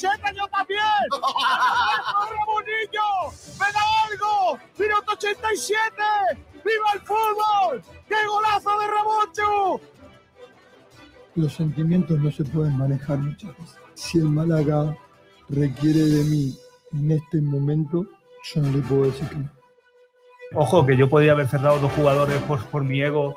87 yo también. Ramonillo! ¡Me da algo! ¡Minuto 87! ¡Viva el fútbol! ¡Qué golazo de Ramoncho! Los sentimientos no se pueden manejar muchas veces. Si el Málaga requiere de mí en este momento, yo no le puedo decir que no. Ojo, que yo podía haber cerrado dos jugadores por, por mi ego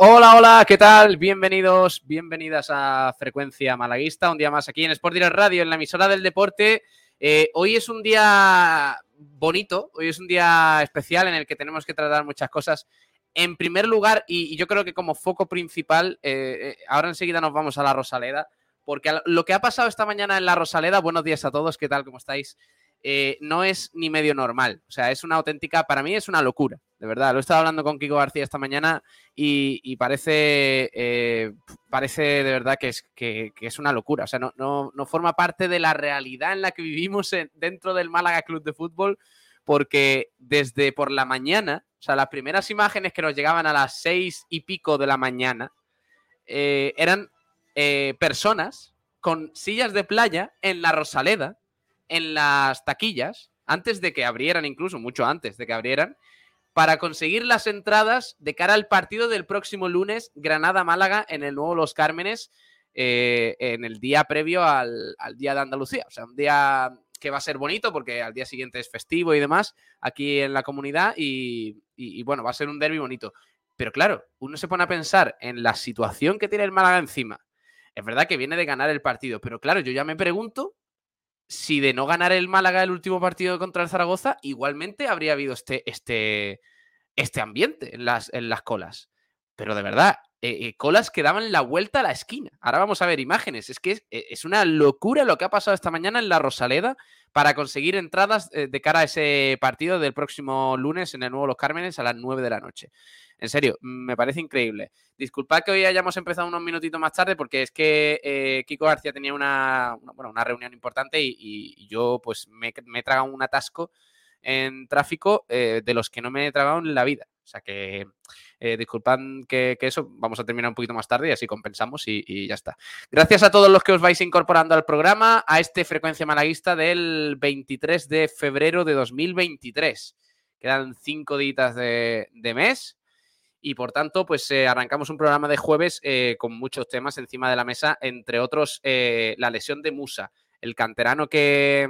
Hola, hola, ¿qué tal? Bienvenidos, bienvenidas a Frecuencia Malaguista, un día más aquí en Sport Direct Radio, en la emisora del deporte. Eh, hoy es un día bonito, hoy es un día especial en el que tenemos que tratar muchas cosas. En primer lugar, y, yo creo que como foco principal, eh, eh, ahora enseguida nos vamos a la Rosaleda, porque lo que ha pasado esta mañana en la Rosaleda, buenos días a todos, ¿qué tal? ¿Cómo estáis? No es ni medio normal, o sea, es una auténtica, para mí es una locura, de verdad. Lo he estado hablando con Kiko García esta mañana y, parece, eh, parece de verdad que es, que, es una locura. O sea, no, no, no forma parte de la realidad en la que vivimos en- dentro del Málaga Club de Fútbol, porque desde por la mañana, o sea, las primeras imágenes que nos llegaban a las seis y pico de la mañana, eh, eran eh, personas con sillas de playa en la Rosaleda, en las taquillas, antes de que abrieran, incluso mucho antes de que abrieran, para conseguir las entradas de cara al partido del próximo lunes, Granada-Málaga, en el nuevo Los Cármenes, eh, en el día previo al, al Día de Andalucía. O sea, un día que va a ser bonito porque al día siguiente es festivo y demás aquí en la comunidad y, y- y, bueno, va a ser un derby bonito. Pero claro, uno se pone a pensar en la situación que tiene el Málaga encima. Es verdad que viene de ganar el partido, pero claro, yo ya me pregunto si de no ganar el Málaga el último partido contra el Zaragoza, igualmente habría habido este, este, este ambiente en las, en las colas. Pero de verdad, eh, eh, colas que daban la vuelta a la esquina. Ahora vamos a ver imágenes. Es que es, eh, una locura lo que ha pasado esta mañana en la Rosaleda para conseguir entradas de cara a ese partido del próximo lunes en el Nuevo Los Cármenes a las 9 de la noche. En serio, me parece increíble. Disculpad que hoy hayamos empezado unos minutitos más tarde porque es que Kiko García tenía una, bueno, una reunión importante y, yo pues me, me he tragado un atasco en tráfico de los que no me he tragado en la vida. O sea que eh, disculpad que, eso, vamos a terminar un poquito más tarde y así compensamos y, ya está. Gracias a todos los que os vais incorporando al programa, a este Frecuencia Malaguista del 23 de febrero de 2023. Quedan cinco días de, de mes y por tanto, pues eh, arrancamos un programa de jueves eh, con muchos temas encima de la mesa, entre otros eh, la lesión de Musa, el canterano que,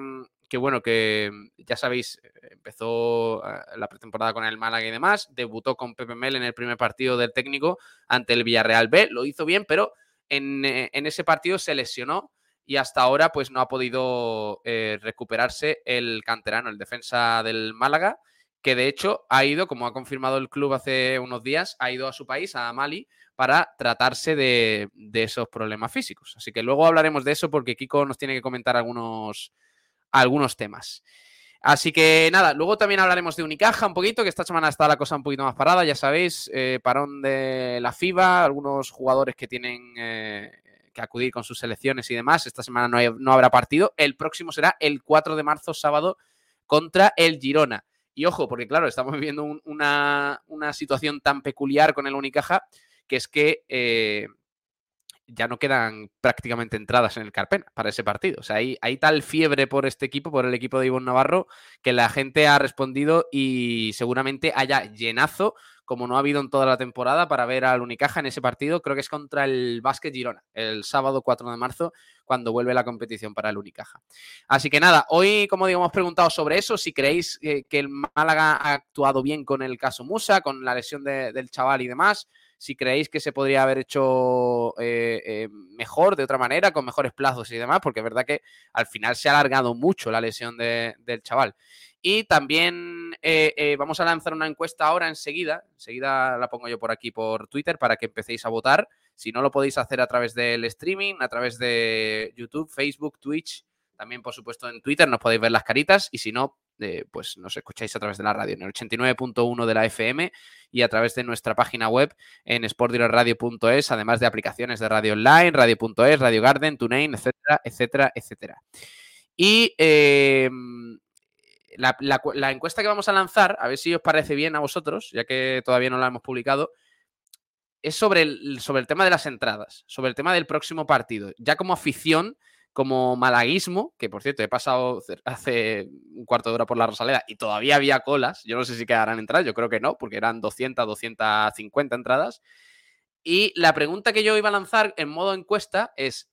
que bueno, que mm, ya sabéis, eh, empezó eh, la pretemporada con el Málaga y demás, debutó con Pepe Mel en el primer partido del técnico ante el Villarreal B, lo hizo bien, pero en, eh, en ese partido se lesionó y hasta ahora pues no ha podido eh, recuperarse el canterano, el defensa del Málaga, que de hecho ha ido, como ha confirmado el club hace unos días, ha ido a su país, a Mali, para tratarse de, de esos problemas físicos. Así que luego hablaremos de eso porque Kiko nos tiene que comentar algunos, algunos temas. Así que nada, luego también hablaremos de Unicaja un poquito, que esta semana está la cosa un poquito más parada, ya sabéis, eh, parón de la FIBA, algunos jugadores que tienen eh, que acudir con sus selecciones y demás. Esta semana no, no habrá partido. El próximo será el 4 de marzo, sábado, contra el Girona. Y ojo, porque claro, estamos viviendo un- una, una situación tan peculiar con el Unicaja, que es que eh, ya no quedan prácticamente entradas en el Carpena para ese partido. O sea, hay, hay tal fiebre por este equipo, por el equipo de Ivonne Navarro, que la gente ha respondido y seguramente haya llenazo, como no ha habido en toda la temporada, para ver al Unicaja en ese partido. Creo que es contra el Básquet Girona, el sábado 4 de marzo, cuando vuelve la competición para el Unicaja. Así que nada, hoy, como digo, hemos preguntado sobre eso, si creéis eh, que el Málaga ha actuado bien con el caso Musa, con la lesión de- del chaval y demás, si creéis que se podría haber hecho eh, eh, mejor, de otra manera, con mejores plazos y demás, porque es verdad que al final se ha alargado mucho la lesión de- del chaval. Y también eh, vamos a lanzar una encuesta ahora enseguida, enseguida la pongo yo por aquí por Twitter para que empecéis a votar Si no lo podéis hacer a través del streaming, a través de YouTube, Facebook, Twitch, también por supuesto en Twitter nos podéis ver las caritas y si no, pues nos escucháis a través de la radio en el 89.1 de la FM y a través de nuestra página web en sportdirectradio.es, además de aplicaciones de radio online, radio.es, Radio Garden, TuneIn, etcétera, etcétera, etcétera. Y la, la- la encuesta que vamos a lanzar, a ver si os parece bien a vosotros, ya que todavía no la hemos publicado, es sobre el, sobre el tema de las entradas, sobre el tema del próximo partido. Ya como afición, como malaguismo, que por cierto he pasado hace un cuarto de hora por la Rosaleda y todavía había colas, yo no sé si quedarán entradas, yo creo que no, porque eran 200, 250 entradas. Y la pregunta que yo iba a lanzar en modo encuesta es,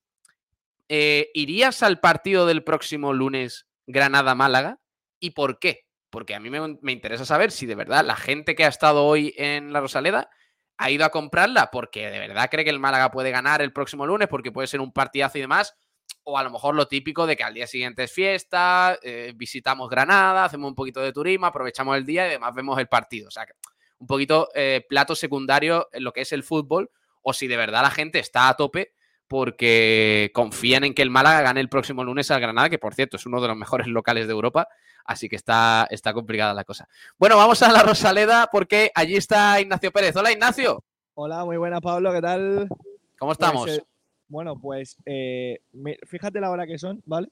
eh, ¿irías al partido del próximo lunes Granada-Málaga? ¿Y por qué? Porque a mí me, me interesa saber si de verdad la gente que ha estado hoy en la Rosaleda ha ido a comprarla porque de verdad cree que el Málaga puede ganar el próximo lunes porque puede ser un partidazo y demás. O a lo mejor lo típico de que al día siguiente es fiesta, eh, visitamos Granada, hacemos un poquito de turismo, aprovechamos el día y además vemos el partido. O sea, que un poquito eh, plato secundario en lo que es el fútbol. O si de verdad la gente está a tope porque confían en que el Málaga gane el próximo lunes al Granada, que por cierto es uno de los mejores locales de Europa. Así que está, está complicada la cosa. Bueno, vamos a la Rosaleda porque allí está Ignacio Pérez. Hola Ignacio, Hola, muy buenas, Pablo, ¿qué tal? ¿cómo Pues, estamos? eh, bueno, pues eh, fíjate la hora que son, ¿vale?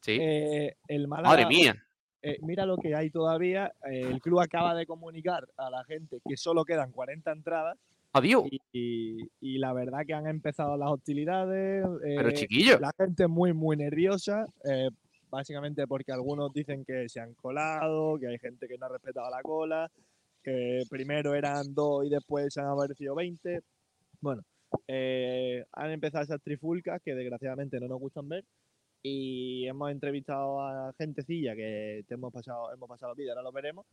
Sí. Eh, el Málaga, Madre mía. eh, mira lo que hay todavía. eh, el club acaba de comunicar a la gente que solo quedan 40 entradas Adiós. y, y- y la verdad que han empezado las hostilidades. Pero eh, chiquillo. la gente muy, muy nerviosa, eh, básicamente porque algunos dicen que se han colado, que hay gente que no ha respetado la cola, que primero eran dos y después se han aparecido 20. Bueno, eh, han empezado esas trifulcas que desgraciadamente no nos gustan ver y hemos entrevistado a gentecilla que te hemos pasado, hemos pasado vida, ahora lo veremos.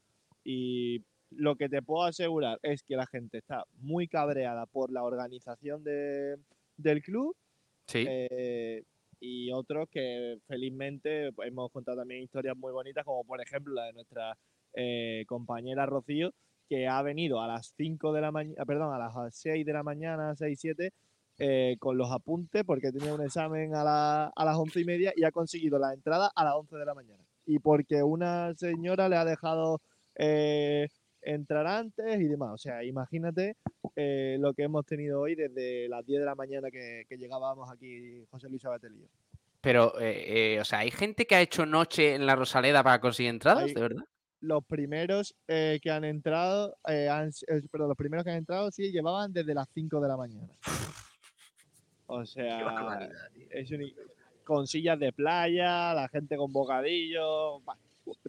Y lo que te puedo asegurar es que la gente está muy cabreada por la organización de- del club Sí. eh, y otros que felizmente pues, hemos contado también historias muy bonitas, como por ejemplo la de nuestra eh, compañera Rocío, que ha venido a las 5 de la mañana, perdón, a las 6 de la mañana, 6, 7, eh, con los apuntes, porque tenía un examen a, la- a las 11 y media y ha conseguido la entrada a las 11 de la mañana. Y porque una señora le ha dejado eh, entrar antes y demás. O sea, imagínate eh, lo que hemos tenido hoy desde las 10 de la mañana que, que llegábamos aquí José Luis Abatelillo. Pero, eh, eh, o sea, ¿hay gente que ha hecho noche en la Rosaleda para conseguir entradas? Hay- ¿De verdad? Los primeros eh, que han entrado, eh, han eh, perdón, los primeros que han entrado sí llevaban desde las 5 de la mañana. O sea, es un- con sillas de playa, la gente con bah,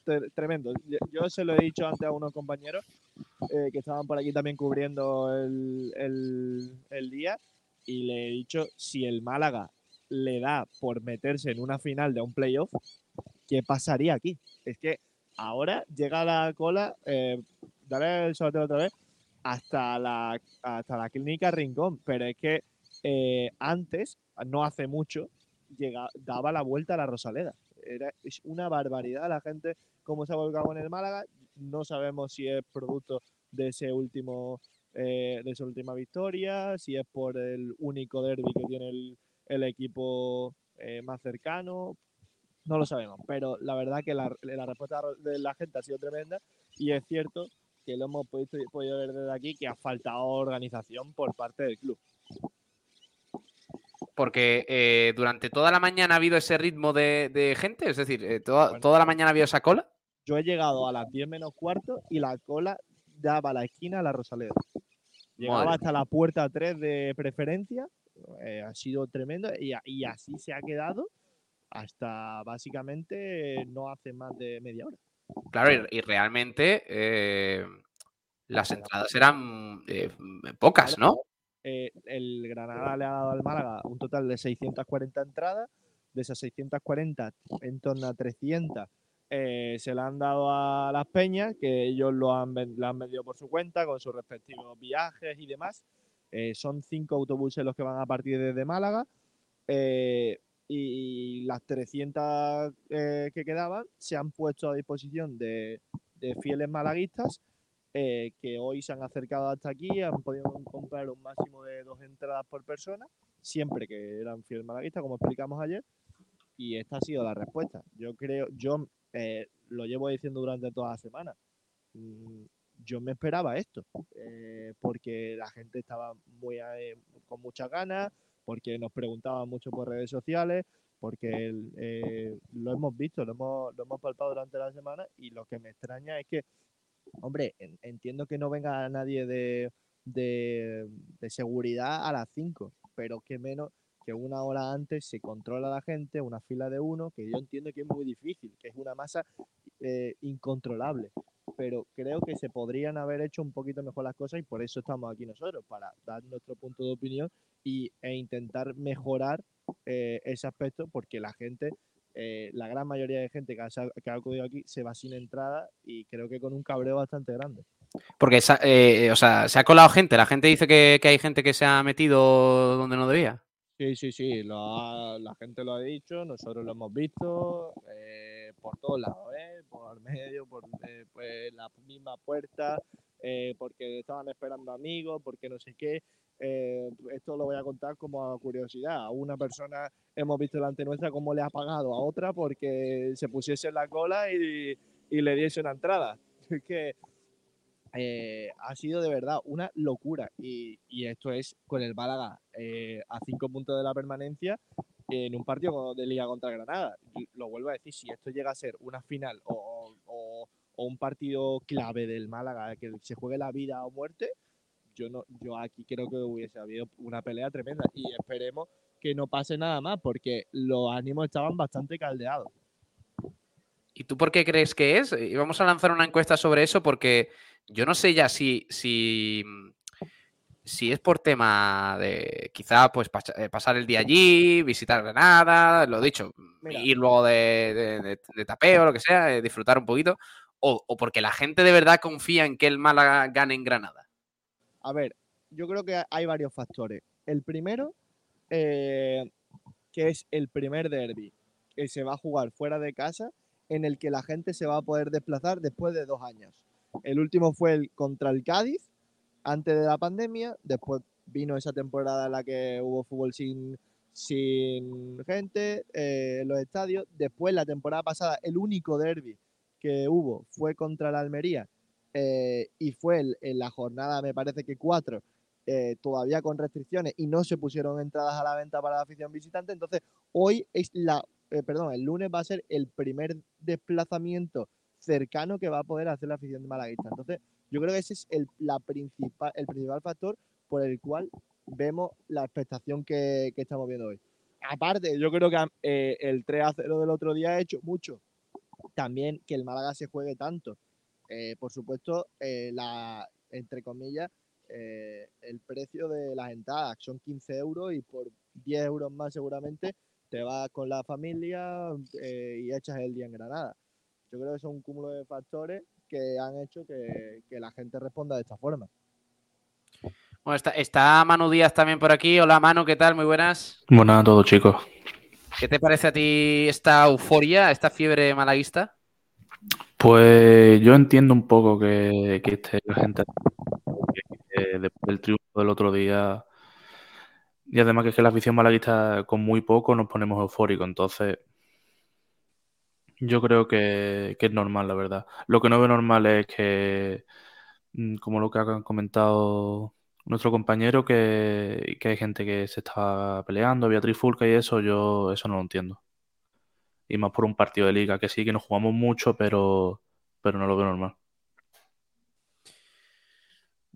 tre- tremendo. Yo, yo se lo he dicho antes a unos compañeros eh, que estaban por aquí también cubriendo el, el- el día y le he dicho si el Málaga le da por meterse en una final de un playoff, ¿qué pasaría aquí? Es que ahora llega la cola, eh, dale el sorteo otra vez, hasta la, hasta la clínica Rincón, pero es que eh, antes, no hace mucho, llega, daba la vuelta a la Rosaleda. Era, es una barbaridad la gente cómo se ha volcado en el Málaga. No sabemos si es producto de ese último eh, de esa última victoria, si es por el único derby que tiene el, el equipo eh, más cercano. No lo sabemos, pero la verdad que la, la respuesta de la gente ha sido tremenda y es cierto que lo hemos podido, podido ver desde aquí que ha faltado organización por parte del club. Porque eh, durante toda la mañana ha habido ese ritmo de, de gente, es decir, eh, toda, Bueno. toda la mañana ha habido esa cola. Yo he llegado a las 10 menos cuarto y la cola daba la esquina a la Rosaleda. Llegaba Madre hasta la puerta 3 de preferencia. eh, ha sido tremendo y, y así se ha quedado hasta básicamente no hace más de media hora. Claro, y, y realmente eh, las entradas eran eh, pocas, ¿no? Eh, el Granada le ha dado al Málaga un total de 640 entradas. De esas 640, en torno a 300 eh, se la han dado a las peñas, que ellos lo han, la han vendido por su cuenta, con sus respectivos viajes y demás. Eh, son cinco autobuses los que van a partir desde Málaga. eh, y las 300 eh, que quedaban se han puesto a disposición de, de fieles malaguistas eh, que hoy se han acercado hasta aquí, han podido comprar un máximo de dos entradas por persona, siempre que eran fieles malaguistas, como explicamos ayer, y esta ha sido la respuesta. Yo creo, yo eh, lo llevo diciendo durante toda la semana. Mm, yo me esperaba esto, eh, porque la gente estaba muy eh, con muchas ganas, porque nos preguntaban mucho por redes sociales, porque eh, lo hemos visto, lo hemos, lo hemos palpado durante la semana y lo que me extraña es que, hombre, entiendo que no venga nadie de, de, de seguridad a las 5, pero que menos que una hora antes se controla la gente, una fila de uno, que yo entiendo que es muy difícil, que es una masa incontrolable pero creo que se podrían haber hecho un poquito mejor las cosas y por eso estamos aquí nosotros, para dar nuestro punto de opinión y, e intentar mejorar eh, ese aspecto, porque la gente, eh, la gran mayoría de gente que ha, que ha, acudido aquí se va sin entrada y creo que con un cabreo bastante grande. Porque, eh, o sea, se ha colado gente, la gente dice que, que, hay gente que se ha metido donde no debía. Sí, sí, sí, lo la gente lo ha dicho, nosotros lo hemos visto por todos lados, ¿eh? Por medio, por eh, pues, la misma puerta, eh, porque estaban esperando amigos, porque no sé qué. Eh, esto lo voy a contar como curiosidad. A una persona hemos visto delante nuestra cómo le ha pagado a otra porque se pusiese en la cola y, le diese una entrada. Es que ha sido de verdad una locura. Y, y esto es con el Málaga a cinco puntos de la permanencia en un partido de liga contra Granada. Lo vuelvo a decir, si esto llega a ser una final o, un partido clave del Málaga, que se juegue la vida o muerte, yo no, yo aquí creo que hubiese habido una pelea tremenda y esperemos que no pase nada más porque los ánimos estaban bastante caldeados. ¿Y tú por qué crees que es? Y vamos a lanzar una encuesta sobre eso porque yo no sé ya si, si si es por tema de quizá pues eh, pasar el día allí, visitar Granada, lo dicho, ir luego de, tapeo, lo que sea, eh, disfrutar un poquito, o, porque la gente de verdad confía en que el Málaga gane en Granada. A ver, yo creo que hay varios factores. El primero, eh, que es el primer derby que se va a jugar fuera de casa, en el que la gente se va a poder desplazar después de dos años. El último fue el contra el Cádiz, antes de la pandemia, después vino esa temporada en la que hubo fútbol sin, gente eh, los estadios, después la temporada pasada el único derby que hubo fue contra la Almería eh, y fue en la jornada, me parece que cuatro, eh, todavía con restricciones y no se pusieron entradas a la venta para la afición visitante. Entonces, hoy es la, perdón, el lunes va a ser el primer desplazamiento cercano que va a poder hacer la afición de Malaguista. Entonces, yo creo que ese es el, la principal, el principal factor por el cual vemos la expectación que, estamos viendo hoy. Aparte, yo creo que eh, el 3 a 0 del otro día ha hecho mucho. También que el Málaga se juegue tanto. Eh, por supuesto, eh, la, entre comillas, el precio de las entradas son 15 euros y por 10 euros más seguramente te vas con la familia y echas el día en Granada. Yo creo que son un cúmulo de factores que han hecho que, la gente responda de esta forma. Bueno, está, está, Manu Díaz también por aquí. Hola Manu, ¿qué tal? Muy buenas. Buenas a todos, chicos. ¿Qué te parece a ti esta euforia, esta fiebre malaguista? Pues yo entiendo un poco que, que esté la gente después del triunfo del otro día y además que es que la afición malaguista con muy poco nos ponemos eufóricos, entonces yo creo que, es normal, la verdad. Lo que no veo normal es que, mm, como lo que ha comentado nuestro compañero, que, hay gente que se está peleando, Beatriz Fulca y eso, yo eso no lo entiendo. Y más por un partido de liga, que sí, que nos jugamos mucho, pero, pero no lo veo normal.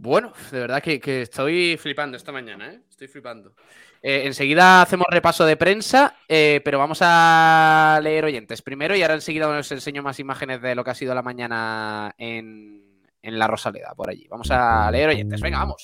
Bueno, de verdad que, estoy flipando esta mañana, ¿eh? Estoy flipando. Eh, enseguida hacemos repaso de prensa, eh, pero vamos a leer oyentes primero y ahora enseguida os enseño más imágenes de lo que ha sido la mañana en, en la Rosaleda, por allí. Vamos a leer oyentes. Venga, vamos.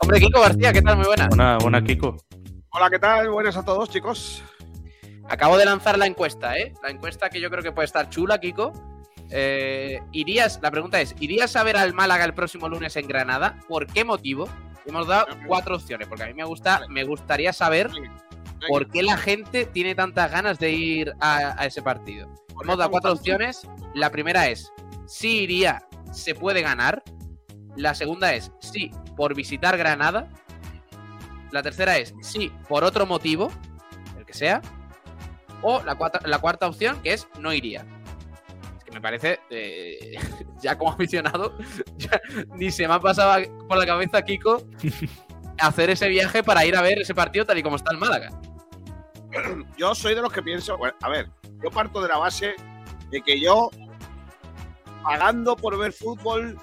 Hombre, Kiko García, ¿qué tal? Muy buenas. Buena, buena, Kiko. Hola, ¿qué tal? Buenas a todos, chicos. acabo de lanzar la encuesta, ¿eh? La encuesta que yo creo que puede estar chula, Kiko. Eh, ¿irías, la pregunta es, ¿irías a ver al Málaga el próximo lunes en Granada? ¿Por qué motivo? Hemos dado cuatro opciones, porque a mí me gusta, me gustaría saber por qué la gente tiene tantas ganas de ir a, a ese partido. Hemos dado cuatro opciones. La primera es, sí iría, se puede ganar. La segunda es, sí, por visitar Granada. La tercera es, sí, por otro motivo, el que sea. O la, cuarta, la cuarta opción, que es, no iría. Es que me parece, eh, ya como aficionado, ya ni se me ha pasado por la cabeza, Kiko, hacer ese viaje para ir a ver ese partido tal y como está el Málaga. Yo soy de los que pienso, bueno, a ver, yo parto de la base de que yo, pagando por ver fútbol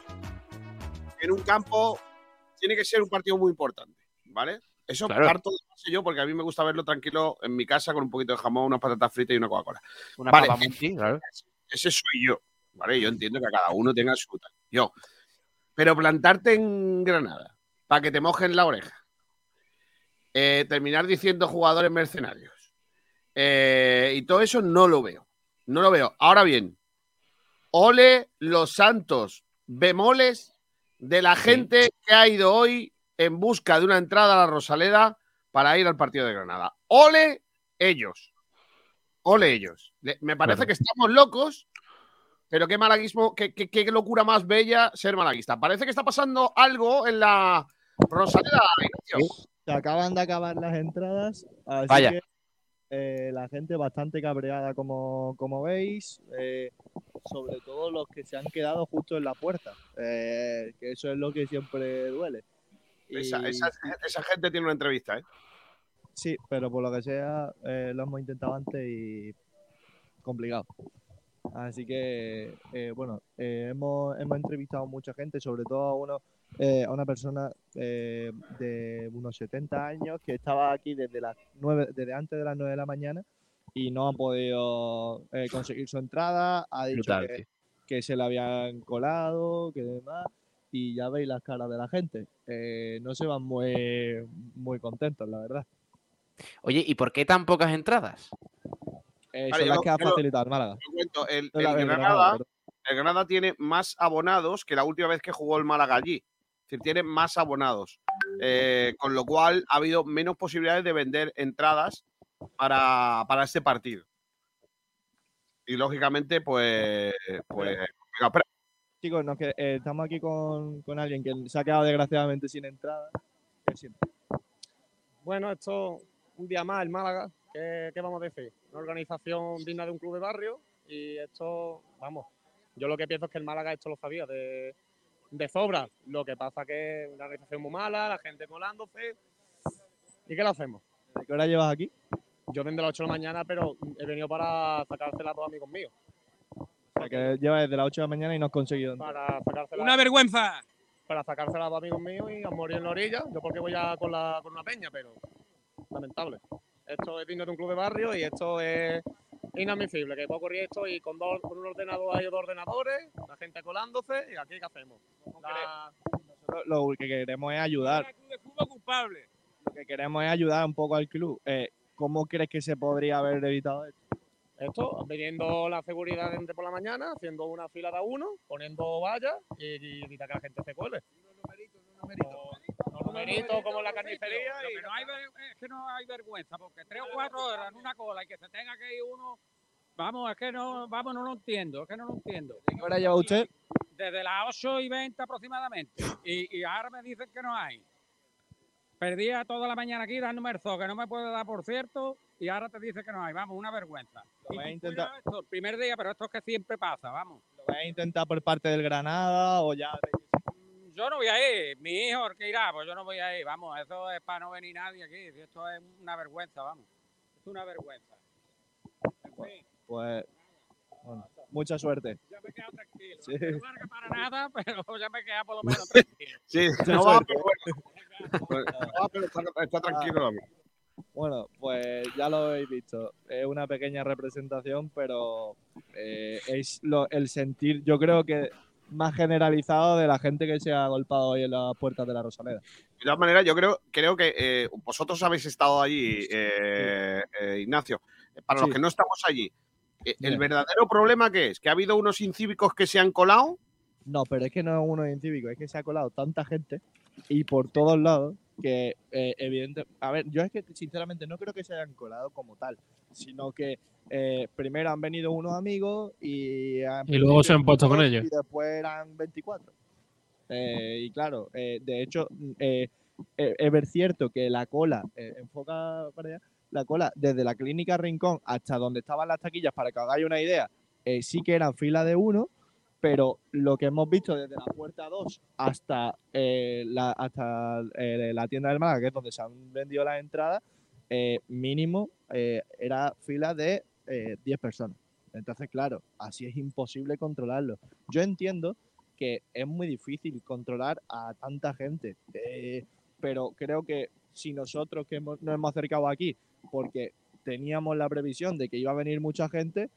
en un campo, tiene que ser un partido muy importante, ¿vale? Eso Claro. parto de base yo porque a mí me gusta verlo tranquilo en mi casa con un poquito de jamón, unas patatas fritas y una Coca-Cola. Una Vale. papa Monty, claro. Ese soy yo, ¿vale? Yo entiendo que cada uno tenga su tal. Yo. Pero plantarte en Granada para que te mojen la oreja. eh, terminar diciendo jugadores mercenarios. eh, y todo eso no lo veo. No lo veo. Ahora bien, ole los santos bemoles de la gente que ha ido hoy en busca de una entrada a la Rosaleda para ir al partido de Granada. Ole ellos. Ole ellos. Me parece Claro. que estamos locos, pero qué malaguismo, qué, qué- qué locura más bella ser malaguista. Parece que está pasando algo en la Rosaleda. Se acaban de acabar las entradas, así Vaya. que eh, la gente bastante cabreada como, como veis, eh, sobre todo los que se han quedado justo en la puerta, eh, que eso es lo que siempre duele. Y- Esa, esa- esa gente tiene una entrevista, ¿eh? Sí, pero por lo que sea, eh, lo hemos intentado antes y complicado. Así que, eh, bueno, eh, hemos, hemos entrevistado a mucha gente, sobre todo a, uno, eh, a una persona eh, de unos 70 años que estaba aquí desde, las 9, desde antes de las 9 de la mañana y no ha podido eh, conseguir su entrada. Ha dicho Brutal, que, que se le habían colado, que demás. Y ya veis las caras de la gente. Eh, no se van muy, muy contentos, la verdad. Oye, ¿y por qué tan pocas entradas? Eh, Vale, son las que ha facilitado el Málaga. Cuento, el, Granada, el Granada tiene más abonados que la última vez que jugó el Málaga allí. Es decir, tiene más abonados. Eh, con lo cual ha habido menos posibilidades de vender entradas para, para este partido. Y lógicamente, pues. pues complicado. Chicos, nos que- eh, estamos aquí con, con alguien que se ha quedado desgraciadamente sin entrada. Bueno, esto un día más el Málaga. ¿Qué, qué vamos a decir? Una organización digna de un club de barrio y esto, vamos, yo lo que pienso es que el Málaga esto lo sabía de, de sobra. Lo que pasa que es una organización muy mala, la gente colándose. ¿Y qué lo hacemos? ¿De qué hora llevas aquí? Yo desde las 8 de la mañana, pero he venido para sacársela a dos amigos míos. O sea, que llevas desde las 8 de la mañana y no has conseguido entrar. Para sacársela, Una vergüenza. para sacársela a dos amigos míos y a morir en la orilla. Yo porque voy a con, la, con una peña, pero lamentable. Esto es digno de un club de barrio y esto es inadmisible. Que pueda ocurrir esto y con, dos, con un ordenador hay dos ordenadores, la gente colándose y aquí qué hacemos. La- Nosotros lo que queremos es ayudar. Club de fútbol culpable. Lo que queremos es ayudar un poco al club. Eh, ¿Cómo crees que se podría haber evitado esto? Esto, pidiendo la seguridad de por la mañana, haciendo una fila de uno, poniendo vallas y, evitar que la gente se cuele. Los numeritos como en la carnicería Lo que no hay es que no hay vergüenza, porque tres o cuatro horas en una cola y que se tenga que ir uno. Vamos, es que no, vamos, no lo entiendo, es que no lo entiendo. ¿De qué hora lleva usted? Desde las 8 y 20 aproximadamente. Y, y ahora me dicen que no hay. Perdía toda la mañana aquí dándome el zoo, que no me puede dar por cierto, y ahora te dice que no hay. Vamos, una vergüenza. Lo voy a intentar- esto, el primer día, pero esto es que siempre pasa, vamos. ¿Lo vais a intentar por parte del Granada o ya? Yo no voy a ir, mi hijo, ¿el que irá? Pues yo no voy a ir, vamos, eso es para no venir nadie aquí, esto es una vergüenza, vamos, es una vergüenza. En fin, Pues bueno, mucha suerte. ya me he quedado tranquilo, Sí. no valga para nada, pero ya me he quedado por lo menos tranquilo. Sí, no va, pero bueno. Pues, no va, pero está, está tranquilo. también. Bueno, pues ya lo habéis visto. Es una pequeña representación, pero eh, es lo- el sentir, yo creo que más generalizado de la gente que se ha golpeado hoy en las puertas de la Rosaleda. De todas maneras, yo creo, creo que eh, vosotros habéis estado allí, eh, eh, Ignacio. para los que no estamos allí, ¿el verdadero problema qué es? ¿Que ha habido unos incívicos que se han colado? No, pero es que no es uno incívico, es que se ha colado tanta gente y por todos lados que eh, evidente. A ver, yo es que sinceramente no creo que se hayan colado como tal, sino que eh, primero han venido unos amigos y, han Y luego se han puesto con ellos. Y después eran 24. Eh, y claro, eh, de hecho, es ver cierto que la cola, enfoca para allá, la cola desde la clínica Rincón hasta donde estaban las taquillas, para que hagáis una idea, sí que eran fila de uno, pero lo que hemos visto desde la puerta 2 hasta, eh, la, hasta eh, la tienda del Málaga, que es donde se han vendido las entradas, eh, mínimo era fila de eh, 10 personas. Entonces, claro, así es imposible controlarlo. Yo entiendo que es muy difícil controlar a tanta gente, pero creo que si nosotros que hemos- nos hemos acercado aquí, porque teníamos la previsión de que iba a venir mucha gente,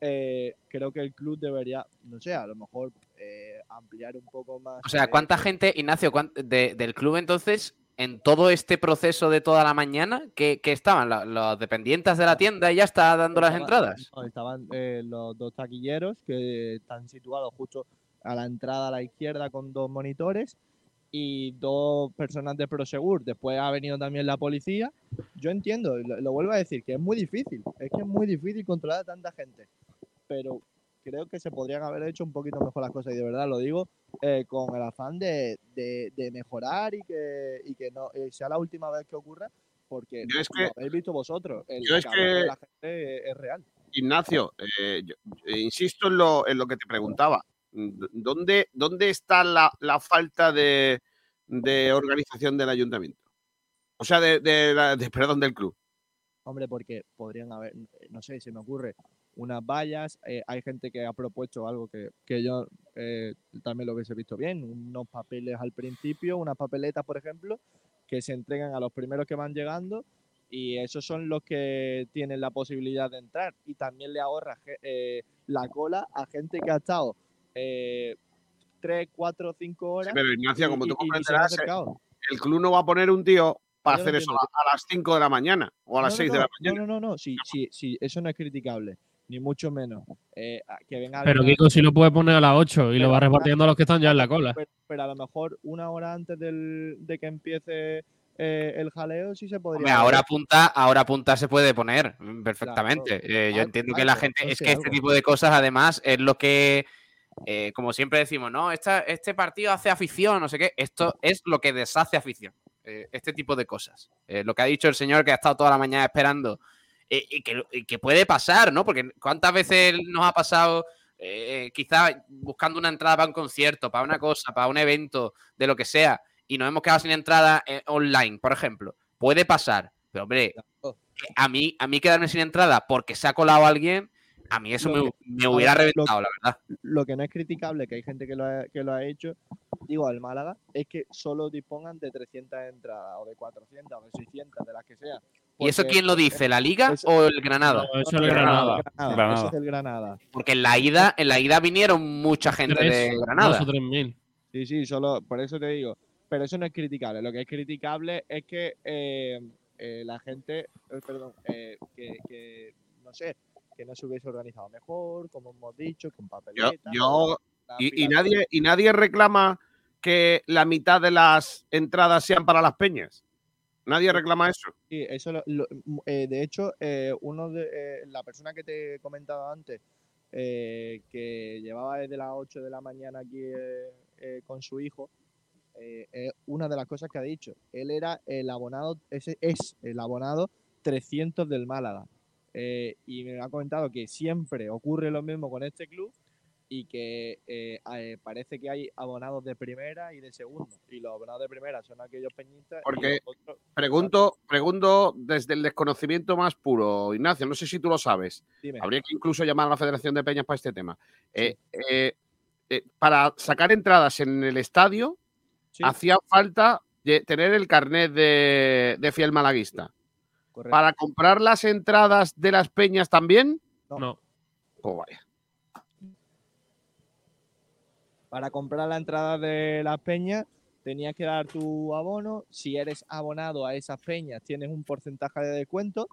eh, creo que el club debería, no sé, a lo mejor eh, ampliar un poco más. O sea, ¿cuánta gente, Ignacio, de- del club entonces, en todo este proceso de toda la mañana, que, que estaban ¿La- los dependientes de la tienda y ya está dando las entradas? no, estaban eh, los dos taquilleros que están situados justo a la entrada a la izquierda con dos monitores y dos personas de Prosegur. Después ha venido también la policía. Yo entiendo, lo, lo vuelvo a decir, que es muy difícil. Es que es muy difícil controlar a tanta gente. Pero creo que se podrían haber hecho un poquito mejor las cosas. Y de verdad lo digo eh, con el afán de, de- de mejorar y que, y que no eh, sea la última vez que ocurra. Porque Yo es lo habéis visto vosotros. El yo es de que- la gente es- es real. Ignacio, eh, yo- eh, insisto en lo, en lo que te preguntaba. ¿Dónde, dónde está la, la falta de, de organización del ayuntamiento? O sea, de, de de- perdón, del club. Hombre, porque podrían haber, no sé, se me ocurre, unas vallas. eh, hay gente que ha propuesto algo que, que yo eh, también lo hubiese visto bien, unos papeles al principio, unas papeletas, por ejemplo, que se entregan a los primeros que van llegando y esos son los que tienen la posibilidad de entrar y también le ahorra eh, la cola a gente que ha estado eh, 3, 4, 5 horas. Pero Ignacio, como tú y- comprenderás, el club no va a poner un tío para hacer eso a, a las 5 de la mañana o a las No, no, 6 de no, la mañana. No, no, no, no, sí, sí, sí, eso no es criticable, ni mucho menos. Eh, a- que venga Pero Kiko sí lo puede poner a las 8 y lo va repartiendo a los que están ya en la cola. pero, pero a lo mejor una hora antes del, de que empiece eh, el jaleo sí se podría. Hombre, ahora punta, ahora punta se puede poner perfectamente. Eh, yo entiendo que la gente, es que este tipo de cosas además es lo que, eh, como siempre decimos, no, Esta- este partido hace afición, no sé qué, esto es lo que deshace afición, eh, este tipo de cosas. Eh, lo que ha dicho el señor que ha estado toda la mañana esperando y, que, y que puede pasar, ¿no? Porque cuántas veces nos ha pasado, quizás buscando una entrada para un concierto, para una cosa, para un evento, de lo que sea, y nos hemos quedado sin entrada online, por ejemplo. Puede pasar, pero hombre, a mí, a mí quedarme sin entrada porque se ha colado alguien, a mí eso me, que- me hubiera ver, lo- reventado, la verdad. Lo que no es criticable, que hay gente que lo ha, que lo ha hecho, digo, al Málaga, es que solo dispongan de 300 entradas, o de 400, o de 600, de las que sea. ¿Y eso quién lo dice? ¿La Liga o el Granada? No, eso es el Granada. Granada, Granada. Eso es el Granada. Porque en la ida, en la ida vinieron mucha gente Tres, de dos Granada. o tres mil. Sí, sí, solo por eso te digo. Pero eso no es criticable. Lo que es criticable es que eh, eh, la gente, eh, perdón, eh, que, que, no sé, que no se hubiese organizado mejor, como hemos dicho, con papeletas. yo- y, nadie, y nadie reclama que la mitad de las entradas sean para las peñas. Nadie reclama eso. Sí, eso lo- lo- mm, eh, de hecho, eh, uno de eh, la persona que te he comentado antes, que llevaba desde las 8 de la mañana aquí con su hijo, es una de las cosas que ha dicho. Él era el abonado, ese es el abonado 300 del Málaga. Eh, y me ha comentado que siempre ocurre lo mismo con este club y que eh, eh, parece que hay abonados de primera y de segunda. Y los abonados de primera son aquellos peñistas. Porque otros- Pregunto, pregunto desde el desconocimiento más puro, Ignacio, no sé si tú lo sabes. Dime. Habría que incluso llamar a la Federación de Peñas para este tema. Eh, para sacar entradas en el estadio, Sí, hacía falta tener el carnet de, de fiel malaguista. Correcto. Para comprar las entradas de las peñas también, No. pues vaya. Para comprar la entrada de las peñas tenías que dar tu abono. Si eres abonado a esas peñas tienes un porcentaje de descuento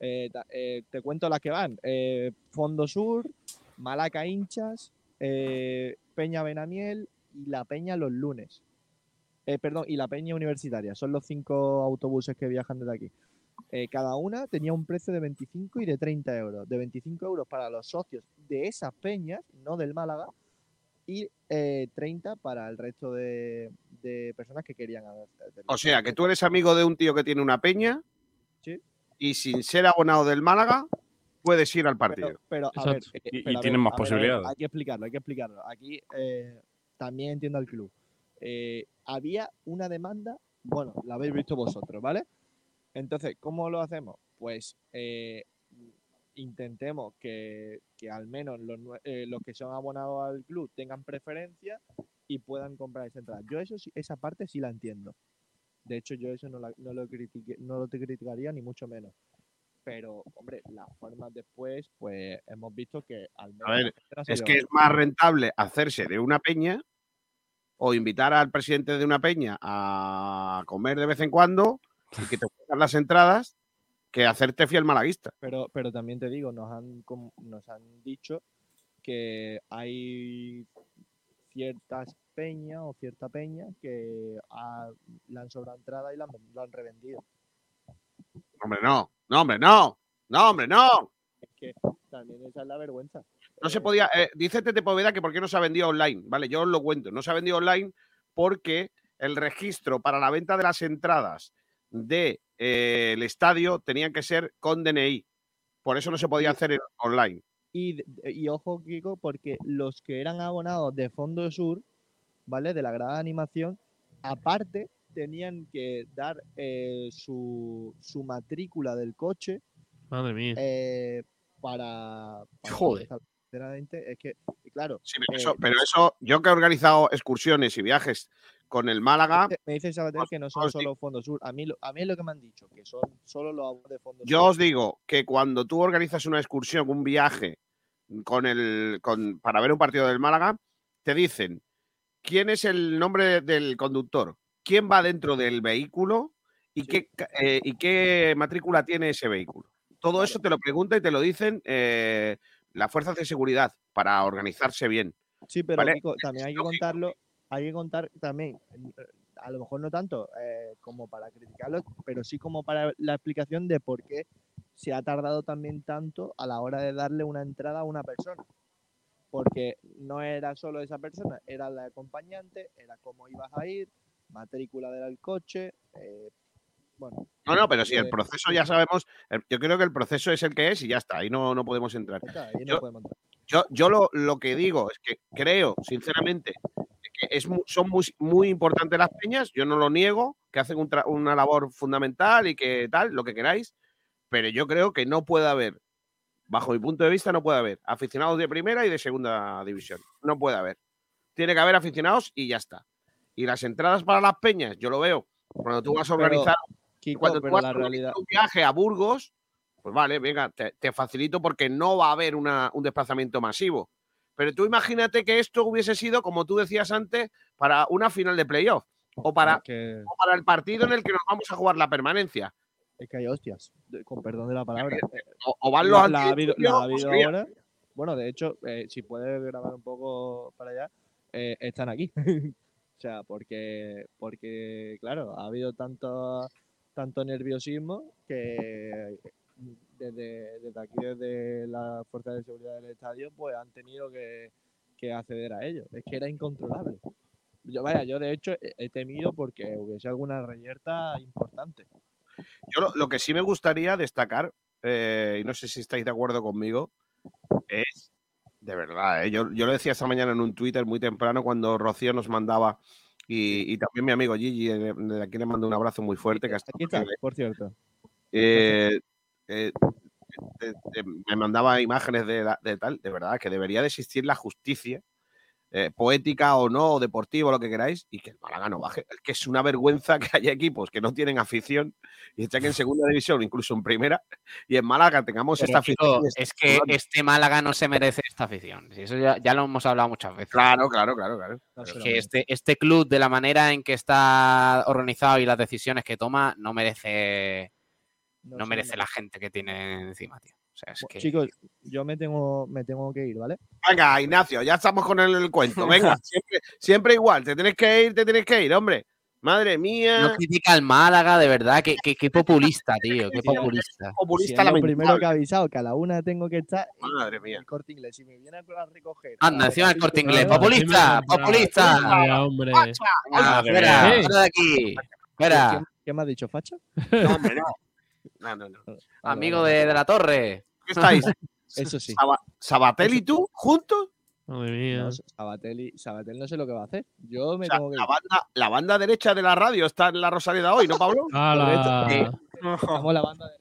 Eh, eh, te cuento las que van. Eh, Fondo Sur, Malaca Hinchas, eh, Peña Benamiel y la Peña los lunes. Eh, perdón, y la Peña Universitaria. Son los cinco autobuses que viajan desde aquí. Eh, cada una tenía un precio de 25 y de 30 euros. De 25 euros para los socios de esas peñas, no del Málaga, y eh, 30 para el resto de, de personas que querían haber. O sea, que tú eres amigo de un tío que tiene una peña Sí. y sin ser abonado del Málaga puedes ir al partido. Pero, pero, a ver, eh, Y- tienen más posibilidades. hay que explicarlo, hay que explicarlo. Aquí eh, también entiendo al club. Eh, había una demanda, bueno, la habéis visto vosotros, ¿vale? Entonces, ¿cómo lo hacemos? Pues eh, intentemos que, que al menos los, eh, los que son abonados al club tengan preferencia y puedan comprar esa entrada. Yo eso esa parte sí la entiendo. De hecho, yo eso no, la- no lo, critique- no lo te criticaría ni mucho menos. Pero, hombre, las formas después, pues hemos visto que al menos. A ver, Es que es más rentable hacerse de una peña o invitar al presidente de una peña a comer de vez en cuando y que te las entradas que hacerte fiel malaguista. Pero, pero también te digo, nos han, nos han dicho que hay ciertas peñas o cierta peña que ha- le han sobrado entrada y la han, lo han revendido. Hombre, no, no, hombre, no, no, hombre, no. Es que también esa es la vergüenza. No se Eh, podía. eh, dice Tete Poveda que por qué no se ha vendido online. Vale, yo os lo cuento. No se ha vendido online porque el registro para la venta de las entradas del estadio tenían que ser con DNI. Por eso no se podía hacer online. Y, de- y ojo, Kiko, porque los que eran abonados de Fondo Sur, ¿vale? De la grada de animación, aparte tenían que dar eh, su, su matrícula del coche Madre mía. eh, para, para Joder. es que, claro, Sí, pero, eh, eso, pero eso, yo que he organizado excursiones y viajes con el Málaga, me- me dice Sabater os- que no son solo Fondo Sur. A mí, a mí es lo que me han dicho, que son solo los abonados de Fondo yo Sur. os digo que cuando tú organizas una excursión, un viaje con el, con, para ver un partido del Málaga, te dicen quién es el nombre del conductor, quién va dentro del vehículo y, qué, eh, y qué matrícula tiene ese vehículo. Todo eso te lo pregunta y te lo dicen eh, las fuerzas de seguridad para organizarse bien. Sí, pero ¿vale? Kiko, también hay que contarlo, hay que contar también, eh, a lo mejor no tanto eh, como para criticarlo, pero sí como para la explicación de por qué se ha tardado también tanto a la hora de darle una entrada a una persona. Porque no era solo esa persona, era la acompañante, era cómo ibas a ir, matrícula del coche, eh, bueno. No, no, pero si el proceso ya sabemos, yo creo que el proceso es el que es y ya está, ahí no, no podemos entrar. está, ahí no Yo- podemos entrar. Yo, yo lo, lo que digo es que creo, sinceramente, es, son muy, muy importantes las peñas, yo no lo niego, que hacen un una labor fundamental y que tal, lo que queráis, pero yo creo que no puede haber, bajo mi punto de vista, no puede haber aficionados de primera y de segunda división. No puede haber. Tiene que haber aficionados y ya está. Y las entradas para las peñas, yo lo veo. Cuando tú vas a organizar Kiko, cuando tú pero vas la a organizar realidad, un viaje a Burgos, pues vale, venga, te, te facilito porque no va a haber una- un desplazamiento masivo. Pero tú imagínate que esto hubiese sido, como tú decías antes, para una final de playoff o para, es que, o para el partido en el que nos vamos a jugar la permanencia. es que hay hostias, con perdón de la palabra. O, o van los la, ha habido, la ha ahora. Bueno, de hecho, eh, si puedes grabar un poco para allá, eh, están aquí. o sea, porque, porque, claro, ha habido tanto, tanto nerviosismo que desde, desde aquí, desde la fuerza de seguridad del estadio, pues han tenido que, que acceder a ello. Es que era incontrolable. Yo, vaya, yo de hecho he, temido porque hubiese alguna reyerta importante. Yo lo, lo que sí me gustaría destacar, eh, y no sé si estáis de acuerdo conmigo, es, de verdad, eh, yo, yo lo decía esta mañana en un Twitter muy temprano cuando Rocío nos mandaba, y, y también mi amigo Gigi, eh, de aquí le mando un abrazo muy fuerte. Que Aquí está, por cierto. Eh, eh, de- de- me mandaba imágenes de, la- de tal, de verdad, que debería de existir la justicia, eh, poética o no, o deportiva, lo que queráis, y que el Málaga no baje. Es que es una vergüenza que haya equipos que no tienen afición y estén en segunda división, incluso en primera, y en Málaga tengamos Pero, esta afición. es que este Málaga no se merece esta afición. Eso ya, ya lo hemos hablado muchas veces. Claro, claro, claro, claro. Lo que este, este club, de la manera en que está organizado y las decisiones que toma, no merece no, merece la gente que tiene encima, tío. O sea, es Bueno, que... Chicos, yo me tengo, me tengo que ir, ¿vale? Venga, Ignacio, ya estamos con el, el cuento. Venga, siempre, siempre igual. Te tienes que ir, te tienes que ir, hombre. Madre mía. No critica al Málaga, de verdad. Qué, qué- qué populista, tío. Qué Sí, populista. Populista lo primero lamentable. que ha avisado, que a la una tengo que estar Madre mía. el corte inglés. Si me viene a recoger. Anda, encima del las corte inglés. la Populista, populista. Vaya, hombre. Venga, Madre fuera, mía. fuera de aquí. Fuera. ¿Quién, quién me ha dicho facha? No, hombre, no. No, no, no. Vale, Amigo vale. de, de la torre. ¿Qué estáis? Eso sí. Saba- ¿Sabatel y tú juntos? Madre mía. No, Sabatelli, Sabatel no sé lo que va a hacer. Yo me O sea, tengo que la, banda, la banda derecha de la radio está en la Rosaleda hoy, ¿no, Pablo? ¡Hala! Estamos la banda de...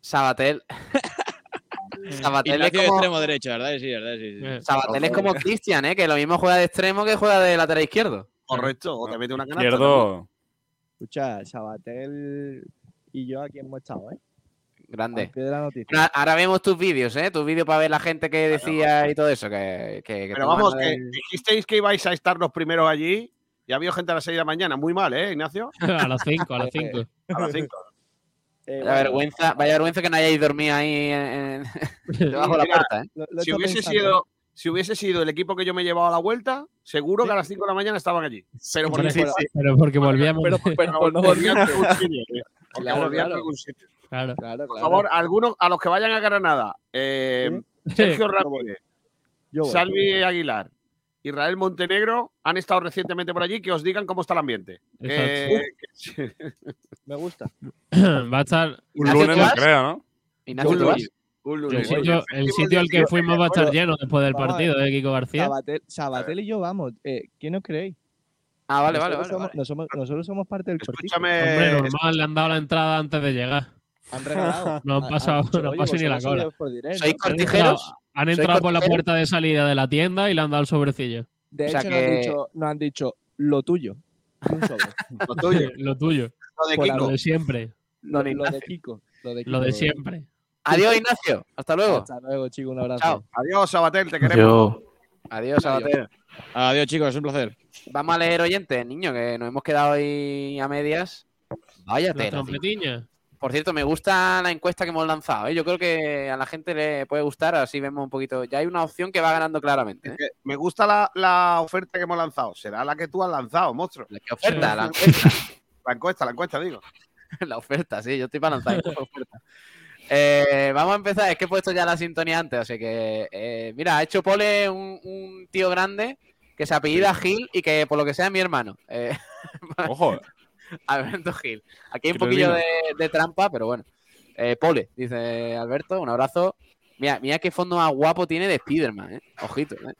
Sabatel. Sabatel es como, extremo derecho, ¿verdad? Sí, ¿verdad? Sí, sí. Eh, Sabatel es como Cristian, ¿eh? Que lo mismo juega de extremo que juega de lateral izquierdo. Correcto, o te mete una canasta. Izquierdo. Escucha, Sabatel y yo aquí hemos estado, ¿eh? Grande. Ahora, ahora vemos tus vídeos, ¿eh? Tus vídeos para ver la gente que decía y todo eso. Que, que- que Pero vamos, que dijisteis que ibais a estar los primeros allí y ha habido gente a las 6 de la mañana. Muy mal, ¿eh, Ignacio? A las 5, a las 5. A las 5. Eh, Vaya bueno, vergüenza, vaya vergüenza que no hayáis dormido ahí en- en- debajo de la puerta, ¿eh? lo- lo he Si hubiese, pensando. sido, si hubiese sido el equipo que yo me he llevado a la vuelta, seguro que a las 5 de la mañana estaban allí. Pero porque, Pero volvíamos. Pero, pero, pero no tío. Porque Claro, claro. Claro. Claro, Por favor, algunos, a los que vayan a Granada, eh, Sergio Ramírez, Yo voy. Salvi Aguilar, Israel Montenegro han estado recientemente por allí, que os digan cómo está el ambiente. Me gusta. Va a estar. Un lunes ¿tú no creo, ¿no? Ignacio, un ¿tú vas? Lunes, El sitio, el sitio al que fuimos va a estar lleno después del partido de Kiko García. Sabatel, Sabatel y yo vamos. Eh, ¿Quién os creéis? Ah, vale, vale, nosotros, vale. somos, vale. no somos- nosotros somos parte del cortijo. Hombre, Escúchame, normal, le han dado la entrada antes de llegar. Han regalado. No han pasado- han dicho, no "Oye, pasado ni la cola". dinero, ¿Sois. Han cortijeros? entrado, han entrado por la puerta de salida de la tienda y le han dado el sobrecillo. De O sea hecho, nos, han dicho, nos han dicho lo tuyo. y un sobre. lo tuyo, Lo tuyo. lo de Kiko. Lo de siempre. lo, de. Kiko. Lo de, Lo de Kiko, siempre. Adiós, Ignacio. Hasta luego. Hasta luego, chico. Un abrazo. Chao. Adiós, Sabatel, te queremos. Yo. Adiós, Sabater. Adiós, chicos, es un placer. Vamos a leer oyentes, niño, que nos hemos quedado ahí a medias. Vaya La tela. Por cierto, me gusta la encuesta que hemos lanzado. ¿eh? Yo creo que a la gente le puede gustar, así vemos un poquito. Ya hay una opción que va ganando claramente. ¿eh? Que Me gusta la, la oferta que hemos lanzado. Será la que tú has lanzado, monstruo. ¿La ¿Qué oferta? La encuesta. La encuesta, la encuesta, digo. la oferta, sí, yo estoy para lanzar esta oferta. Eh, vamos a empezar, es que he puesto ya la sintonía antes, así que, eh, mira, ha hecho pole un, un tío grande que se apellida Gil y que por lo que sea es mi hermano. Eh, Ojo. Alberto Gil. Aquí hay un poquillo de trampa, pero bueno. Eh, pole, dice Alberto, un abrazo. Mira, mira qué fondo más guapo tiene de Spiderman, ¿eh? Ojito, ¿eh?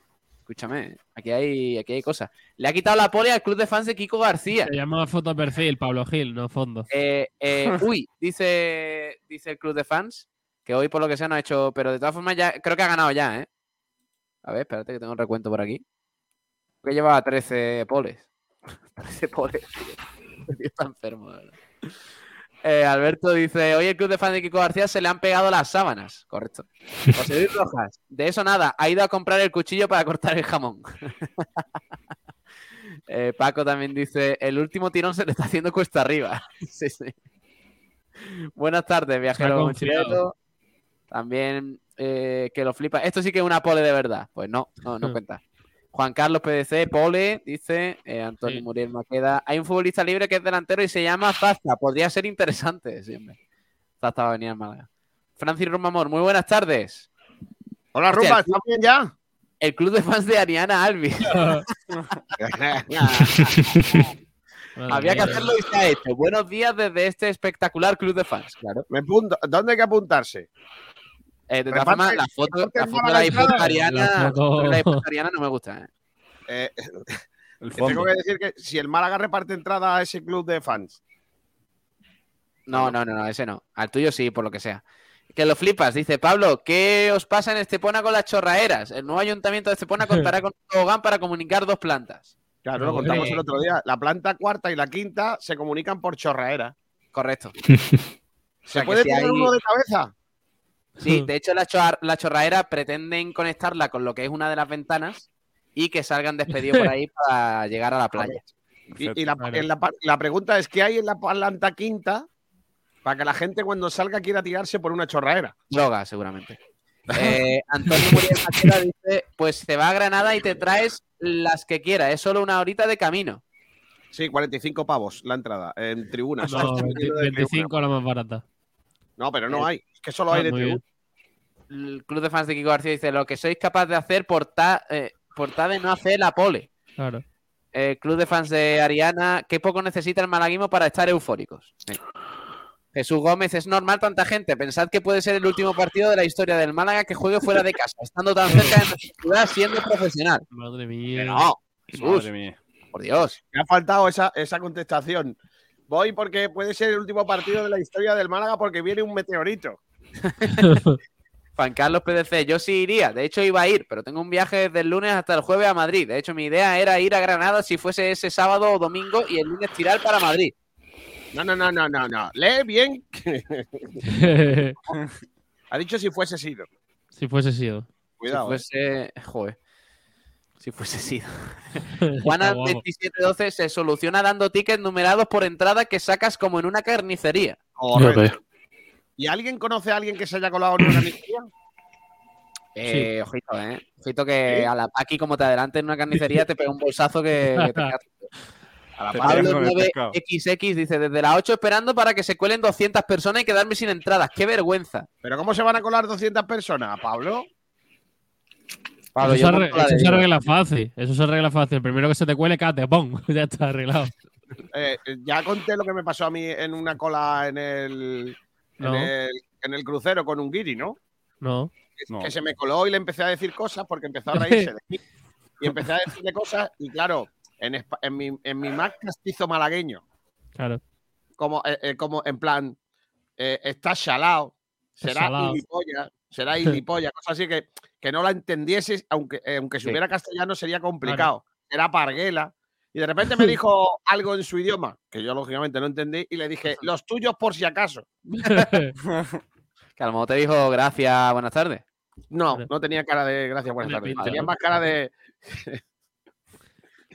Escúchame, aquí hay, aquí hay cosas. Le ha quitado la pole al club de fans de Kiko García. Se llama foto perfil, Pablo Gil, no fondo. Eh, eh, uy, dice, dice el club de fans que hoy por lo que sea no ha hecho, pero de todas formas ya creo que ha ganado ya, ¿eh? A ver, espérate que tengo un recuento por aquí. Que llevaba 13 poles. 13 poles. tío. Tío está enfermo, de verdad. Eh, Alberto dice, hoy el club de fans de Kiko García se le han pegado las sábanas. Correcto. José Luis Rojas, de eso nada, ha ido a comprar el cuchillo para cortar el jamón. Eh, Paco también dice, el último tirón se le está haciendo cuesta arriba. sí, sí. Buenas tardes, viajero mochilero. También eh, que lo flipa. Esto sí que es una pole de verdad. Pues no, no, no Hmm. cuenta. Juan Carlos PDC, pole, dice eh, Antonio Sí. Muriel Maqueda. Hay un futbolista libre que es delantero y se llama Zasta. Podría ser interesante, siempre. Zasta va a venir a Málaga. Francis Romamor, muy buenas tardes. Hola, Rumba, ¿estás bien ya? El club de fans de Ariana Albi. Había que hacerlo y se ha hecho. Buenos días desde este espectacular club de fans. Claro. Me. ¿Dónde hay que apuntarse? Eh, de todas formas, la foto, la foto de la entrada. disputa Ariana, La no me gusta. ¿eh? Eh, El que tengo que decir que si el Málaga reparte entrada a ese club de fans, No, no, no, no, ese no. Al tuyo sí, por lo que sea. Que lo flipas, dice Pablo. ¿Qué os pasa en Estepona con las chorraeras? El nuevo ayuntamiento de Estepona contará con un tobogán para comunicar dos plantas. claro, lo contamos el otro día. La planta cuarta y la quinta se comunican por chorraera. Correcto. ¿Se sea, puede si tener hay- uno de cabeza? Sí, de hecho, la, chorra- la chorraera pretenden conectarla con lo que es una de las ventanas y que salgan despedidos por ahí para llegar a la playa. Y, y la, Vale. la pregunta es: ¿qué hay en la planta quinta Para que la gente cuando salga quiera tirarse por una chorraera. Droga, seguramente. Eh, Antonio Muriel Maqueda dice: Pues te va a Granada y te traes las que quieras. Es solo una horita de camino. Sí, 45 pavos la entrada en tribunas. No, Estoy 20 metiendo de 25 la más barata. No, pero no hay. Es que solo hay Ah, de tribuna. El club de fans de Kiko García dice: Lo que sois capaz de hacer por ta, eh, por ta de no hacer la pole. Claro. Eh, club de fans de Ariana, qué poco necesita el malaguismo para estar eufóricos. Sí. Jesús Gómez, es normal tanta gente. Pensad que puede ser el último partido de la historia del Málaga que juegue fuera de casa, estando tan cerca de nuestra ciudad, siendo profesional. Madre mía. Que no, Jesús, Madre mía. por Dios. Me ha faltado esa, esa contestación. Voy porque puede ser el último partido de la historia del Málaga porque viene un meteorito. Juan Carlos PDC, yo sí iría. De hecho, iba a ir, pero tengo un viaje desde el lunes hasta el jueves a Madrid. De hecho, mi idea era ir a Granada si fuese ese sábado o domingo y el lunes tirar para Madrid. No, no, no, no, no, no. Lee bien. ha dicho si fuese sido. si fuese sido. Cuidado. Si fuese. Joder. Si fuese sido. Juana Está guapo. 2712 se soluciona dando tickets numerados por entrada que sacas como en una carnicería. Correcto. ¿Y alguien conoce a alguien que se haya colado en una carnicería? Eh, Ojito, ¿eh? Ojito que a la Paqui, como te adelantes en una carnicería, te pega un bolsazo que, que te A la Pablo, tiras con el 9XX dice, desde las 8 esperando para que se cuelen 200 personas y quedarme sin entradas. ¡Qué vergüenza! ¿Pero cómo se van a colar 200 personas, Pablo? Pablo, eso se, arre- monto la eso de se Dios. arregla fácil. Eso se arregla fácil. El primero que se te cuele, cate, ¡pum! ya está arreglado. Eh, ya conté lo que me pasó a mí en una cola en el, No. en el, en el crucero con un guiri, ¿no? No. No. Que se me coló y le empecé a decir cosas porque empezó a reírse de mí. Y empecé a decirle cosas y claro, en, mi, en mi más castizo malagueño, Claro. como, eh, eh, como en plan, eh, está chalao, será gilipollas, será gilipollas, cosas así que, que no la entendieses, aunque, eh, aunque Sí. supiera castellano sería complicado. Era parguela. Y de repente me dijo algo en su idioma, que yo lógicamente no entendí, y le dije, los tuyos por si acaso. Que a lo mejor te dijo gracias, buenas tardes. No, no tenía cara de gracias, buenas tardes. Tenía más cara de.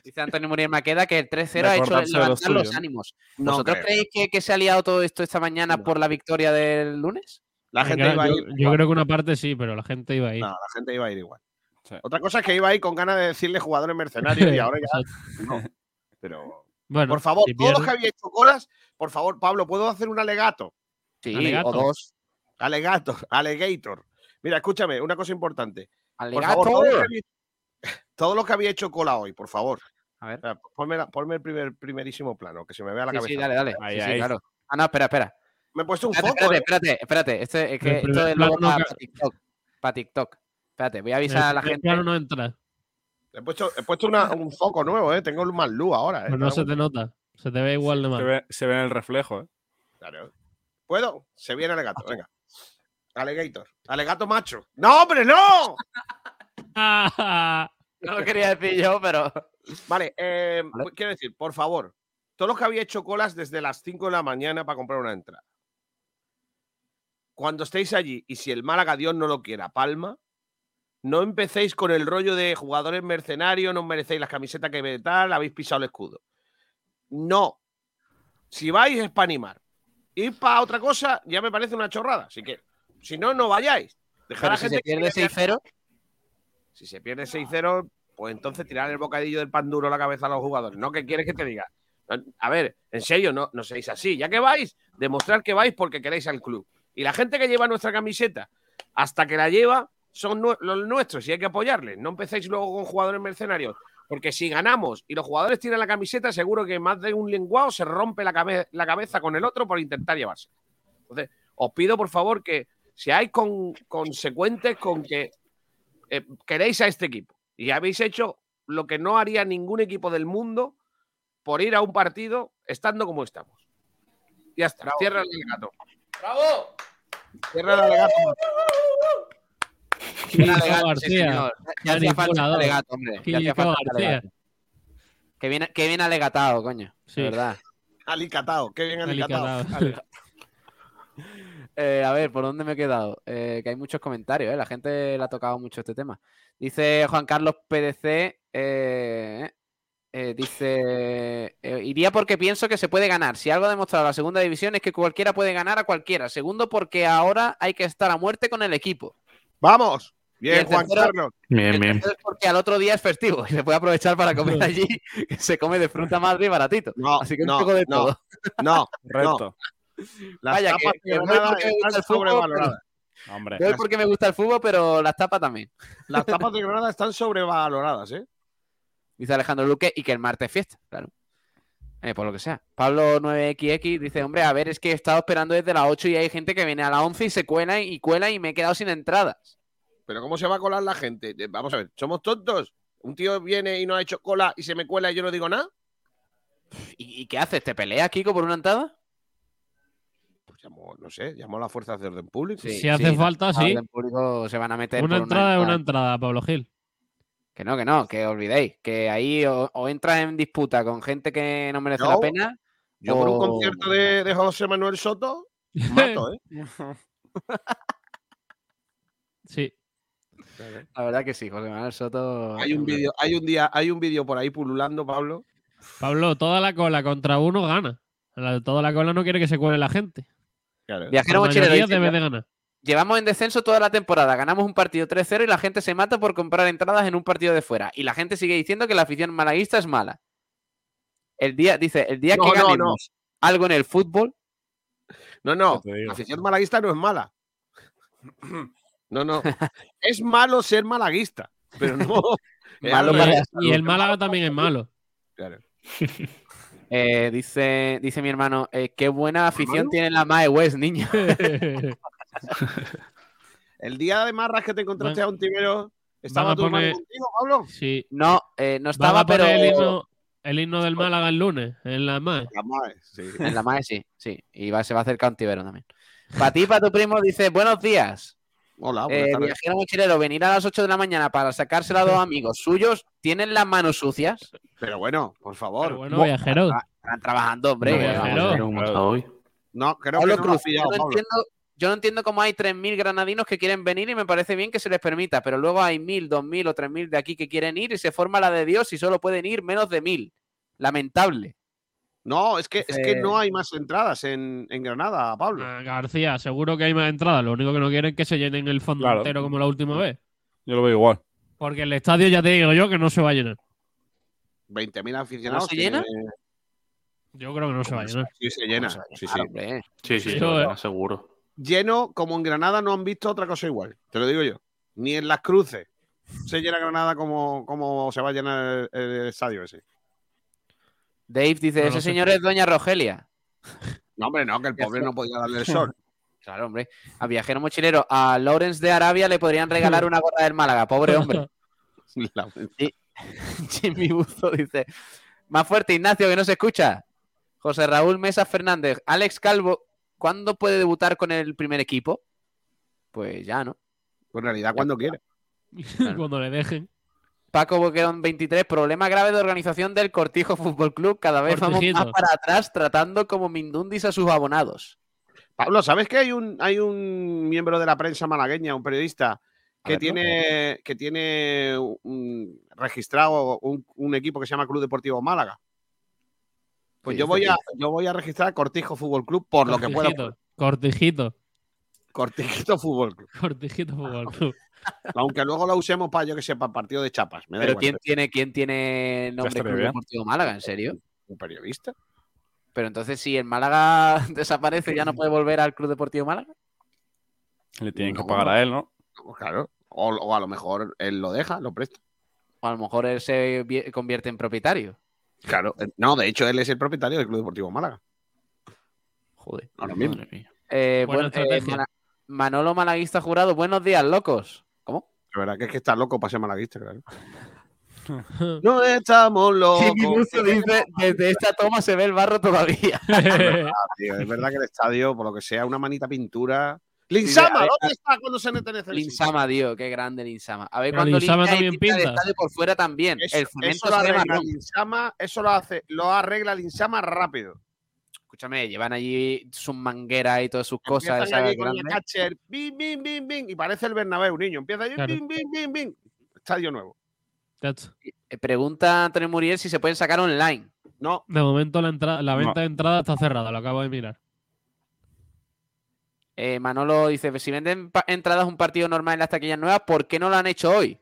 Dice Antonio Muriel Maqueda que el 3-0 ha hecho los levantar los ánimos. ¿Vosotros creéis que, que se ha liado todo esto esta mañana No. por la victoria del lunes? La gente Venga, iba a yo, ir. yo igual. creo que una parte sí, pero la gente iba ahí. No, la gente iba a ir igual. Sí. Otra cosa es que iba ahí con ganas de decirle jugadores mercenarios y ahora ya. No. Pero. Bueno, Por favor, si todos los que habéis hecho colas, por favor, Pablo, ¿puedo hacer un alegato? Sí, Alegato. o dos. Alegato, alligator. Mira, escúchame, una cosa importante. Por Alegato. favor, todos los, que habéis, todos los que habéis hecho cola hoy, por favor. A ver. Ponme, la- ponme el primer, primerísimo plano, que se me vea la Sí, cabeza. sí, dale, dale. Ahí, Sí, claro. Ah, no, espera, espera. Me he puesto un Espérate, foco. espérate, ¿eh? espérate, espérate. Este, es que El esto es luego plano para que- TikTok. Para TikTok. Espérate, voy a el avisar a la gente. plano no entra. He puesto, he puesto una- un foco nuevo, ¿eh? Tengo más luz ahora. ¿eh? Pues no se te nota. Se te ve igual de Se mal. ve, se ve en el reflejo, ¿eh? Claro. ¿Puedo? Se viene alegato, venga. Alligator. Alegato macho. ¡No, hombre, no! No lo quería decir yo, pero. Vale, eh, Vale. quiero decir, por favor, todos los que habéis hecho colas desde las 5 de la mañana para comprar una entrada. Cuando estéis allí y si el Málaga Dios no lo quiera, palma, no empecéis con el rollo de jugadores mercenarios, no os merecéis las camisetas que ve tal, habéis pisado el escudo. No. Si vais es para animar. Ir para otra cosa ya me parece una chorrada. Así que, si no, no vayáis. Dejar a si gente se pierde quiera- 6-0, si se pierde 6-0, pues entonces tirar el bocadillo del pan duro a la cabeza a los jugadores. ¿No? ¿Qué quieres que te diga? A ver, en serio, no, no seáis así. Ya que vais, demostrar que vais porque queréis al club. Y la gente que lleva nuestra camiseta, hasta que la lleva, son los nuestros y hay que apoyarles. No empecéis luego con jugadores mercenarios. Porque si ganamos y los jugadores tiran la camiseta, seguro que más de un lenguado se rompe la, cabe- la cabeza con el otro por intentar llevarse. Entonces, os pido por favor que seáis con- consecuentes con que eh, queréis a este equipo. Y habéis hecho lo que no haría ningún equipo del mundo por ir a un partido estando como estamos. Ya está. Cierra el alegato. ¡Bravo! Cierra el alegato. Sí, García. Ya hacía falta alegato, hombre. Ya hacía Kiko falta García. alegato. Que bien, que bien alegatado, coño. Sí. De verdad. Alicatao. Qué bien. Alicatao. Eh, a ver, ¿por dónde me he quedado? Eh, que hay muchos comentarios, ¿eh? La gente le ha tocado mucho este tema. Dice Juan Carlos PDC. Eh, dice, eh, iría porque pienso que se puede ganar. Si algo ha demostrado la segunda división es que cualquiera puede ganar a cualquiera. Segundo, porque ahora hay que estar a muerte con el equipo. ¡Vamos! Bien, Juan tercero- Carlos. Bien, bien. es porque al otro día es festivo y se puede aprovechar para comer allí, que se come de fruta madre y baratito. No, Así que un no, poco de no, todo. No, Correcto. Las Vaya, tapas que- que voy Granada porque me gusta están el fútbol, sobrevaloradas. Hombre. Yo porque me gusta el fútbol, pero las tapas también. Las tapas de Granada están sobrevaloradas, ¿eh? Dice Alejandro Luque y que el martes es fiesta, claro. Eh, por lo que sea. Pablo 9XX dice, hombre, a ver, es que he estado esperando desde las 8 y hay gente que viene a las 11 y se cuela y cuela y me he quedado sin entradas. Pero ¿cómo se va a colar la gente? Eh, Vamos a ver, ¿somos tontos? Un tío viene y no ha hecho cola y se me cuela y yo no digo nada. ¿Y, y qué haces? ¿Te peleas, Kiko, por una entrada? Pues llamo, no sé, llamo a las fuerzas de orden público. Si hace falta, las sí. orden público se van a meter Una por entrada es una entrada, Pablo Gil. Que no, que no, que olvidéis. Que ahí o, o entras en disputa con gente que no merece la pena. Yo por un concierto de, de José Manuel Soto, mato, ¿eh? Sí. La verdad que sí, José Manuel Soto. Hay un vídeo, hay un día, hay un vídeo por ahí pululando, Pablo. Pablo, toda la cola contra uno gana. La- Toda la cola no quiere que se cuele la gente. Viajero La mochilero mayoría dice, debe de ganar. Llevamos en descenso toda la temporada, ganamos un partido 3-0 y la gente se mata por comprar entradas en un partido de fuera. Y la gente sigue diciendo que la afición malaguista es mala. El día, dice, el día No, que no, no. ganemos algo en el fútbol, No, no, la afición malaguista no es mala. No, no. es malo ser malaguista, pero no. Malo para-. Y el Málaga también es malo. Claro. eh, dice, dice mi hermano, eh, qué buena afición ¿Hermano? tiene la Mae West, niño. El día de marras que te encontraste a un timero, ¿estaba tu hermano poner- contigo, Pablo? sí. No, eh, no estaba, pero el himno, el himno del Málaga el lunes, en la MAE. La madre, sí. en la Mae sí, sí. Y va, se va a acercar un tibero también. Para ti, para tu primo, dice, buenos días. Hola, Eh, viajero mochilero, venir a las 8 de la mañana para sacársela a dos amigos suyos, ¿tienen las manos sucias? Pero bueno, por favor. Pero bueno, viajero. Están trabajando, hombre. No, viajero. vamos a ver. ¿Cómo está hoy? No, creo Pablo que no lo Cruz, pillado, yo, no Pablo. entiendo, yo no entiendo cómo hay 3.000 granadinos que quieren venir y me parece bien que se les permita, pero luego hay 1.000, 2.000 o 3.000 de aquí que quieren ir y se forma la de Dios y solo pueden ir menos de 1.000. Lamentable. No, es que, es que no hay más entradas en, en Granada, Pablo. Ah, García, seguro que hay más entradas. Lo único que no quieren es que se llenen el fondo Claro. entero como la última vez. Yo lo veo igual. Porque el estadio ya te digo yo que no se va a llenar. 20.000 aficionados. se llena? tiene- Yo creo que no se va a llenar. Sí, se llena. Sí, sí. Sí, sí, Sí, eh. llena, seguro. Lleno, como en Granada no han visto otra cosa igual. Te lo digo yo. Ni en las cruces se llena Granada como, como se va a llenar el, el estadio ese. Dave dice, No ese señor es Doña Rogelia. No, hombre, no, que el pobre no podía darle el sol. Claro, hombre. A viajero mochilero, a Lawrence de Arabia le podrían regalar una gorra del Málaga, pobre hombre. Jimmy Buzo dice, más fuerte, Ignacio, que no se escucha. José Raúl Mesa Fernández, Alex Calvo, ¿cuándo puede debutar con el primer equipo? Pues ya, ¿no? En realidad, cuando quiera. Cuando le dejen. Paco Boquerón 23, problema grave de organización del Cortijo Fútbol Club. Cada vez vamos más para atrás tratando como Mindundis a sus abonados. Pablo, ¿sabes que hay un, hay un miembro de la prensa malagueña, un periodista, que tiene, que tiene un- registrado un, un equipo que se llama Club Deportivo Málaga? Pues Sí, yo voy, a, yo voy a registrar Cortijo Fútbol Club por lo que pueda. Cortijito. Cortijito. Cortijito Fútbol Club. Cortijito Fútbol Club. Aunque luego lo usemos para, yo que sé, para partido de chapas. Me da Pero igual. ¿quién tiene, quién tiene nombre Club. Deportivo Málaga? ¿En serio? ¿Un periodista? Pero entonces si el Málaga desaparece ya no puede volver al Club Deportivo Málaga. Le tienen que pagar a él, ¿no? Pues claro. O, o a lo mejor él lo deja, lo presta. O a lo mejor él se vi- convierte en propietario. Claro. eh, No, de hecho, él es el propietario del Club Deportivo Málaga. Joder. Ahora mismo. Eh, Buena buen- eh, Manolo Malaguista jurado, buenos días, locos. ¿Cómo? La verdad que es que está loco para ser malaguista, claro. No estamos locos. Buzo dice, desde esta toma se ve el barro todavía. Tío, es verdad que el estadio, por lo que sea, una manita pintura. Linsama, ¿dónde está cuando se necesita? Linsama, tío, qué grande Linsama. A ver Pero cuando Linsama también pinta estadio por fuera también. Eso, el cemento eso lo arregla. Linsama, eso lo hace, lo arregla Linsama rápido. Escúchame, llevan allí sus mangueras y todas sus cosas. Empiezan allí con el grandes. catcher, y parece el Bernabéu, niño. Empieza allí, Claro. bim, bim, bim, bim. Estadio nuevo. Chacho. Eh, Pregunta Antonio Muriel si se pueden sacar online. No, De momento la, entrada, la No. venta de entrada está cerrada, lo acabo de mirar. Eh, Manolo dice, si venden entradas a un partido normal en las taquillas nuevas, ¿por qué no lo han hecho hoy?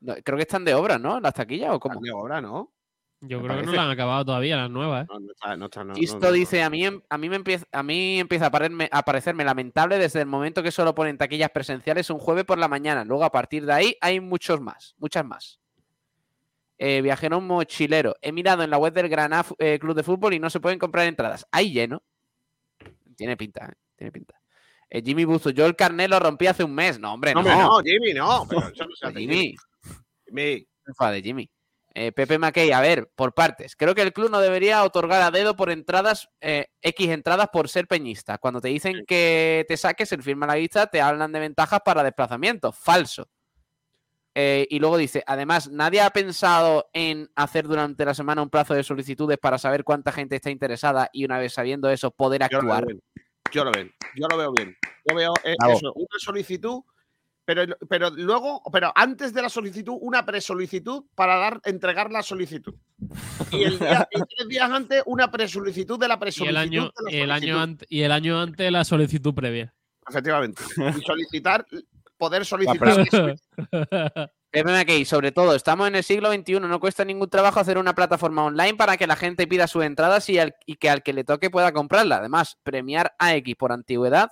No, creo que están de obra, ¿no? ¿Las taquillas o cómo? de obra, ¿no? Yo creo que no parece. la han acabado todavía, las nuevas, ¿eh? No, no está, no está. No, Esto no. dice, a mí, em- a mí me empieza, a mí empieza a, parecerme, a parecerme lamentable desde el momento que solo ponen taquillas presenciales un jueves por la mañana. Luego, a partir de ahí, hay muchos más, muchas más. Eh, viajero mochilero. He mirado en la web del Granada eh, Club de Fútbol y no se pueden comprar entradas. Hay lleno. Tiene pinta, ¿eh? Tiene pinta. Eh, Jimmy Buzo, yo el carnet lo rompí hace un mes. No, hombre, No, no. hombre, no, Jimmy, no. Pero eso no se hace. Jimmy. Jimmy. de Jimmy. Eh, Pepe McKay, a ver, por partes. Creo que el club no debería otorgar a dedo por entradas, eh, X entradas por ser peñista. Cuando te dicen que te saques el firma la lista, te hablan de ventajas para desplazamiento. Falso. Eh, y luego dice, además, nadie ha pensado en hacer durante la semana un plazo de solicitudes para saber cuánta gente está interesada y una vez sabiendo eso, poder actuar. Yo lo veo. Yo lo veo bien. Yo veo eh, eso, una solicitud, pero, pero luego, pero antes de la solicitud, una presolicitud para dar, entregar la solicitud. Y, el día, y tres días antes, una presolicitud de la Y presolicitud. el año, de la y el año, ante- y el año antes la solicitud previa. Efectivamente. Y solicitar, poder solicitar. Pepe McKay, sobre todo, estamos en el siglo XXI, no cuesta ningún trabajo hacer una plataforma online para que la gente pida sus entradas y, al- y que al que le toque pueda comprarla. Además, premiar a X por antigüedad.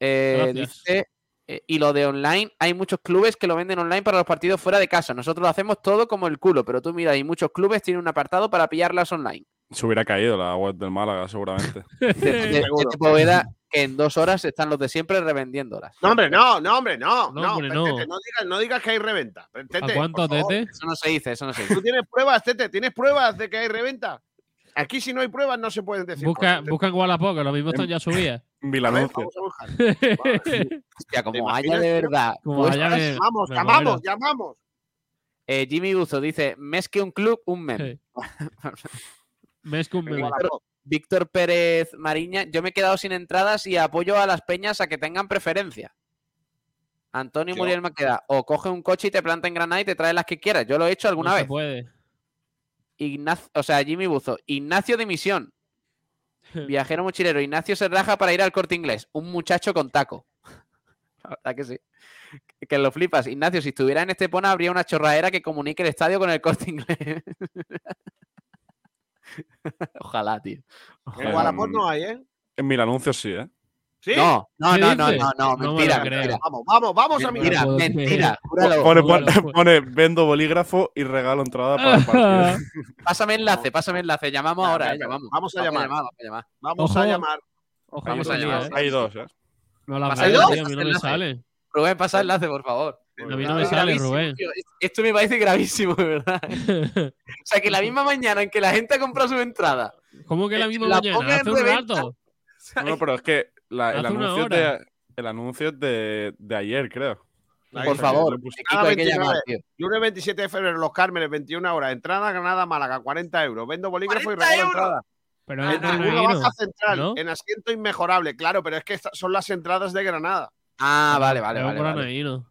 Eh, dice, eh, y lo de online, hay muchos clubes que lo venden online para los partidos fuera de casa. Nosotros lo hacemos todo como el culo, pero tú mira, hay muchos clubes tienen un apartado para pillarlas online. Se hubiera caído la web del Málaga, seguramente. De, que en dos horas están los de siempre revendiéndolas. No, hombre, no, no, hombre, no. No, No, hombre, no. Tete, no digas, no digas que hay reventa. Tete, ¿A cuánto, Tete? Eso no se dice, eso no se dice. ¿Tú tienes pruebas, Tete? ¿Tienes pruebas de que hay reventa? Aquí, si no hay pruebas, no se pueden decir. Busca, cosas, Tete. busca en Wallapop, que lo mismo están ya subidas. Buscar. Hostia, como ¿Te haya de verdad. Como pues, haya de- Llamamos, me llamamos, llamamos. eh, Jimmy Buzo dice, mes que un club, un meme. Mes con meme. Víctor, Víctor Pérez Mariña, yo me he quedado sin entradas y apoyo a las peñas a que tengan preferencia. Antonio Yo- Muriel me queda, o coge un coche y te planta en Granada y te trae las que quieras. Yo lo he hecho alguna no se vez. puede. Ignacio, o sea, Jimmy Buzo, Ignacio de Misión, viajero mochilero, Ignacio se raja para ir al corte inglés, un muchacho con taco. La verdad que sí. Que lo flipas. Ignacio, si estuviera en Estepona habría una chorraera que comunique el estadio con el corte inglés. Ojalá, tío. En Ojalá. Wallapop no hay, ¿eh? En Milanuncio sí, ¿eh? ¿Sí? No, no, ¿Qué no, no, no, no, No me mentira, mentira. Vamos, vamos, vamos a Mentira, mirar. mentira, júralo. Pone, pone- pone, vendo bolígrafo y regalo entrada para el partido. Pásame enlace, pásame enlace. Llamamos Ya, ahora, eh, llamamos. vamos a llamar. vamos a llamar. Vamos Ojo. a llamar. Ojo, Vamos a llamar. ¿eh? Hay dos, ¿eh? No la ¿Pasa dos? tío, a mí no me sale. Rubén, pasa enlace, por favor. A mí no Esto me es sale, gravísimo, Rubén. tío. Esto me parece gravísimo, de verdad. O sea, que la misma mañana en que la gente ha comprado su entrada, ¿Cómo que la Eh, misma la mañana? Hace un reventa. rato. No, pero es que la- el, anuncio de, el anuncio es de, de ayer, creo. Por favor, hay que 29. llamar, tío. Lunes 27 de febrero, Los Cármenes, 21 horas. Entrada, Granada, Málaga, 40 euros. Vendo bolígrafo y 40 regalo euros. entrada. Pero es En Reino. baja central, ¿no? en asiento inmejorable. Claro, pero es que son las entradas de Granada. Ah, vale, vale, vale. Vale.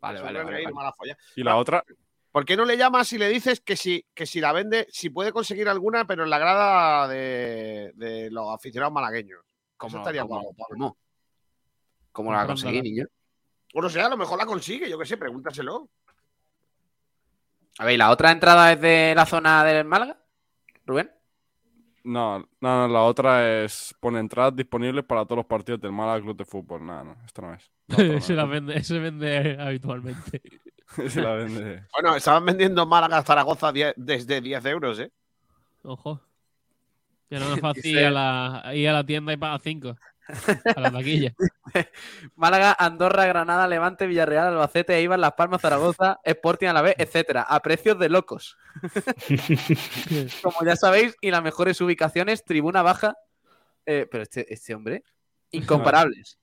Vale, vale, vale, vale. mala folla. Y la otra, ¿Por qué no le llamas y le dices que si, que si la vende, si puede conseguir alguna, pero en la grada de, de los aficionados malagueños? ¿Cómo, Eso estaría cómo- guapo, Pablo. cómo? ¿Cómo la conseguí, niño? O no sé, a lo mejor la consigue, yo qué sé, pregúntaselo. A ver, ¿y ¿la otra entrada es de la zona del Málaga? Rubén. No, no, no, la otra es pone entradas disponibles para todos los partidos del Málaga Club de Fútbol. No, no, esto no es. La otra no se, la vende, se vende habitualmente. Se la vende. Bueno, estaban vendiendo Málaga Zaragoza 10 desde 10 euros, ¿eh? Ojo. Ya no es fácil ir a, la, ir a la tienda y pagar 5. A la taquilla. Málaga, Andorra, Granada, Levante, Villarreal, Albacete, Eibar, Las Palmas, Zaragoza, Sporting a la vez, etcétera, a precios de locos. Como ya sabéis, y las mejores ubicaciones, tribuna baja. eh, pero este, este hombre, incomparables.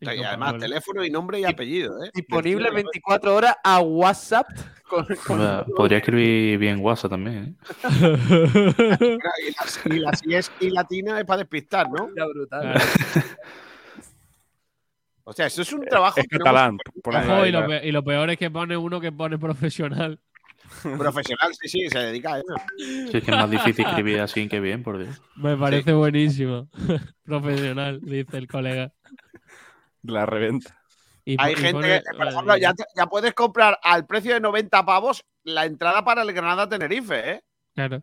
Y además, teléfono y nombre y apellido, ¿eh? Disponible 24 horas a WhatsApp. Con, Podría escribir bien WhatsApp también, ¿eh? Y la, y la si es y latina es para despistar, ¿no? Ya brutal. O sea, eso es un trabajo Es que no catalán. Ojo, ahí y, lo, y peor es que pone uno que pone profesional. profesional, sí, sí, se dedica a eso. Si es que es más difícil escribir así que bien, por Dios. Me parece buenísimo. profesional, dice el colega. La reventa. Y Hay y gente pone- que, por ejemplo, ya, puedes comprar al precio de 90 pavos la entrada para el Granada Tenerife, ¿eh? Claro.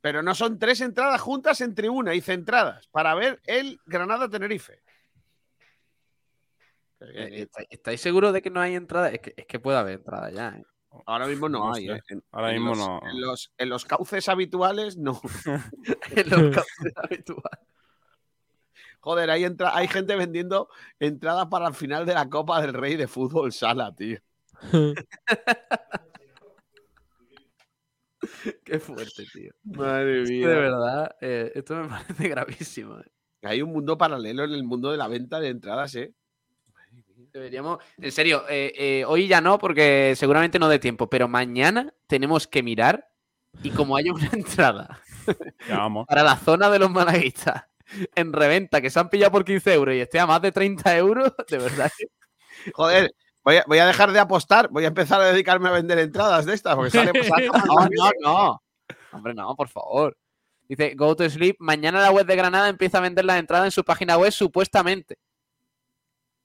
Pero no son tres entradas juntas en tribuna y centradas para ver el Granada Tenerife. Eh, ¿estáis- ¿Estáis seguros de que no hay entrada? Es que, es que puede haber entrada ya. ¿eh? Ahora mismo no, No hay. ¿eh? En- Ahora en mismo los- no. En los, en los cauces habituales, no. En los cauces habituales. Joder, hay, entra- hay gente vendiendo entradas para el final de la Copa del Rey de Fútbol Sala, tío. Qué fuerte, tío. Madre mía. de verdad, eh, esto me parece gravísimo. eh. Hay un mundo paralelo en el mundo de la venta de entradas, ¿eh? Deberíamos, en serio, eh, eh, hoy ya no, porque seguramente no dé tiempo, pero mañana tenemos que mirar y como haya una entrada Ya vamos. para la zona de los malaguistas en reventa que se han pillado por 15 euros y esté a más de 30 euros, de verdad. Joder, voy a, voy a dejar de apostar, voy a empezar a dedicarme a vender entradas de estas, porque sale No, no, no. Hombre, no, por favor. Dice, go to sleep. Mañana la web de Granada empieza a vender las entradas en su página web, supuestamente.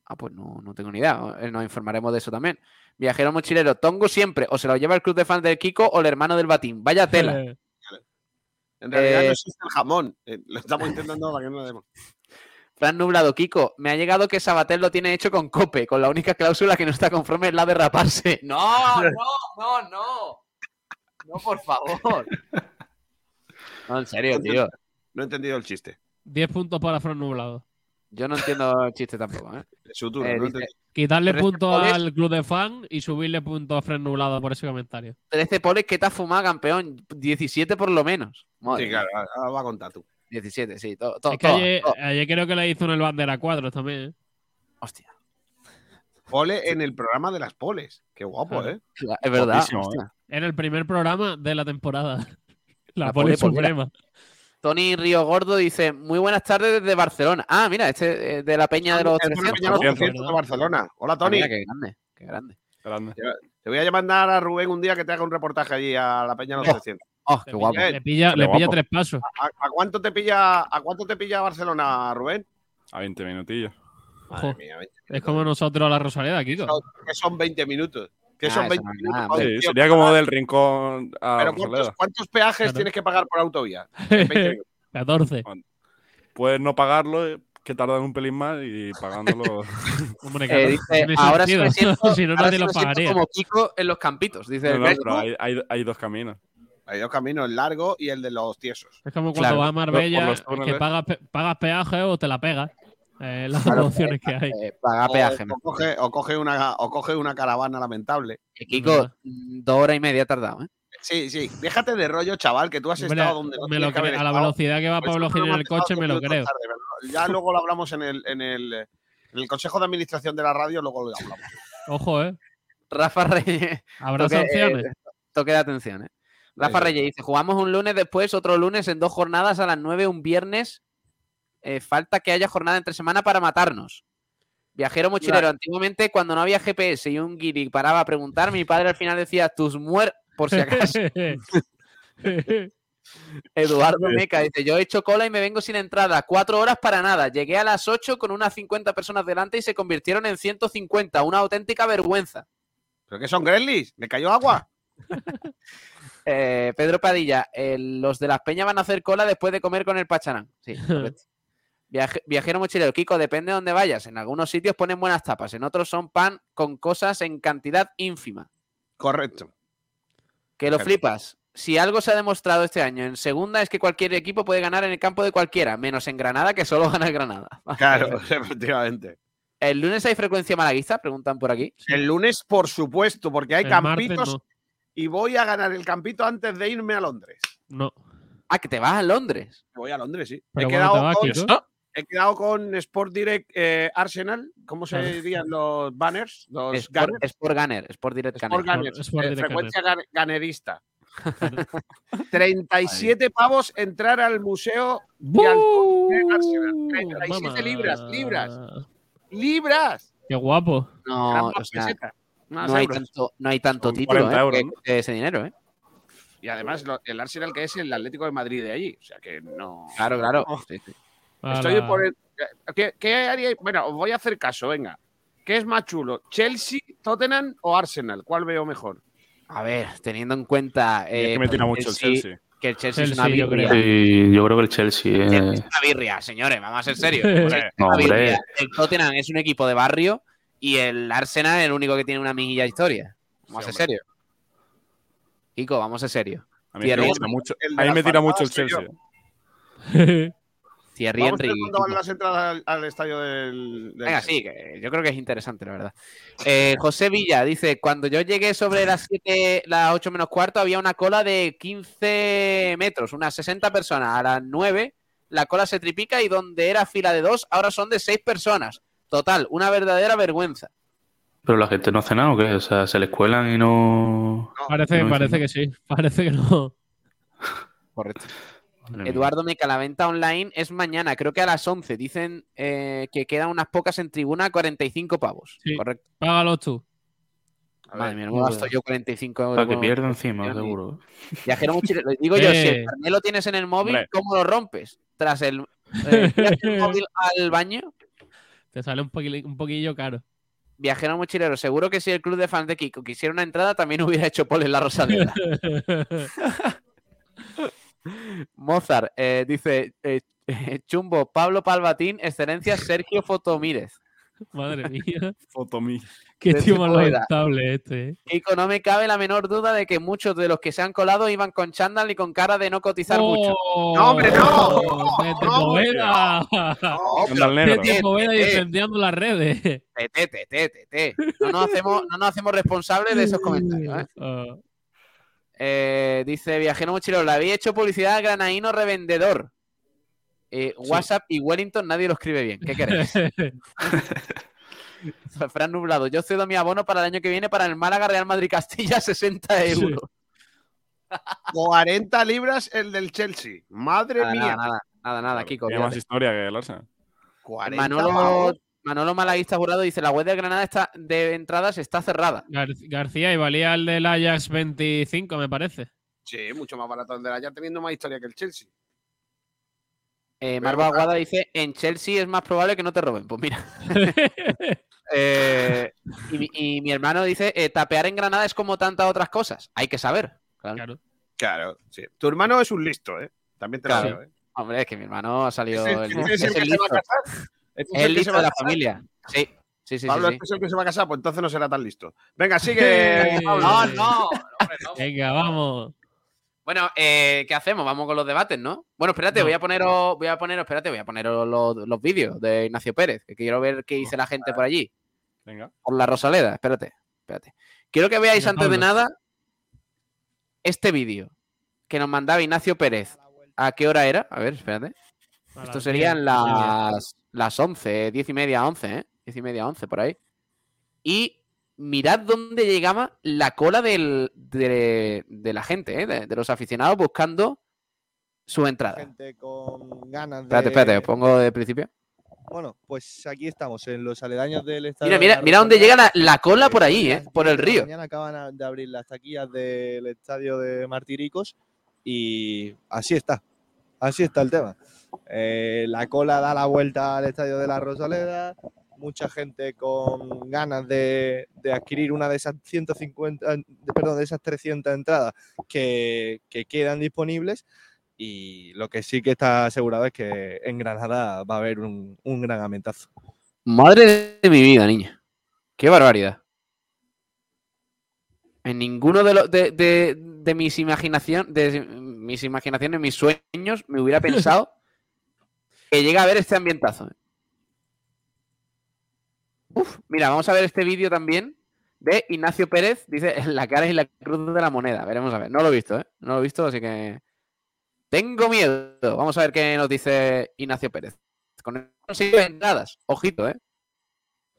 Ah, pues no, no tengo ni idea. Eh, Nos informaremos de eso también. Viajero mochilero, Tongo siempre. O se lo lleva el club de fans del Kiko o el hermano del Batín. Vaya tela. Eh, En realidad Eh, no existe el jamón. eh, lo estamos intentando para que no lo demos. Fran Nublado, Kiko, me ha llegado que Sabater lo tiene hecho con Cope, con la única cláusula que no está conforme es la de raparse. No, no, no, no. No, por favor. No, en serio, tío. No he entendido el chiste. 10 puntos para Fran Nublado. Yo no entiendo el chiste tampoco, ¿eh? Es su turno. Eh, no dice. Quitarle puntos al club de fan y subirle puntos a Fran Nublado por ese comentario. 13 poles que te has fumado, campeón. 17 por lo menos. Madre Sí, claro, ahora va a contar tú. 17, sí. Todo, todo, es que todo, ayer, creo que le hizo en el bandera 4 también. ¿eh? Hostia. Pole en el programa de las poles. Qué guapo, Claro. ¿eh? Es verdad. Era el primer programa de la temporada. La, La pole pole polera. suprema. Tony Río Gordo dice: Muy buenas tardes desde Barcelona. Ah, mira, este eh, de la Peña de los Es una 300. peña ¿no? de los 300 de Barcelona. Hola, Ah, Tony. mira, qué grande, qué grande. Grande. Te voy a mandar a Rubén un día que te haga un reportaje allí a la peña de los Oh. 300. Oh, Le qué guapo. Le pilla, Qué le pilla guapo. tres pasos. ¿A, a cuánto te pilla, ¿A cuánto te pilla Barcelona, Rubén? A 20 minutillos. Madre mía, 20 Es como nosotros a la Rosaleda, Kiko. Son- que son 20 minutos. Que Ah, son eso 20 no minutos. nada, Sí, sería como del rincón a Pero ¿cuántos, peajes Claro. tienes que pagar por autovía? 20 minutos. 14. Puedes no pagarlo, eh, que tardan un pelín más y pagándolo. Hombre, Eh, dice, ahora sí me siento, si no, ahora nadie sí lo me siento pagaría. como Kiko en los campitos. Dice no, no, pero hay, hay- hay dos caminos. Hay dos caminos, el largo y el de los tiesos. Es como cuando Claro, vas a Marbella, que pagas, pagas peaje o te la pegas. Eh, las Claro, opciones que hay. Eh, paga O, peaje. o coge, o, coge una, o coge una caravana lamentable. Eh, Kiko, mm, dos horas y media tardado, ¿eh? Sí, sí. Déjate de rollo, chaval, que tú has Hombre, estado donde no me lo que a la velocidad que va Pablo Gil en el coche, me lo creo. tarde, Ya luego lo hablamos en el, en el, en el Consejo de Administración de la radio, luego lo hablamos. Ojo, ¿eh? Rafa Reyes. Habrá toque, sanciones. eh, toque de atención, ¿eh? Rafa. Reyes dice: Jugamos un lunes, después otro lunes en dos jornadas a las 9, un viernes. Eh, falta que haya jornada entre semana para matarnos. Viajero mochilero, antiguamente cuando no había GPS y un guiri paraba a preguntar, mi padre al final decía tus muer por si acaso. Eduardo Meca dice, yo he hecho cola y me vengo sin entrada, cuatro horas para nada. Llegué a las 8 con unas 50 personas delante y se convirtieron en 150, una auténtica vergüenza. ¿Pero qué son Gremlins? ¿Le cayó agua? Eh, Pedro Padilla, eh, los de las peñas van a hacer cola después de comer con el pacharán. Sí. Viaje- viajero mochilero, Kiko, depende de dónde vayas. En algunos sitios ponen buenas tapas, en otros son pan con cosas en cantidad ínfima. Correcto. Que lo flipas. Si algo se ha demostrado este año en segunda es que cualquier equipo puede ganar en el campo de cualquiera, menos en Granada, que solo gana el Granada. Claro, efectivamente. ¿El lunes hay frecuencia malaguista? Preguntan por aquí. El lunes, por supuesto, porque hay El campitos no. y voy a ganar el campito antes de irme a Londres. No. Ah, que te vas a Londres. Voy a Londres, sí. Pero he, ¿cuándo te quedado? He quedado con Sport Direct eh, Arsenal. ¿Cómo se dirían los banners? Los Sport, gunners. Sport Gunner, Sport Direct Sport Gunner. Sport eh, Direct frecuencia gan- ganerista. 37 pavos entrar al museo ¡Bú! Arsenal. 37 Mamá. libras, libras. libras. Qué guapo. No, o sea, no hay tanto, no hay tanto título 40 ¿eh? euros, que cueste ese dinero, ¿eh? Y además el Arsenal que es el Atlético de Madrid de allí. O sea que no. Claro, claro. no. Sí, Estoy por el- ¿Qué, qué haríais? Bueno, os voy a hacer caso, venga. ¿Qué es más chulo? ¿Chelsea, Tottenham o Arsenal? ¿Cuál veo mejor? A ver, teniendo en cuenta eh, que me tira mucho el Chelsea. que el Chelsea, es Chelsea, una yo birria. creo. Sí, yo creo que el Chelsea. El Chelsea eh, es una birria, señores, vamos a ser serios. No, O sea. El Tottenham es un equipo de barrio y el Arsenal es el único que tiene una mijilla de historia. Vamos Sí, a ser serios. Kiko, vamos a ser serios. A mí, me tira mucho, a mí me tira mucho el Chelsea. Thierry Vamos Henry. cuándo van las entradas al, al estadio del. del Venga, sí, que yo creo que es interesante, la verdad. Eh, José Villa dice: Cuando yo llegué sobre las 7, las 8 menos cuarto, había una cola de 15 metros, unas 60 personas. A las 9, la cola se tripica y donde era fila de dos, ahora son de 6 personas. Total, una verdadera vergüenza. Pero la gente no hace nada, ¿o qué? O sea, se les cuelan y no. Parece, No, parece no. que sí. Parece que no. Correcto. Eduardo Meca, la venta online es mañana, creo que a las 11. Dicen eh, que quedan unas pocas en tribuna a 45 pavos. Sí. Correcto. Págalos tú. A Madre mía, no me gasto yo 45 euros. Para que pierda encima, seguro. Viajero mochilero. Digo yo, si Eh. el carnet lo tienes en el móvil, Hombre. ¿cómo lo rompes? Tras el, eh, el móvil al baño. Te sale un, poquillo, un poquillo caro. Viajero mochilero, seguro que si el club de fans de Kiko quisiera una entrada, también hubiera hecho pole en la Rosaleda. Mozart eh, dice: eh, eh, Chumbo, Pablo Palvatín, excelencia Sergio Fotomírez. Madre mía. Fotomí. Qué tío más lamentable este. ¿eh? Kiko, no me cabe la menor duda de que muchos de los que se han colado iban con chándal y con cara de no cotizar mucho. ¡Oh! No, hombre, no. Desde No, Poveda. Desde Poveda eh. incendiando las redes. Tete, tete, tete. No nos hacemos, no nos hacemos responsables de esos comentarios. ¿eh? Ah, Eh, dice Viajero Mochilero, le había hecho publicidad al granaíno revendedor. Eh, WhatsApp y Wellington nadie lo escribe bien. ¿Qué queréis? Fran Nublado, yo cedo mi abono para el año que viene para el Málaga Real Madrid Castilla 60 Sí. euros. 40 libras el del Chelsea. Madre Nada, mía. nada, nada, nada, nada, Kiko. Tiene más historia que el Arsenal. 40 Manolo. Manolo Malaguista Jurado dice, la web de Granada está, de entradas está cerrada. Gar- García y valía el del Ajax 25, me parece. Sí, mucho más barato el de la ya teniendo más historia que el Chelsea. Eh, Marva. Aguada dice, en Chelsea es más probable que no te roben. Pues mira. Eh, y, mi- y mi hermano dice, eh, tapear en Granada es como tantas otras cosas. Hay que saber. Claro. Claro. Claro, sí. Tu hermano es un listo, ¿eh? También te lo Claro. digo, ¿eh? Hombre, es que mi hermano ha salido... El- es listo. Este es el el listo de la familia. Sí, sí, sí. sí, Pablo, sí. este es el que se va a casar, pues entonces no será tan listo. Venga, sigue. No, no, hombre, no. Venga, vamos. Bueno, eh, ¿qué hacemos? Vamos con los debates, ¿no? Bueno, espérate, No. voy a poneros, voy a poneros, espérate, voy a poneros los, los vídeos de Ignacio Pérez, que quiero ver qué dice la gente por allí. Venga. Por la Rosaleda, espérate, espérate. Quiero que veáis Venga, antes de nada este vídeo que nos mandaba Ignacio Pérez. ¿A qué hora era? A ver, espérate. Esto serían 10, las, las 11, 10 y media, 11, ¿eh? 10 y media, 11, por ahí. Y mirad dónde llegaba la cola del- de, de la gente, ¿eh? de, de los aficionados buscando su entrada. Gente con ganas de. Espérate, espérate, os pongo de principio. Bueno, pues aquí estamos, en los aledaños del estadio. Mira, mira, mira dónde llega la, la cola Eh, por ahí, ¿eh? Por el 10 de la río. Mañana acaban de abrir las taquillas del estadio de Martiricos y así está. Así está el tema. Eh, la cola da la vuelta al estadio de la Rosaleda. Mucha gente con ganas de, de adquirir una de esas 150, eh, perdón, de esas 300 entradas que, que quedan disponibles. Y lo que sí que está asegurado es que en Granada va a haber un, un gran amentazo. Madre de mi vida, niña. Qué barbaridad. En ninguno de, los de, de- de mis imaginación, de mis imaginaciones, mis sueños, me hubiera pensado que llega a ver este ambientazo. Uf, mira, vamos a ver este vídeo también de Ignacio Pérez. Dice la cara y la cruz de la moneda. Veremos a ver. No lo he visto, ¿eh? No lo he visto, así que. Tengo miedo. Vamos a ver qué nos dice Ignacio Pérez. Con consigue entradas. Ojito, ¿eh?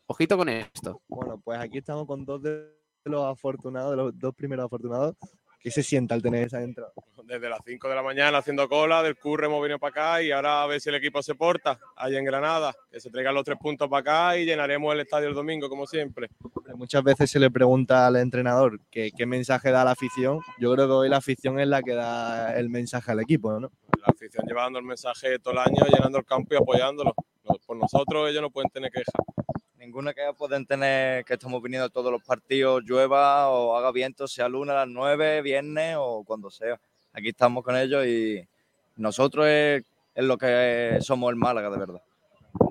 Ojito con esto. Bueno, pues aquí estamos con dos de los afortunados, de los dos primeros afortunados. ¿Qué se siente al tener esa entrada? Desde las 5 de la mañana haciendo cola, del curre hemos venido para acá y ahora a ver si el equipo se porta allá en Granada, que se traigan los tres puntos para acá y llenaremos el estadio el domingo como siempre. Muchas veces se le pregunta al entrenador que- qué mensaje da la afición. Yo creo que hoy la afición es la que da el mensaje al equipo, ¿no? La afición llevando el mensaje todo el año, llenando el campo y apoyándolo. Por nosotros ellos no pueden tener quejas. Ninguna que pueden tener que estamos viniendo a todos los partidos, llueva o haga viento, sea lunes a las 9, viernes o cuando sea. Aquí estamos con ellos y nosotros es, es lo que somos el Málaga, de verdad.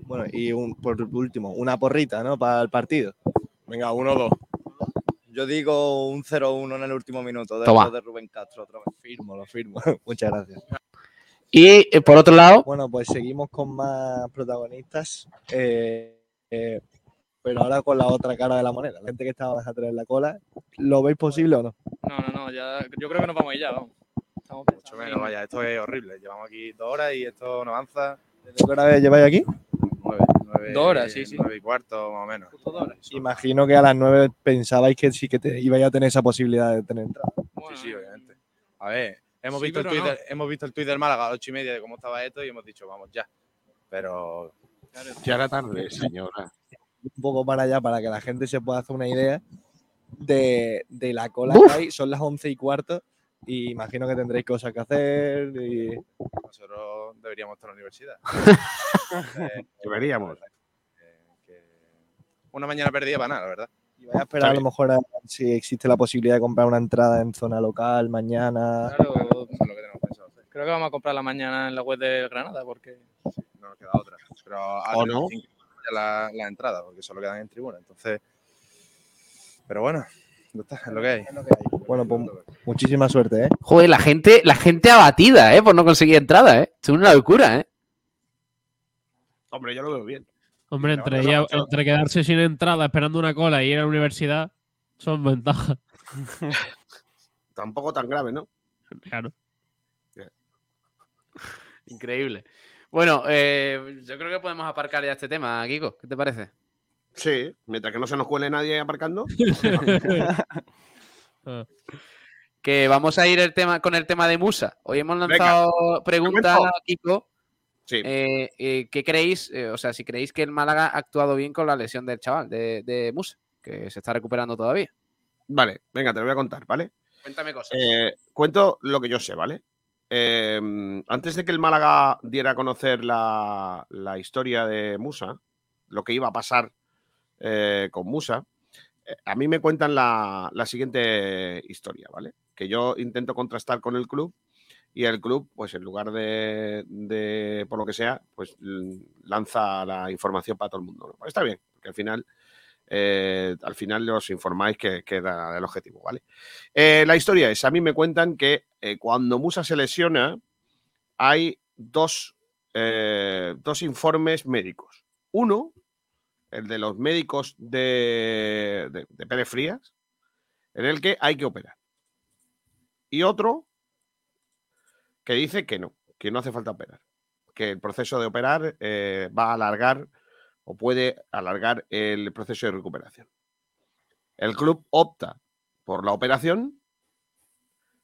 Bueno, y un- por último, una porrita, ¿no? Para el partido. Venga, uno o dos. Yo digo un 0-1 en el último minuto de, Toma. de Rubén Castro otra vez. Firmo, lo firmo. Muchas gracias. Y eh, por otro lado, Bueno, pues seguimos con más protagonistas, eh, eh, pero ahora con la otra cara de la moneda. La gente que estaba más atrás en la cola, ¿lo veis posible o no? No, no, no, ya, yo creo que nos vamos a ir ya, vamos. Estamos Mucho menos, vaya, esto es horrible. Llevamos aquí dos horas y esto no avanza. ¿Desde qué hora lleváis aquí? Nueve, nueve, Dos horas, sí, sí. Nueve y cuarto, más o menos. Imagino que a las 9 pensabais que sí que te, ibais a tener esa posibilidad de tener entrada. Sí, sí, obviamente. A ver, hemos, Sí, visto el no. del- hemos visto el tuit del Málaga a las ocho y media de cómo estaba esto y hemos dicho, vamos ya. Pero Ya era tarde, señora. Un poco para allá para que la gente se pueda hacer una idea de, de la cola Uf. que hay. Son las 11 y cuarto y imagino que tendréis cosas que hacer. Y... nosotros deberíamos estar en la universidad. Eh, Deberíamos. una mañana perdida para nada, la verdad. Y vais a esperar a lo mejor a ver si existe la posibilidad de comprar una entrada en zona local mañana. Claro, creo que vamos a comprar la mañana en la web de Granada porque No nos queda otra. Pero a ¿O no? 35 ya la, la entrada, porque solo quedan en tribuna. Entonces, pero bueno, es lo que hay. Bueno, pues muchísima suerte, ¿eh? joder, la gente, la gente abatida, ¿eh? Por no conseguir entrada, ¿eh? Es una locura, ¿eh? Hombre, yo lo veo bien. Hombre, entre, entre quedarse sin entrada esperando una cola y ir a la universidad, son ventajas. Tampoco tan grave, ¿no? Claro. Increíble. Bueno, eh, yo creo que podemos aparcar ya este tema, Kiko. ¿Qué te parece? Sí, mientras que no se nos cuele nadie aparcando. Que vamos a ir el tema, con el tema de Musa. Hoy hemos Venga, lanzado preguntas, cuento. Kiko. Sí. Eh, eh, ¿Qué creéis? eh, o sea, si creéis que el Málaga ha actuado bien con la lesión del chaval, de, de Musa, que se está recuperando todavía. Vale, venga, te lo voy a contar, ¿vale? Cuéntame cosas. Eh, cuento lo que yo sé, ¿vale? Eh, antes de que el Málaga diera a conocer la, la historia de Musa, lo que iba a pasar eh, con Musa, eh, a mí me cuentan la, la siguiente historia, ¿vale? Que yo intento contrastar con el club y el club, pues en lugar de, de, por lo que sea, pues lanza la información para todo el mundo. ¿no? Está bien, porque al final, eh, al final os informáis que, que era el objetivo, ¿vale? Eh, la historia es, a mí me cuentan que eh, cuando Musa se lesiona, hay dos, dos informes médicos. Uno, el de los médicos de, de, de Pérez Frías, en el que hay que operar. Y otro que dice que no, que no hace falta operar. Que el proceso de operar va a alargar o puede alargar el proceso de recuperación. El club opta por la operación,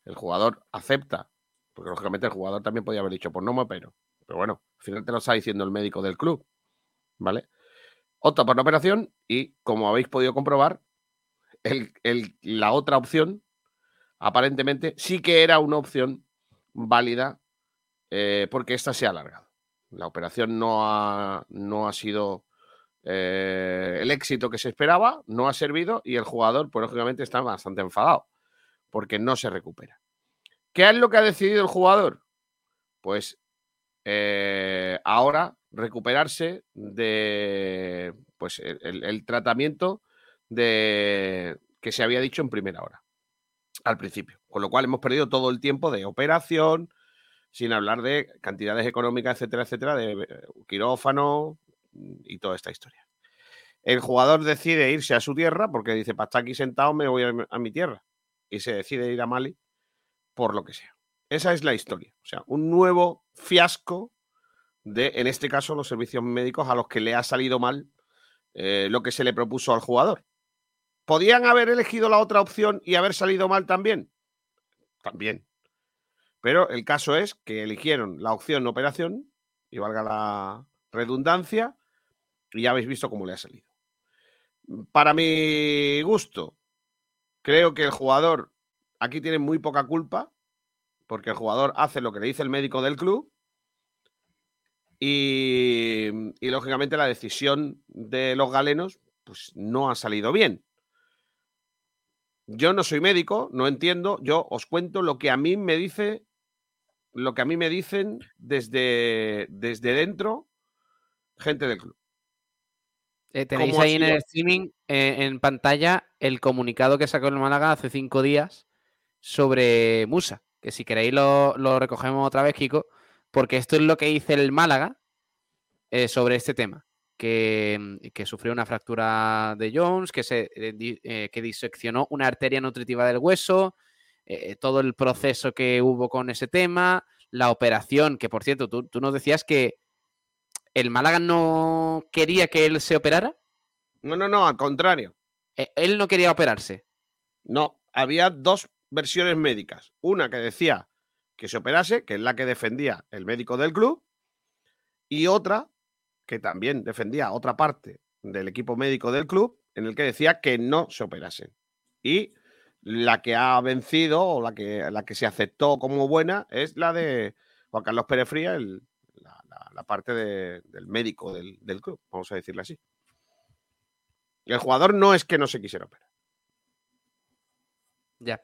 el jugador acepta, porque lógicamente el jugador también podía haber dicho, pues no me. Pero bueno, al final te lo está diciendo el médico del club, ¿vale? Opta por la operación y, como habéis podido comprobar, la otra opción, aparentemente, sí que era una opción válida eh, porque esta se ha alargado. La operación no ha, no ha sido eh, el éxito que se esperaba, no ha servido y el jugador, pues lógicamente, está bastante enfadado porque no se recupera. ¿Qué es lo que ha decidido el jugador? Pues eh, ahora recuperarse de pues el, el- tratamiento de que se había dicho en primera hora al principio. Con lo cual hemos perdido todo el tiempo de operación, sin hablar de cantidades económicas, etcétera, etcétera, de eh, quirófano y toda esta historia. El jugador decide irse a su tierra porque dice, para estar aquí sentado me voy a, mi- tierra. Y se decide ir a Mali por lo que sea. Esa es la historia. O sea, un nuevo fiasco de, en este caso, los servicios médicos a los que le ha salido mal eh, lo que se le propuso al jugador. ¿Podían haber elegido la otra opción y haber salido mal también? también. Pero el caso es que eligieron la opción operación, y valga la redundancia, y ya habéis visto cómo le ha salido. Para mi gusto, creo que el jugador aquí tiene muy poca culpa, porque el jugador hace lo que le dice el médico del club, y, lógicamente la decisión de los galenos pues, no ha salido bien. Yo no soy médico, no entiendo, yo os cuento lo que a mí me dice, lo que a mí me dicen desde, desde dentro, gente del club. Eh, tenéis ¿Cómo ha ahí en el streaming, eh, en pantalla, el comunicado que sacó el Málaga hace cinco días sobre Musa. Que si queréis lo, lo recogemos otra vez, Kiko, porque esto es lo que dice el Málaga eh, sobre este tema. Que, mm, que sufrió una fractura de Jones, que, se, que diseccionó una arteria nutritiva del hueso, todo el proceso que hubo con ese tema, la operación, que por cierto, tú, tú nos decías que el Málaga no quería que él se operara. No, no, no, al contrario. Eh, Él no quería operarse. No, había dos versiones médicas. Una que decía que se operase, que es la que defendía el médico del club, y otra que también defendía otra parte del equipo médico del club, en el que decía que no se operasen. Y la que ha vencido o la que, la que se aceptó como buena es la de Juan Carlos Pérez Fría, el- la, parte de- del médico del, del club, vamos a decirle así. El jugador no es que no se quisiera operar. Ya.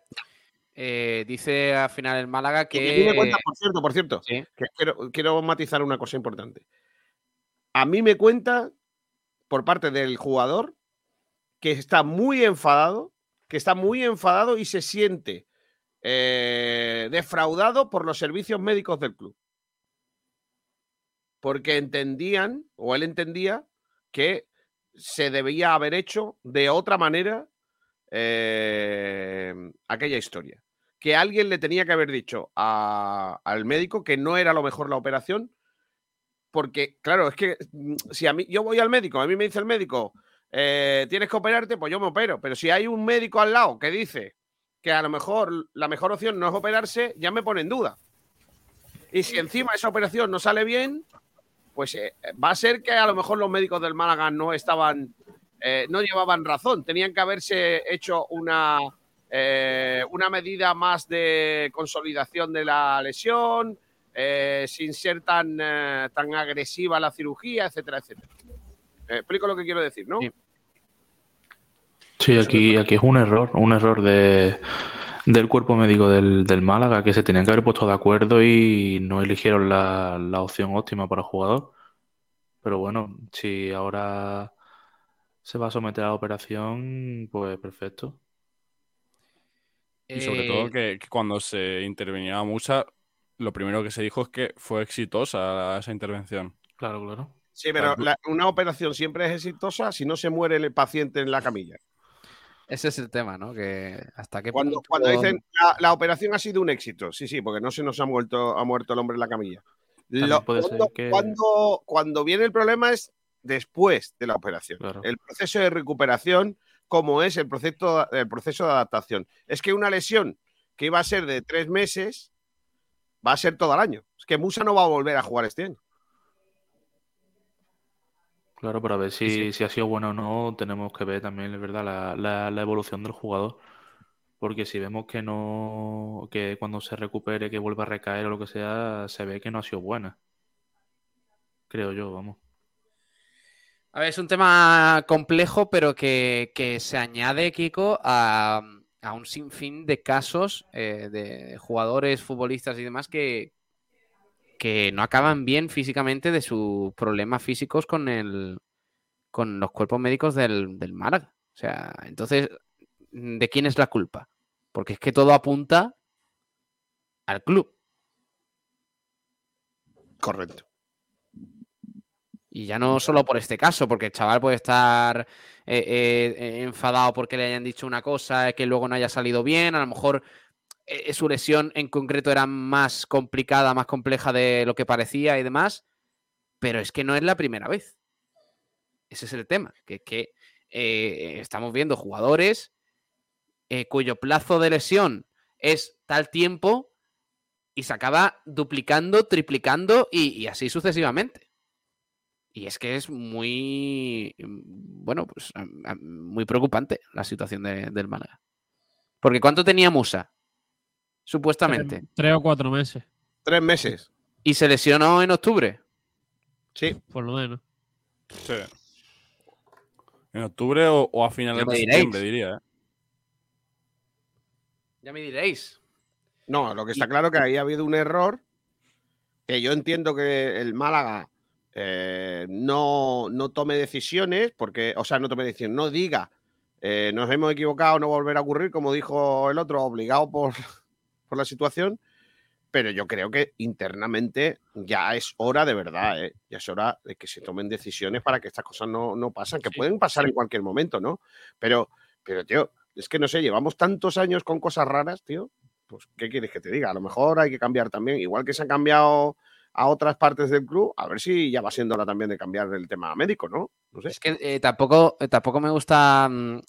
Eh, dice al final el Málaga Y a mí me cuenta, que. por cierto, por cierto, Sí. que quiero, quiero matizar una cosa importante. A mí me cuenta por parte del jugador que está muy enfadado, que está muy enfadado y se siente eh, defraudado por los servicios médicos del club. Porque entendían, o él entendía, que se debía haber hecho de otra manera eh, aquella historia. Que alguien le tenía que haber dicho a- al médico que no era lo mejor la operación, porque, claro, es que mm, si a mí, yo voy al médico, a mí me dice el médico, eh, tienes que operarte, pues yo me opero. Pero si hay un médico al lado que dice que a lo mejor la mejor opción no es operarse, ya me pone en duda. Y si encima esa operación no sale bien, pues eh, va a ser que a lo mejor los médicos del Málaga no estaban, eh, no llevaban razón. Tenían que haberse hecho una, eh, una medida más de consolidación de la lesión, eh, sin ser tan, eh, tan agresiva la cirugía, etcétera, etcétera. Eh, explico lo que quiero decir, ¿no? Sí, aquí, aquí es un error, un error de, del cuerpo médico del, del Málaga, que se tenían que haber puesto de acuerdo y no eligieron la, la opción óptima para el jugador. Pero bueno, si ahora se va a someter a la operación, pues perfecto. Y sobre Eh, todo que, que cuando se intervenía a Musa, lo primero que se dijo es que fue exitosa esa intervención. Claro, claro. Sí, pero la- una operación siempre es exitosa si no se muere el paciente en la camilla. Ese es el tema, ¿no? Que hasta qué Cuando, punto- cuando dicen la, la operación ha sido un éxito, sí, sí, porque no se nos ha muerto, ha muerto el hombre en la camilla. Lo- puede ser cuando, que- cuando- cuando viene el problema es después de la operación. El proceso de recuperación, como es el proceso, el proceso de adaptación. Es que una lesión que iba a ser de tres meses va a ser todo el año. Es que Musa no va a volver a jugar este año. Claro, para ver si, si ha sido bueno o no, tenemos que ver también, es verdad, la, la, la evolución del jugador. Porque si vemos que no, que cuando se recupere, que vuelva a recaer o lo que sea, se ve que no ha sido buena. Creo yo, vamos. A ver, es un tema complejo, pero que, que se añade, Kiko, a, a un sinfín de casos eh, de jugadores, futbolistas y demás que, que no acaban bien físicamente de sus problemas físicos con el con los cuerpos médicos del, del Málaga. O sea, entonces, ¿de quién es la culpa? Porque es que todo apunta al club. Correcto. Y ya no solo por este caso, porque el chaval puede estar eh, eh, enfadado porque le hayan dicho una cosa que luego no haya salido bien. A lo mejor eh, su lesión en concreto era más complicada, más compleja de lo que parecía y demás. Pero es que no es la primera vez. Ese es el tema. Que eh, estamos viendo jugadores eh, cuyo plazo de lesión es tal tiempo y se acaba duplicando, triplicando y, así sucesivamente. Y es que es muy, mm, bueno, pues am- am- muy preocupante la situación de- del Málaga. Porque ¿cuánto tenía Musa? Supuestamente. Tres o cuatro meses. Tres meses. ¿Y se lesionó en octubre? Sí. Por lo menos. Sí. En octubre o, o a finales Ya me de diréis. septiembre, diría. ¿eh? Ya me diréis. No, lo que está claro que ahí ha habido un error que yo entiendo que el Málaga eh, no, no tome decisiones, porque, o sea, no tome decisiones, no diga, eh, nos hemos equivocado, no volverá a ocurrir, como dijo el otro, obligado por, por la situación, pero yo creo que internamente ya es hora de verdad, ¿eh? ya es hora de que se tomen decisiones para que estas cosas no, no pasen, que pueden pasar en cualquier momento, ¿no? Pero, pero, tío, es que no sé, llevamos tantos años con cosas raras, tío, pues, ¿qué quieres que te diga? A lo mejor hay que cambiar también, igual que se han cambiado a otras partes del club, a ver si ya va siendo hora también de cambiar el tema médico, ¿no? No sé. Es que eh, tampoco, eh, tampoco me gusta mm,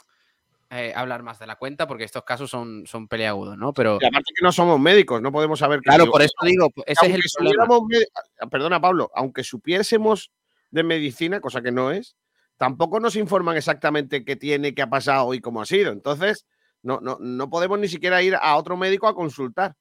eh, hablar más de la cuenta porque estos casos son, son peleagudos, ¿no? Pero Y aparte que no somos médicos, no podemos saber Claro, yo- por eso digo, pues, ese es el problema. me- Perdona, Pablo, aunque supiésemos de medicina, cosa que no es, tampoco nos informan exactamente qué tiene, qué ha pasado y cómo ha sido. Entonces, no, no, no podemos ni siquiera ir a otro médico a consultar.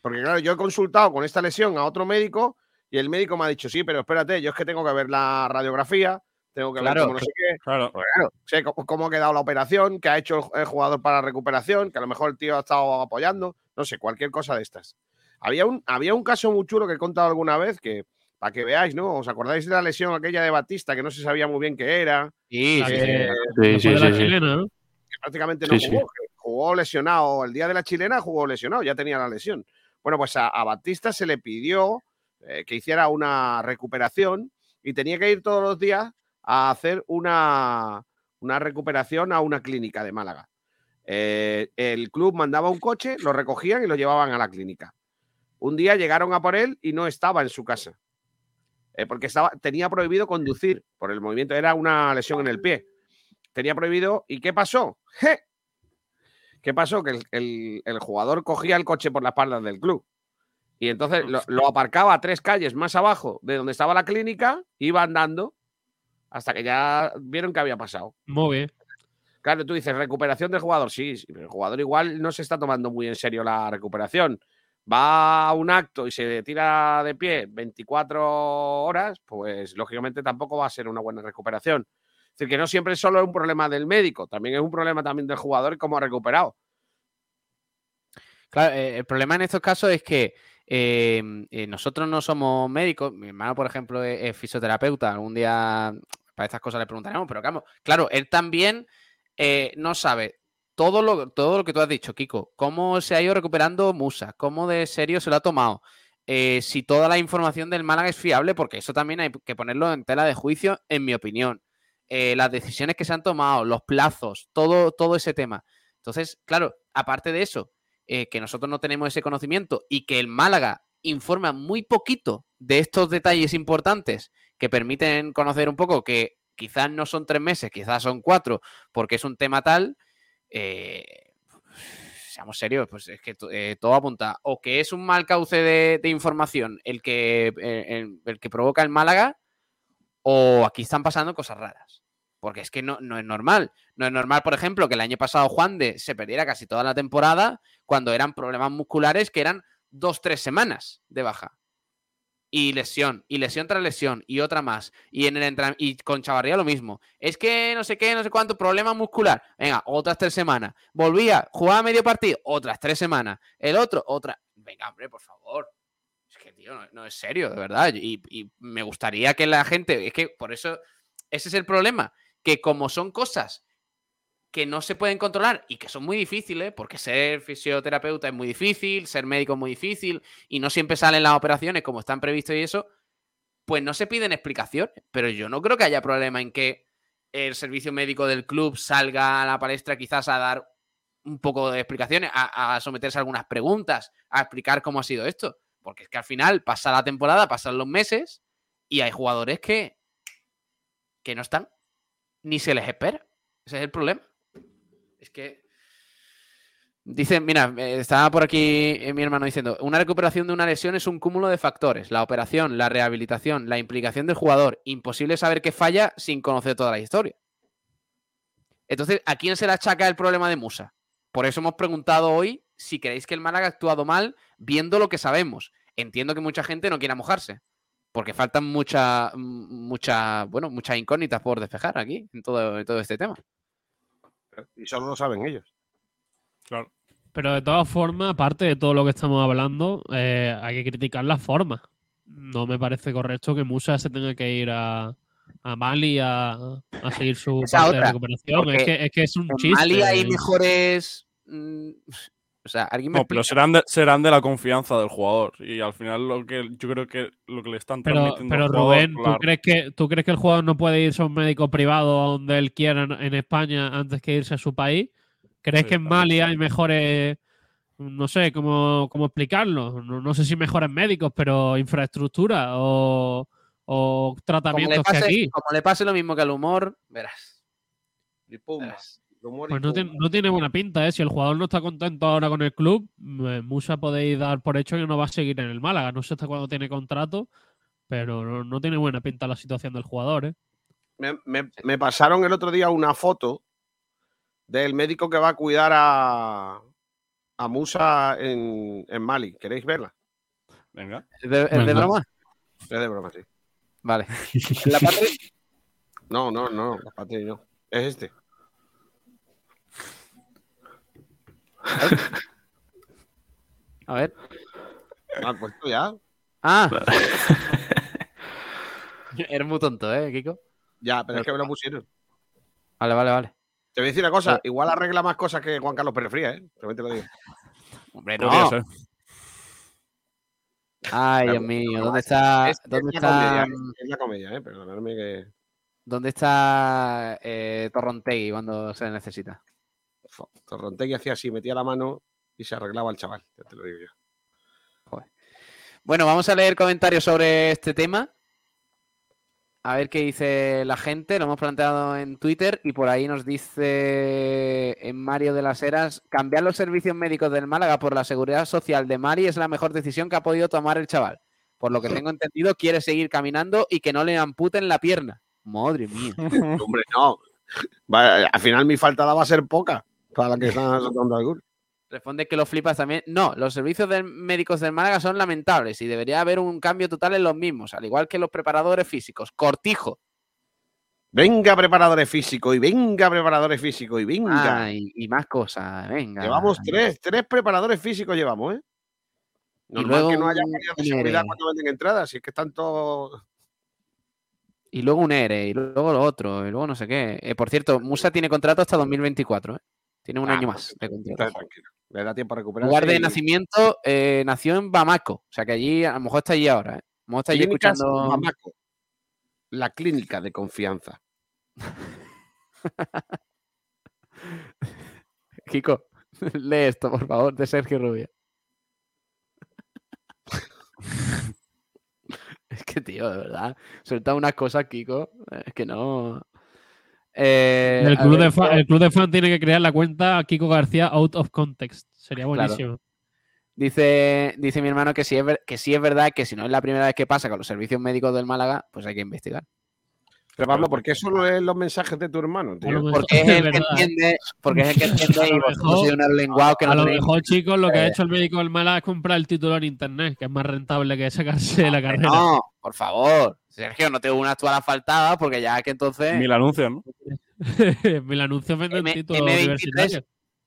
Porque, claro, yo he consultado con esta lesión a otro médico y el médico me ha dicho, sí, pero espérate, yo es que tengo que ver la radiografía, tengo que Claro, ver cómo no sé qué. Claro. Pues claro, sé cómo, cómo ha quedado la operación, qué ha hecho el jugador para la recuperación, que a lo mejor el tío ha estado apoyando, no sé, cualquier cosa de estas. Había un, había un caso muy chulo que he contado alguna vez que, para que veáis, ¿no? ¿Os acordáis de la lesión aquella de Batista que no se sabía muy bien qué era? Sí, sí, que- sí. Sí, Después sí, de la sí, sí. chilena, ¿no? que prácticamente no jugó, que jugó lesionado. El día de la chilena jugó lesionado, ya tenía la lesión. Bueno, pues a, a Batista se le pidió eh, que hiciera una recuperación y tenía que ir todos los días a hacer una, una recuperación a una clínica de Málaga. Eh, el club mandaba un coche, lo recogían y lo llevaban a la clínica. Un día llegaron a por él y no estaba en su casa. Eh, porque estaba, tenía prohibido conducir por el movimiento, era una lesión en el pie. Tenía prohibido. ¿Y qué pasó? ¡Je! ¿Qué pasó? Que el, el- el jugador cogía el coche por las espaldas del club. Y entonces lo, lo aparcaba a tres calles más abajo de donde estaba la clínica, iba andando hasta que ya vieron que había pasado. Muy bien. Claro, tú dices recuperación del jugador, sí, sí, pero el jugador igual no se está tomando muy en serio la recuperación. Va a un acto y se tira de pie 24 horas, pues lógicamente tampoco va a ser una buena recuperación. Es decir, que no siempre es solo un problema del médico, también es un problema también del jugador y cómo ha recuperado. Claro, eh, el problema en estos casos es que eh, eh, nosotros no somos médicos. Mi hermano, por ejemplo, es, fisioterapeuta. Algún día para estas cosas le preguntaremos, pero claro, él también eh, no sabe todo lo, todo lo que tú has dicho, Kiko. Cómo se ha ido recuperando Musa, cómo de serio se lo ha tomado. eh, si toda la información del Málaga es fiable, porque eso también hay que ponerlo en tela de juicio, en mi opinión. Las decisiones que se han tomado, los plazos, todo, todo ese tema. Entonces, claro, aparte de eso, eh, que nosotros no tenemos ese conocimiento y que el Málaga informa muy poquito de estos detalles importantes que permiten conocer un poco que quizás no son tres meses, quizás son cuatro, porque es un tema tal, eh, seamos serios, pues es que eh, todo apunta o que es un mal cauce de, información el que, el que provoca el Málaga, o aquí están pasando cosas raras. Porque es que no, no es normal. No es normal, por ejemplo, que el año pasado Juan de se perdiera casi toda la temporada cuando eran problemas musculares que eran dos, tres semanas de baja. Y lesión, y lesión tras lesión, y otra más. Y en el y con Chavarría lo mismo. Es que no sé qué, no sé cuánto, problema muscular. Venga, otras tres semanas. Volvía, jugaba medio partido, otras tres semanas. El otro, otra. Venga, hombre, por favor. Es que, tío, no, es serio, de verdad. Y me gustaría que la gente. Es que por eso. Ese es el problema. Que como son cosas que no se pueden controlar y que son muy difíciles, porque ser fisioterapeuta es muy difícil, ser médico es muy difícil y no siempre salen las operaciones como están previstas y eso, pues no se piden explicaciones. Pero yo no creo que haya problema en que el servicio médico del club salga a la palestra quizás a dar un poco de explicaciones, a, a someterse a algunas preguntas, a explicar cómo ha sido esto. Porque es que al final pasa la temporada, pasan los meses y hay jugadores que, que no están, ni se les espera. Ese es el problema. Es que Dice, mira, eh, estaba por aquí eh, mi hermano diciendo, una recuperación de una lesión es un cúmulo de factores, la operación, la rehabilitación, la implicación del jugador, imposible saber qué falla sin conocer toda la historia. Entonces, ¿a quién se le achaca el problema de Musa? Por eso hemos preguntado hoy si creéis que el Málaga ha actuado mal viendo lo que sabemos. Entiendo que mucha gente no quiera mojarse, porque faltan muchas, mucha, bueno, muchas incógnitas por despejar aquí en todo, en todo este tema. Y solo lo saben ellos. Claro. Pero de todas formas, aparte de todo lo que estamos hablando, eh, hay que criticar las formas. No me parece correcto que Musa se tenga que ir a, a Mali a, a seguir su Esa parte de recuperación. Es que, es que es un En chiste. Mali hay mejores. O sea, alguien me No, pero serán de, serán de la confianza del jugador. Y al final lo que yo creo que lo que le están Pero, transmitiendo pero al jugador, Rubén, ¿tú, claro. crees que, ¿tú crees que el jugador no puede irse a un médico privado a donde él quiera en, en España antes que irse a su país? ¿Crees Sí, que en. Mali hay mejores, no sé cómo, cómo explicarlo? No, no sé si mejores médicos, pero infraestructura o, o Como le, tratamientos que pase, aquí? como le pase lo mismo que al humor, verás. Y pum. verás. Pues no, tiene- no tiene buena pinta, ¿eh? Si el jugador no está contento ahora con el club, eh, Musa podéis dar por hecho que no va a seguir en el Málaga. No sé hasta cuándo tiene contrato, pero no, no tiene buena pinta la situación del jugador, ¿eh? Me, me- me pasaron el otro día una foto del médico que va a cuidar a, a Musa en, en Mali. ¿Queréis verla? Venga. ¿Es de, es de Venga. broma? Es de broma, sí. Vale. ¿La Patri? No, no, no, la Patri no. Es este. A ver. Ah, pues tú ya. Ah. Eres muy tonto, ¿eh, Kiko? Ya, pero es que me lo pusieron. Vale, vale, vale. Te voy a decir una cosa, igual arregla más cosas que Juan Carlos Pérez Fría, ¿eh? Te lo digo. Hombre, no. ser. Ay, Dios mío, ¿dónde está, Es, dónde es la comedia, está, ¿eh? es la comedia, ¿eh? Perdonadme que... dónde está eh, Torrontegui cuando se necesita? Torrontegui hacía así, metía la mano y se arreglaba el chaval, ya te lo digo yo. Bueno, vamos a leer comentarios sobre este tema. A ver qué dice la gente. Lo hemos planteado en Twitter y por ahí nos dice en Mario de las Heras, cambiar los servicios médicos del Málaga por la seguridad social de Mari es la mejor decisión que ha podido tomar el chaval. Por lo que tengo entendido, quiere seguir caminando y que no le amputen la pierna. Madre mía. Hombre, no. Al final mi faltada va a ser poca para la que están soltando algunos. Responde que lo flipas también. No, los servicios del- médicos del Málaga son lamentables y debería haber un cambio total en los mismos, al igual que los preparadores físicos. Cortijo. Venga, preparadores físicos y venga, preparadores físicos y venga. Ah, y, y más cosas. Venga. Llevamos tres, tres preparadores físicos llevamos, ¿eh? Normal luego que no haya de seguridad cuando venden entradas, si es que están todos... Y luego un ERE, y luego lo otro, y luego no sé qué. Eh, por cierto, Musa tiene contrato hasta 2024, ¿eh? Tiene un Ah, año pues más de contrato. Le da tiempo a recuperarse. Lugar de y- nacimiento, eh, nació en Bamako. O sea que allí, a lo mejor está allí ahora, ¿eh? A lo mejor está allí Clínicas escuchando. Bamako. La clínica de confianza. Kiko, lee esto, por favor, de Sergio Rubio. es que, tío, de verdad. Suelta unas cosas, Kiko. Es que no. Eh, el, club ver, de fa- el club de fan tiene que crear la cuenta Kiko García out of context. Sería Claro. buenísimo. Dice, dice mi hermano que sí, es ver- que sí es verdad que si no es la primera vez que pasa con los servicios médicos del Málaga, pues hay que investigar. Pero Pablo, ¿por qué solo lees los mensajes de tu hermano, tío? A lo mejor- Porque es el que entiende, porque es el que entiende A y lo vosotros mejor- sois unos lenguados que A lo tenéis- mejor, chicos, lo que ha hecho el médico del Málaga es comprar el título en internet, que es más rentable que sacarse la carrera. No, por favor. Sergio, no tengo una actual asfaltada porque ya que entonces. Mil anuncios, ¿no? Mil anuncios venden M- títulos M23 universitarios.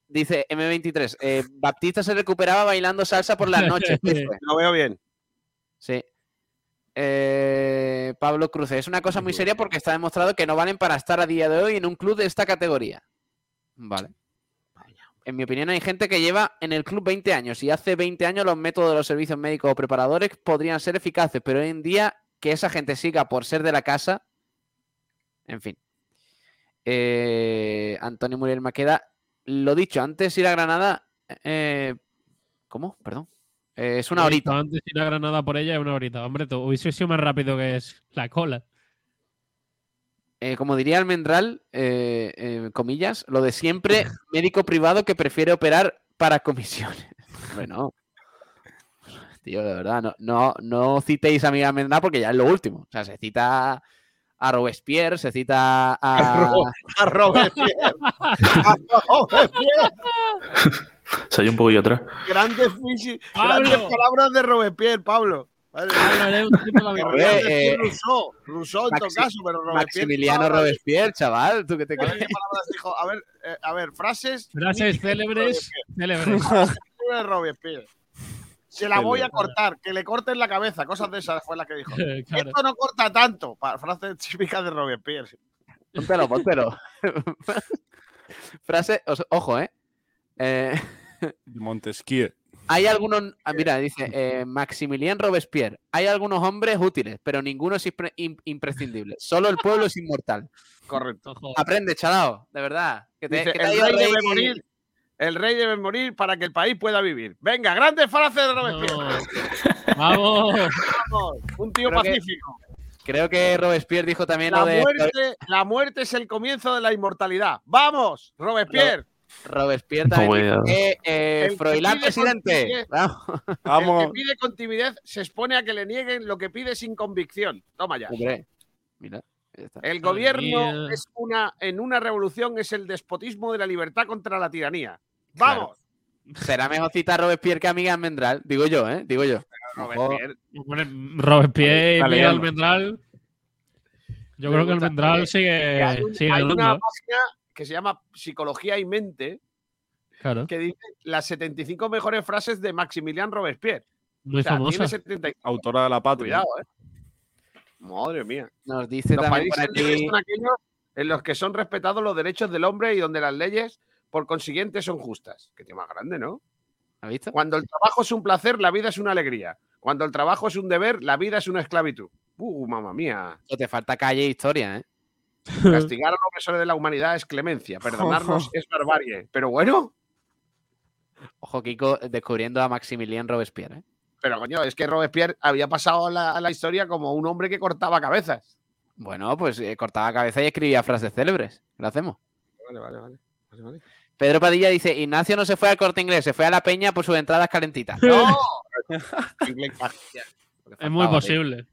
Dice M23, eh, Baptista se recuperaba bailando salsa por las noches. Lo veo bien. Sí. Eh, Pablo Cruz, es una cosa muy seria porque está demostrado que no valen para estar a día de hoy en un club de esta categoría. Vale. En mi opinión, hay gente que lleva en el club 20 años y hace 20 años los métodos de los servicios médicos o preparadores podrían ser eficaces, pero hoy en día que esa gente siga por ser de la casa. En fin. Eh, Antonio Muriel Maqueda, lo dicho, antes ir a Granada. eh, ¿Cómo? Perdón. Eh, es una horita. Antes ir a Granada por ella es una horita. Hombre, tú hubiese sido más rápido que es la cola. Eh, como diría Almendral, eh, eh, comillas, lo de siempre, médico privado que prefiere operar para comisiones. Bueno. Tío, de verdad, no, no, no citéis a Miguel Almendral porque ya es lo último. O sea, se cita a Robespierre, se cita a. A Robespierre. A Robespierre. Se un poquillo atrás. Grandes, Pablo. grandes palabras de Robespierre, Pablo. Eh, Rousseau, Rousseau en todo caso, pero Robespierre. Maximiliano Robespierre, chaval. ¿Tú qué te crees? mía, palabras dijo. A ver, eh, a ver, frases. Frases célebres. Célebres. de Robespierre. Se la voy a cortar, que le corten la cabeza, cosas de esas fue la que dijo. Claro. Esto no corta tanto. Frases típicas de Robespierre. Póntelo, póntelo. Frase, ojo, ¿eh? Eh, Montesquieu. Hay algunos, ah, mira, dice eh, Maximilien Robespierre. Hay algunos hombres útiles, pero ninguno es impre- im- imprescindible. Solo el pueblo es inmortal. Correcto. Aprende, chalao, de verdad. Que te- Dice, que te ha el rey debe morir. El rey debe morir para que el país pueda vivir. Venga, grandes frases de Robespierre. Vamos. Vamos, un tío Creo que- pacífico. Creo que Robespierre dijo también La lo de muerte, la muerte es el comienzo de la inmortalidad. ¡Vamos, Robespierre! Robespierre No a- que eh, Froilán presidente. Vamos. El que pide con timidez se expone a que le nieguen lo que pide sin convicción. Toma ya. Hombre, mira. El gobierno es una, en una revolución es el despotismo de la libertad contra la tiranía. Claro. ¡Vamos! Será mejor citar a Robespierre que a Miguel Almendral. Digo yo, ¿eh? Digo yo. Robespierre. Bueno, Robespierre y Miguel. Almendral. Yo Me creo que. Almendral sigue, hay un- sigue hay una página que se llama Psicología y Mente Claro. que dice las 75 mejores frases de Maximilian Robespierre. Muy O sea, famosa. tiene 75. Autora de la patria. Cuidado, eh. Madre mía. Nos dice Los también países aquí. son aquellos en los que son respetados los derechos del hombre y donde las leyes, por consiguiente, son justas. Qué tema grande, ¿no? ¿Has visto? Cuando el trabajo es un placer, la vida es una alegría. Cuando el trabajo es un deber, la vida es una esclavitud. Uh, mamá mía. Te falta calle e historia, ¿eh? Castigar a los opresores de la humanidad es clemencia. Perdonarnos es barbarie. Pero bueno, Ojo, Kiko, descubriendo a Maximilien Robespierre. ¿eh? pero coño, es que Robespierre había pasado a la, a la historia como un hombre que cortaba cabezas. Bueno, pues eh, cortaba cabeza y escribía frases célebres. ¿Lo hacemos? Vale, vale, vale. vale, vale. Pedro Padilla dice: Ignacio no se fue al corte inglés, se fue a la peña por sus entradas calentitas. ¡No! Es muy posible.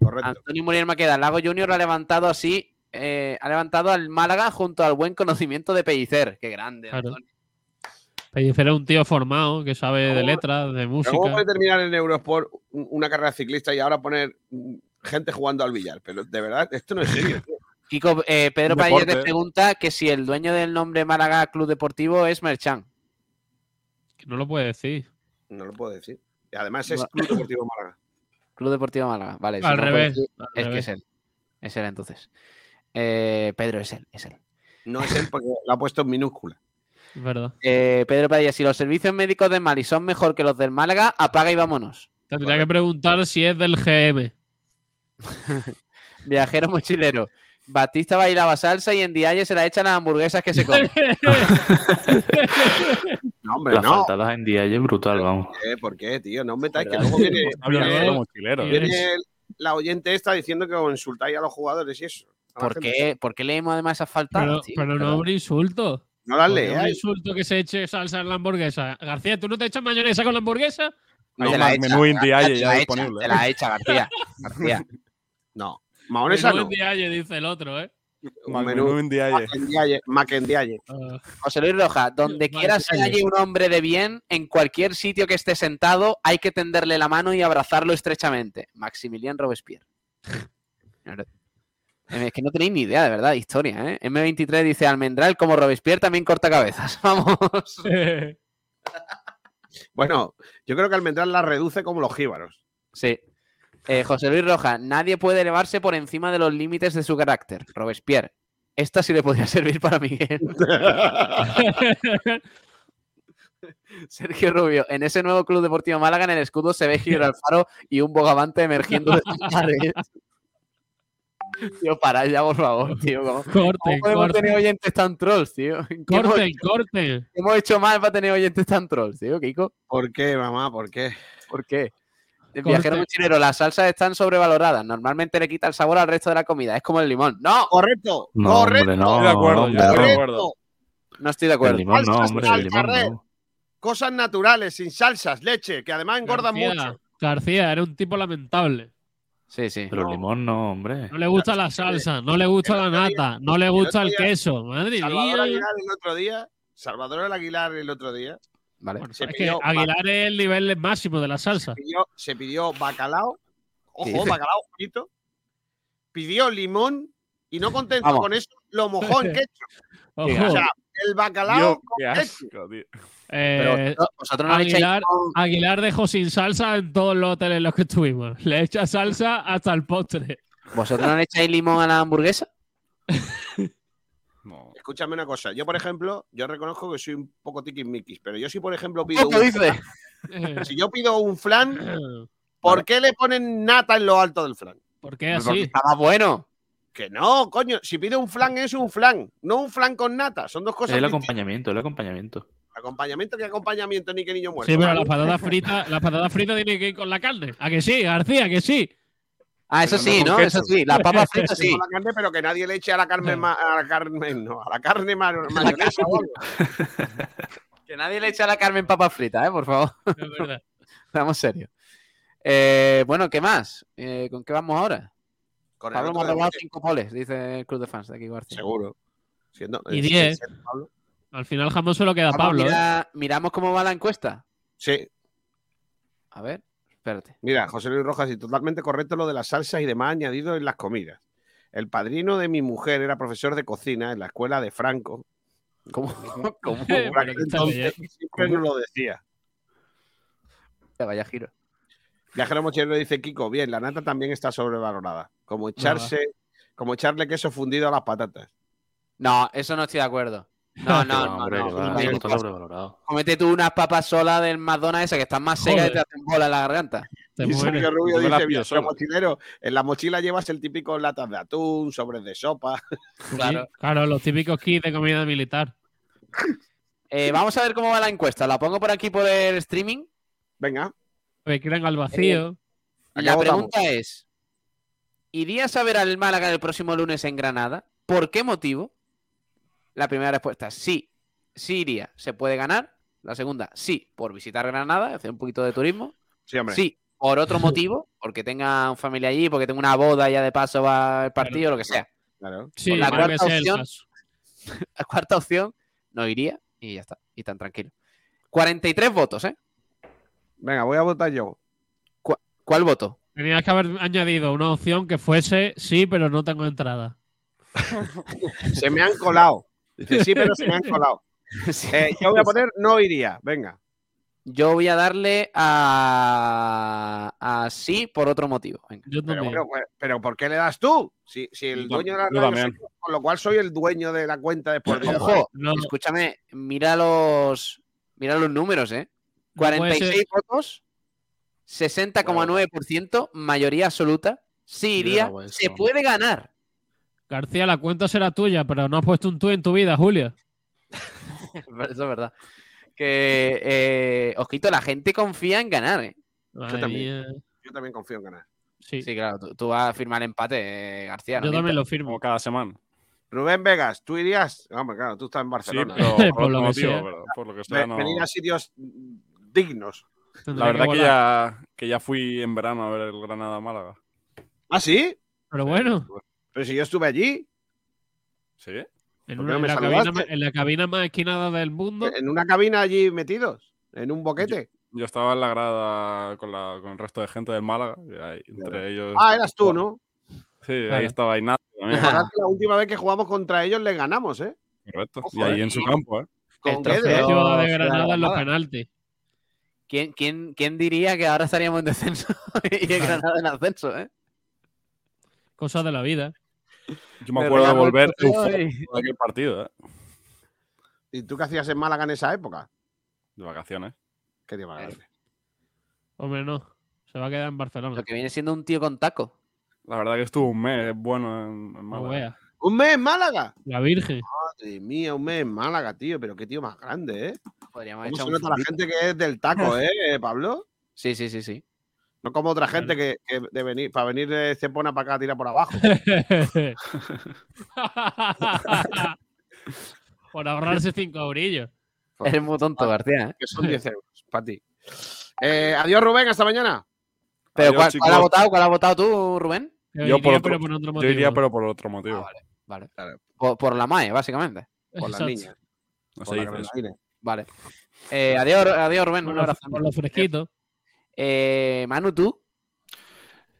Correcto. Antonio Muriel Maqueda, Lago Junior lo ha levantado así, eh, ha levantado al Málaga junto al buen conocimiento de Pellicer. Qué grande, Claro. Antonio. Pellicer es un tío formado que sabe de letras, de Pero ¿Cómo música. puede terminar en Eurosport un- una carrera ciclista y ahora poner gente jugando al billar? Pero de verdad, esto no es serio. tío. Kiko, eh, Pedro Padilla te deporte. pregunta que si el dueño del nombre Málaga Club Deportivo es Merchan. No lo puede decir. No lo puedo decir. Y además es. Club Deportivo Málaga. Club Deportivo Málaga. Vale, si Al no puede revés, decir, al es que es él. Es él entonces. Eh, Pedro, es él, es él. No es él porque lo ha puesto en minúscula. Verdad. Eh, Pedro Padilla, si los servicios médicos de Mali son mejor que los del Málaga, apaga y vámonos. Tendría que preguntar si es del GM. Viajero mochilero. Batista bailaba salsa y en Dialle se la echan las hamburguesas que se comen. No, hombre, La no. falta de en día es brutal, vamos. ¿Por qué? ¿Por qué, tío? No os metáis, que luego viene, viene- viene la oyente esta diciendo que os insultáis a los jugadores y eso. ¿Por qué, ¿Por qué leemos además esas faltadas? Pero, tío? pero no hombre insulto. No las Porque un insulto que se eche salsa en la hamburguesa. García, ¿tú no te echas mayonesa con la hamburguesa? No, más la menú in te Dialle la ya disponible, Te ¿eh? la echa, García. García. No. Mahonesa Menú no. dice el otro, ¿eh? Un Menú menú. Macendialle. Ah, José Luis Roja, donde Vale, quiera se calle. halle un hombre de bien, en cualquier sitio que esté sentado, hay que tenderle la mano y abrazarlo estrechamente. Maximilian Robespierre. Es que no tenéis ni idea, de verdad, de historia, ¿eh? M23 dice Almendral, como Robespierre también corta cabezas. Vamos. Bueno, yo creo que Almendral la reduce como los jíbaros. Sí. Eh, José Luis Roja, nadie puede elevarse por encima de los límites de su carácter. Robespierre. Esta sí le podría servir para Miguel. Sergio Rubio, en ese nuevo Club Deportivo Málaga, en el escudo se ve Gibralfaro y un bogavante emergiendo de sus paredes. Tío, para ya, por favor, tío. ¿Cómo, cómo corte, podemos tener corte. oyentes tan trolls, tío? ¿Qué hemos, Corte, corte. qué hemos hecho mal para tener oyentes tan trolls, tío, Kiko? ¿Por qué, mamá? ¿Por qué? ¿Por qué? El Corte. viajero mochilero, las salsas están sobrevaloradas. Normalmente le quita el sabor al resto de la comida. Es como el limón. ¡No! Correcto. No, correcto. hombre, no. Estoy de acuerdo, yo estoy de no. acuerdo. No estoy de El acuerdo. limón no, hombre, el limón no. cosas naturales, sin salsas, leche, que además engordan García, mucho. García, era un tipo lamentable. Sí, sí. Pero limón no, hombre. No le gusta la salsa, no le gusta la nata, no le gusta el queso. Madre Salvador mía. Aguilar el otro día, Salvador Aguilar el otro día, Vale. se Es que Aguilar es el nivel máximo de la salsa. pidió- se pidió bacalao, ¿Qué ojo, bacalao frito, pidió limón y no contento Vamos. con eso, lo mojó en ketchup. Ojo, O sea, el bacalao Dios, con qué asco, tío. Eh, Pero vosotros no le echáis Aguilar, dejó sin salsa en todos los hoteles en los que estuvimos. Le echa salsa hasta el postre. ¿Vosotros no le echáis limón a la hamburguesa? No. Escúchame una cosa, yo por ejemplo, yo reconozco que soy un poco tiquismiquis, pero yo si por ejemplo pido ¿Cómo un dice? flan, si yo pido un flan, ¿por qué le ponen nata en lo alto del flan? ¿Por qué Porque así? está más bueno. Que no, coño, si pido un flan es un flan, no un flan con nata, son dos Es cosas el distintas. acompañamiento, el acompañamiento. Acompañamiento que acompañamiento ni que niño muerto. Sí, pero ¿vale? las patatas fritas, las patatas fritas tienen que ir con la carne. ¿A que sí, García? ¿A que sí? Ah, eso Pero sí, ¿no? Eso sí. Las papas fritas sí. Con la carne, pero que nadie le eche a la carne, ma- a la carne, no, a la carne ma- mayonesa. Que nadie le eche a la Carmen papas fritas, ¿eh? Por favor. Es verdad. Seamos serios. Eh, bueno, ¿qué más? Eh, ¿Con qué vamos ahora? Con Pablo otro me ha de robado cinco poles, dice el club de fans de aquí García. Seguro. Siendo, Y eh, diez. siendo Pablo. Al final jamón solo queda Vamos Pablo. ¿eh? miramos cómo va la encuesta. Sí, A ver, espérate. mira, José Luis Rojas, y totalmente correcto lo de las salsas y demás añadido en las comidas. El padrino de mi mujer era profesor de cocina en la escuela de Franco. ¿Cómo? ¿Cómo? Entonces, siempre nos lo decía. Vaya giro. Viajero Mochilero dice Kiko, bien, la nata también está sobrevalorada. Como echarse, como echarle queso fundido a las patatas. No, eso no estoy de acuerdo. No, no, no. hombre, no, que va, no, eso no. está sobrevalorado. Comete tú unas papas solas del McDonald's esas que están más secas y te hacen bola en la garganta. Te Y mueres. Sergio Rubio me dice, solo". mochilero, en la mochila llevas el típico latas de atún, sobres de sopa. Claro. Claro, los típicos kits de comida militar. Eh, vamos a ver cómo va la encuesta. La pongo por aquí por el streaming. Venga, Que creen al vacío. Aquí La pregunta es: ¿irías a ver al Málaga el próximo lunes en Granada? ¿Por qué motivo? La primera respuesta: sí, sí iría. Se puede ganar. La segunda: sí, por visitar Granada, hacer un poquito de turismo. sí, hombre. Sí, por otro motivo, porque tenga un familia allí, porque tenga una boda ya de paso va el partido, lo que sea. Claro. Sí, la cuarta opción-. La cuarta opción, no iría y ya está. Y tan tranquilo. 43 votos, ¿eh? Venga, voy a votar yo. ¿Cuál voto? Tenías que haber añadido una opción que fuese sí, pero no tengo entrada. Se me han colado. Dice, sí, pero se me han colado. Sí. Eh, yo voy a poner no iría. Venga. Yo voy a darle a, a sí por otro motivo. Venga. Yo Pero, también. bueno, pues, pero ¿por qué le das tú? Si, si el Yo dueño de la radio soy con lo cual soy el dueño de la cuenta de por Dios. Ojo, No, escúchame, mira los, mira los números, ¿eh? no puede 46 ser- votos, 60,9%, mayoría absoluta. Sí iría, se puede ganar. García, la cuenta será tuya, pero no has puesto un tú en tu vida, Julio. Eso es verdad. Que, eh, ojito, la gente confía en ganar, ¿eh? Madre también. Yo también confío en ganar. Sí, Sí, claro, tú, tú vas a firmar empate, eh, García. no yo también lo firmo. Cada semana. Rubén Vegas, ¿tú irías? Hombre, claro, tú estás en Sí, Barcelona. pero Por por lo otro que motivo, sea. pero por lo que Ve- sea, no. Venir a sitios dignos. Tendré La verdad que ya, que ya fui en verano a ver el Granada Málaga. ¿Ah, sí? Pero bueno, Pero si yo estuve allí, ¿Sí? en, ¿Por qué una- no en la cabina, en la cabina más esquinada del mundo. en una cabina allí metidos, en un boquete. Yo estaba en la grada con, la, con el resto de gente del Málaga. y ahí, entre ellos. Ah, eras tú, ¿no? Sí, ahí estaba Ignacio también. La última vez que jugamos contra ellos les ganamos, ¿eh? Correcto. Ojo, y ahí eh. en su campo, ¿eh? Con El trofeo. De Granada en los penaltis. ¿Quién, quién, quién diría que ahora estaríamos en descenso y el Granada en ascenso, eh? Cosas de la vida. Yo me Me acuerdo de volver de aquel partido, ¿eh? ¿Y tú qué hacías en Málaga en esa época? De vacaciones. Qué tío más grande. Hombre, no. Se va a quedar en Barcelona. Lo que viene siendo un tío con taco. La verdad que estuvo un mes es bueno en, Málaga. ¿Un mes en Málaga? La Virgen. Madre mía, un mes en Málaga, tío. Pero qué tío más grande, ¿eh? Podríamos ¿Cómo echar se un nota la gente que es del taco, eh, Pablo? Sí, sí, sí, sí. No como otra gente que, que de venir, para venir de Cepona para acá tira por abajo. Por ahorrarse cinco eurillos. Eres muy tonto, García. ¿eh? Que son 10 euros para ti. Eh, adiós, Rubén, hasta mañana. Pero Adiós, ¿cuál, ha votado? ¿Cuál ha votado tú, Rubén? Yo, por otro, yo iría, pero por otro motivo. Vale. Por, por la MAE, básicamente. Por las niñas. No Por se la. Vale. Eh, adiós, adiós, Rubén. Por Un abrazo. por lo fresquito. Eh, Manu, ¿tú?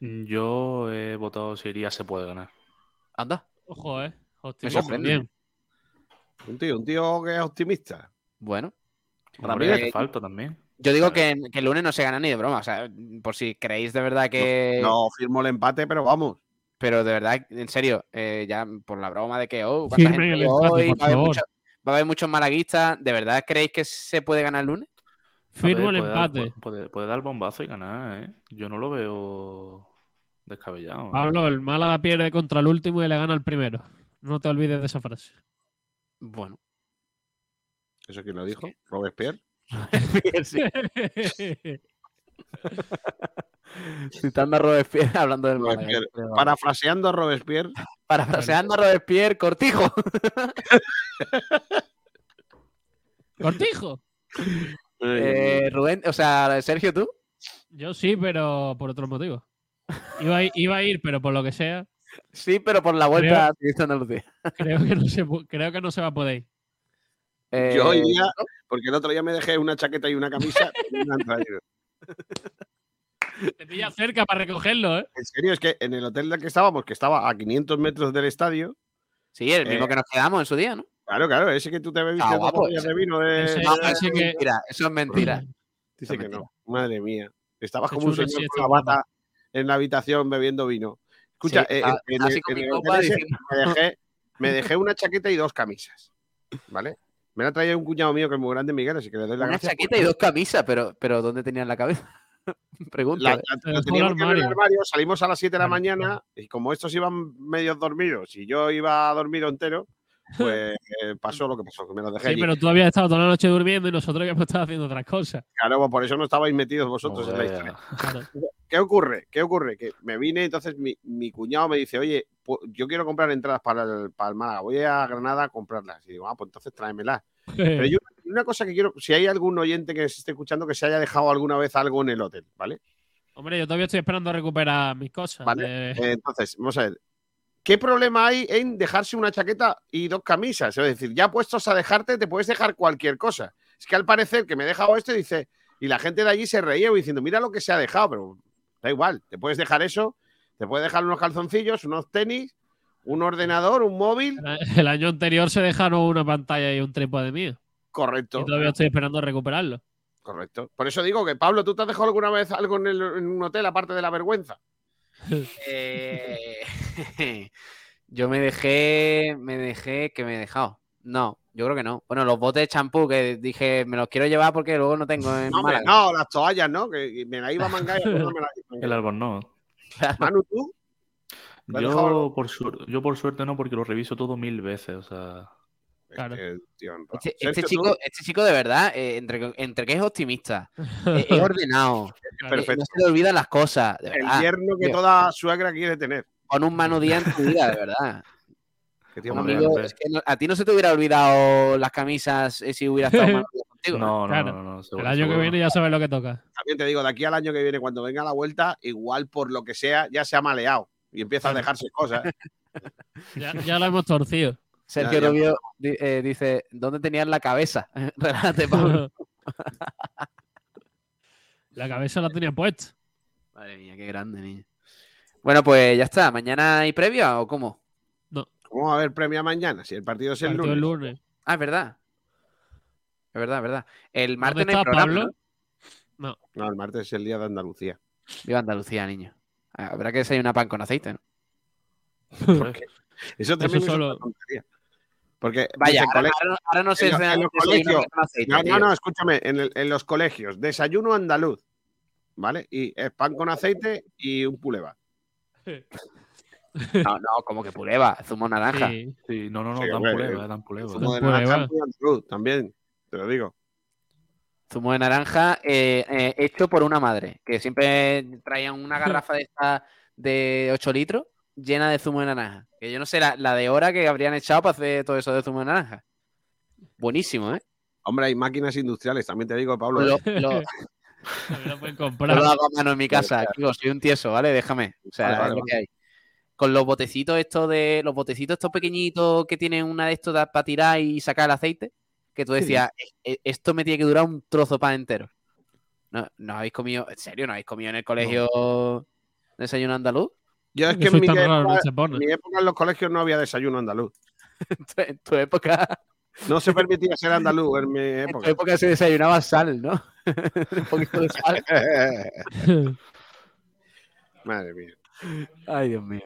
Yo he votado si iría se puede ganar. Anda. Ojo, eh. Me Optimismo, sorprende. bien. Un tío, un tío que es optimista. Bueno. Hombre, Ramírez. falta también. Yo digo que, que el lunes no se gana ni de broma. O sea, por si creéis de verdad que. No firmo el empate, pero vamos. Pero de verdad, en serio, eh, ya por la broma de que, oh, ¿cuánta Firmen gente el empate, hoy? por Va a, haber favor. mucho- va a haber muchos malaguistas. ¿De verdad creéis que se puede ganar el lunes? Firmo el puede dar- empate. puede, puede dar bombazo y ganar, ¿eh? Yo no lo veo descabellado. ¿eh? Pablo, el Málaga pierde contra el último y le gana al primero. No te olvides de esa frase. Bueno. ¿Eso quién lo dijo? Robespierre. Citando a Robespierre hablando del Málaga. Robespierre. Parafraseando a Robespierre. Parafraseando a Robespierre, Cortijo. Cortijo. Eh, Rubén, o sea, Sergio, ¿tú? Yo sí, pero por otro motivo. Iba a, ir- iba a ir, pero por lo que sea, Sí, pero por la vuelta a Andalucía. creo que no se, creo que no se va a poder ir. Eh, Yo iría, porque el otro día me dejé una chaqueta y una camisa y me han traído. Te pilla cerca para recogerlo, ¿eh? En serio, es que en el hotel del que estábamos, que estaba a 500 metros del estadio. Sí, el mismo eh, que nos quedamos en su día, ¿no? Claro, claro, ese que tú te bebiste Ah, dos guapo, botellas ese- de vino de. ese- No, ese eso es que- mentira. Eso es mentira. Dice es que mentira. no. Madre mía. Estabas como un señor con la bata en la habitación bebiendo vino. Escucha, Sí, eh, a- en, así el, con en mi el copa hotel ese diciendo- me, dejé, me dejé una chaqueta y dos camisas. ¿Vale? Me la ha traído un cuñado mío que es muy grande, Miguel, así que le doy la Una gracia. chaqueta y dos camisas, pero, pero ¿dónde tenían la cabeza? Pregunta. La, ¿eh? la- la teníamos el armario. salimos a las 7 de la mañana y como estos iban medios dormidos y yo iba dormido entero, pues eh, pasó lo que pasó, que me lo dejé Sí, allí. pero tú habías estado toda la noche durmiendo y nosotros habíamos estado haciendo otras cosas. Claro, pues por eso no estabais metidos vosotros en la historia. Claro. ¿Qué ocurre? ¿Qué ocurre? Que me vine, entonces mi, mi cuñado me dice, oye, yo quiero comprar entradas para el, para el Málaga, voy a Granada a comprarlas. Y digo, ah, pues entonces tráemelas. Pero yo, una cosa que quiero, si hay algún oyente que se esté escuchando que se haya dejado alguna vez algo en el hotel, ¿vale? Hombre, yo todavía estoy esperando a recuperar mis cosas. Vale. de- Eh, entonces, vamos a ver. ¿Qué problema hay en dejarse una chaqueta y dos camisas? Es decir, ya puestos a dejarte, te puedes dejar cualquier cosa. Es que al parecer que me he dejado esto y dice, y la gente de allí se reía diciendo, mira lo que se ha dejado, pero da igual, te puedes dejar eso, te puedes dejar unos calzoncillos, unos tenis, un ordenador, un móvil, El año anterior se dejaron una pantalla y un trípode mío. correcto. Y todavía estoy esperando a recuperarlo. Correcto. Por eso digo que, Pablo, ¿tú te has dejado alguna vez algo en, el- en un hotel aparte de la vergüenza? Eh, yo me dejé, me dejé, que me he dejado. No, yo creo que no. Bueno, los botes de champú que dije, me los quiero llevar porque luego no tengo en No, hombre, no, las toallas, ¿no? Que me la iba a mangar y no me la iba a El mangar. albornoz. Manu, ¿tú? Yo por, yo por suerte no, porque lo reviso todo mil veces. O sea, Claro. Este. Este, este chico, este chico de verdad, eh, entre, entre que es optimista, eh, es ordenado, eh, Perfecto. no se le olvidan las cosas, de El yerno que tío. toda suegra quiere tener. Pon un mano día en tu vida, de verdad. Tío, Amigo, es que no- a ti no se te hubiera olvidado las camisas eh, si hubiera estado mano día contigo. no, no, Claro. no, no, El seguro, año que viene ya sabes lo que toca. También te digo, de aquí al año que viene, cuando venga la vuelta, igual por lo que sea, ya se ha maleado y empieza a dejarse cosas. Ya, ya lo hemos torcido. Sergio Ya, ya. Rubio eh, dice, ¿dónde tenías la cabeza? Relájate, Pablo. la cabeza la tenía puesta. Madre mía, qué grande, niño. Bueno, pues ya está. ¿Mañana hay previa o cómo? ¿Cómo va a haber premio mañana? Si el partido es el Partido lunes. el lunes. Ah, es verdad. Es verdad, es verdad. El martes ¿Dónde no hay está programa. Pablo? ¿no? No. No, el martes es el día de Andalucía. Viva Andalucía, niño. Habrá que desayunar pan con aceite, ¿no? Eso también Eso es solo- una tontería. Porque Vaya, ahora, no- ahora no se en en los colegios- pan con aceite, No, no, no, escúchame, en, el- en los colegios, desayuno andaluz, ¿vale? Y es pan con aceite y un puleva. No, no, como que puleva, zumo naranja. Sí. Sí, no, no, no, Sí, dan hombre, puleva, dan puleva. Zumo de puleva. naranja andaluz, también, te lo digo. Zumo de naranja eh, eh, hecho por una madre, que siempre traían una garrafa de esta de 8 litros llena de zumo de naranja. Que yo no sé la, la de hora que habrían echado para hacer todo eso de zumo de naranja. Buenísimo, ¿eh? Hombre, hay máquinas industriales, también te digo, Pablo. Lo, ¿eh? lo- lo pueden yo comprar. lo hago a mano en mi casa. Soy un tieso, ¿vale? Déjame. O sea, Vale, vale, es lo vale. que hay. Con los botecitos estos de. Los botecitos estos pequeñitos que tienen una de estos para tirar y sacar el aceite. Que tú decías, "E- e- esto me tiene que durar un trozo pan entero. No, ¿No habéis comido? ¿En serio? ¿No habéis comido en el colegio desayuno andaluz? Yo es que en mi, época, no se pone. en mi época en los colegios no había desayuno andaluz. En tu época, No se permitía ser andaluz en mi en tu época. época se desayunaba sal, ¿no? un poquito de sal. Madre mía. Ay, Dios mío.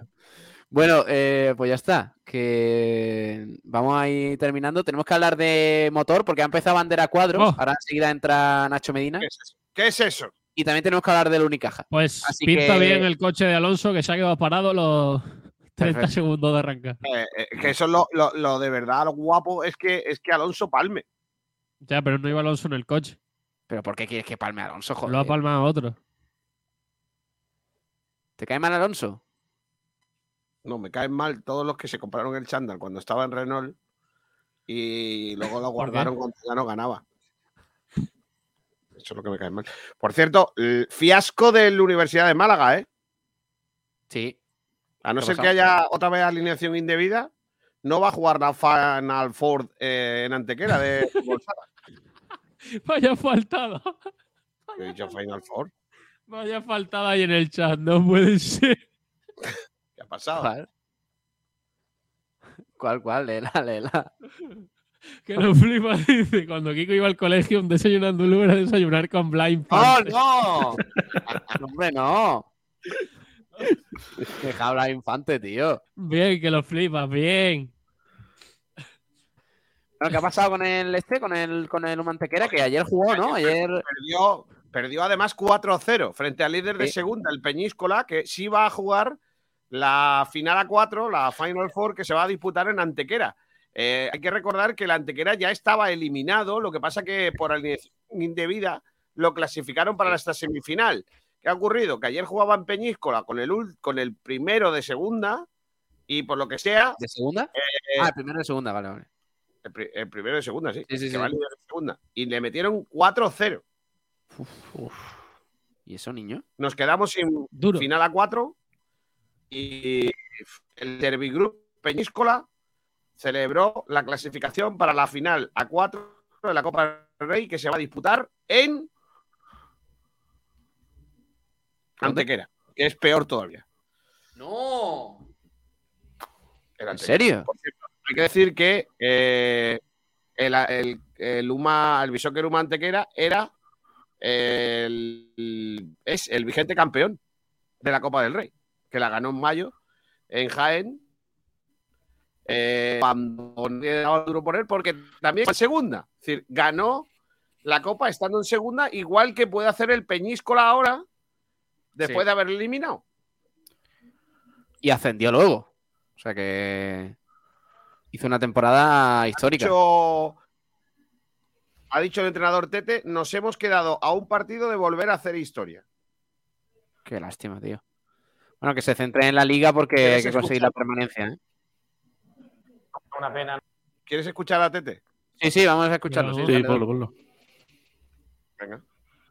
Bueno, eh, pues ya está. Que vamos a ir terminando. Tenemos que hablar de motor porque ha empezado bandera cuadros. Oh. Ahora enseguida entra Nacho Medina. ¿Qué es eso? ¿Qué es eso? Y también tenemos que hablar del Unicaja. Pues Así pinta que- bien el coche de Alonso que se ha quedado parado los 30 Perfecto. segundos de arrancar. Eh, eh, que eso es lo, lo- lo de verdad lo guapo es que es que Alonso palme. Ya, pero no iba Alonso en el coche. ¿Pero por qué quieres que palme a Alonso, joder? Lo ha palmado otro. ¿Te cae mal Alonso? No, me caen mal todos los que se compraron el chándal cuando estaba en Renault y luego lo guardaron cuando ya no ganaba. Eso es lo que me cae mal. Por cierto, el fiasco de la Universidad de Málaga, ¿eh? Sí. A no ¿Qué ha ser que haya otra vez alineación indebida, no va a jugar la Final Four eh, en Antequera de. Vaya faltada. He dicho Final Four. Vaya faltada ahí en el chat. No puede ser. ¿Qué ha pasado? ¿Cuál? ¿Cuál, cuál? Léela, léela. Que lo flipa. Dice, cuando Kiko iba al colegio, un desayuno andaluz era desayunar con blind ¡Oh, Panther". no! No, ¡Hombre, no! Deja hablar infante, tío. Bien, que lo flipas, bien. Bueno, ¿Qué ha pasado con el este, con el, con el Humantequera? Que ayer jugó, ¿no? Ayer. Perdió, perdió además 4-0 frente al líder de Sí. segunda, el Peñíscola, que sí va a jugar la final a 4, la Final Four, que se va a disputar en Antequera. Eh, hay que recordar que la Antequera ya estaba eliminado, lo que pasa que por alineación indebida lo clasificaron para esta semifinal. ¿Qué ha ocurrido? Que ayer jugaba en Peñíscola con el, con el primero de segunda y por lo que sea, ¿De segunda? eh, Ah, el primero de segunda, vale, vale. el, pri- el primero de segunda, sí, Sí, sí, que sí. va líder de segunda, y le metieron 4-0. ¿Y eso, niño? Nos quedamos sin Duro. final a 4 y el Derby Group Peñíscola celebró la clasificación para la final a 4 de la Copa del Rey que se va a disputar en Antequera, que es peor todavía. ¡No! ¿En serio? Por cierto, hay que decir que eh, el, el, el Uma, el Bishoker Uma Antequera era el, es el vigente campeón de la Copa del Rey, que la ganó en mayo en Jaén. Eh, duro por él, porque también fue en segunda. Es decir, ganó la Copa estando en segunda, igual que puede hacer el Peñíscola ahora, después Sí. de haber eliminado. Y ascendió luego. O sea que. Hizo una temporada histórica. dicho, ha dicho el entrenador Tete, nos hemos quedado a un partido de volver a hacer historia. Qué lástima, tío. Bueno, que se centre en la liga porque ¿Quieres hay que conseguir la permanencia. ¿eh? Una pena. ¿Quieres escuchar a Tete? Sí, sí, vamos a escucharlo. Sí, Sí, dale, ponlo. Venga.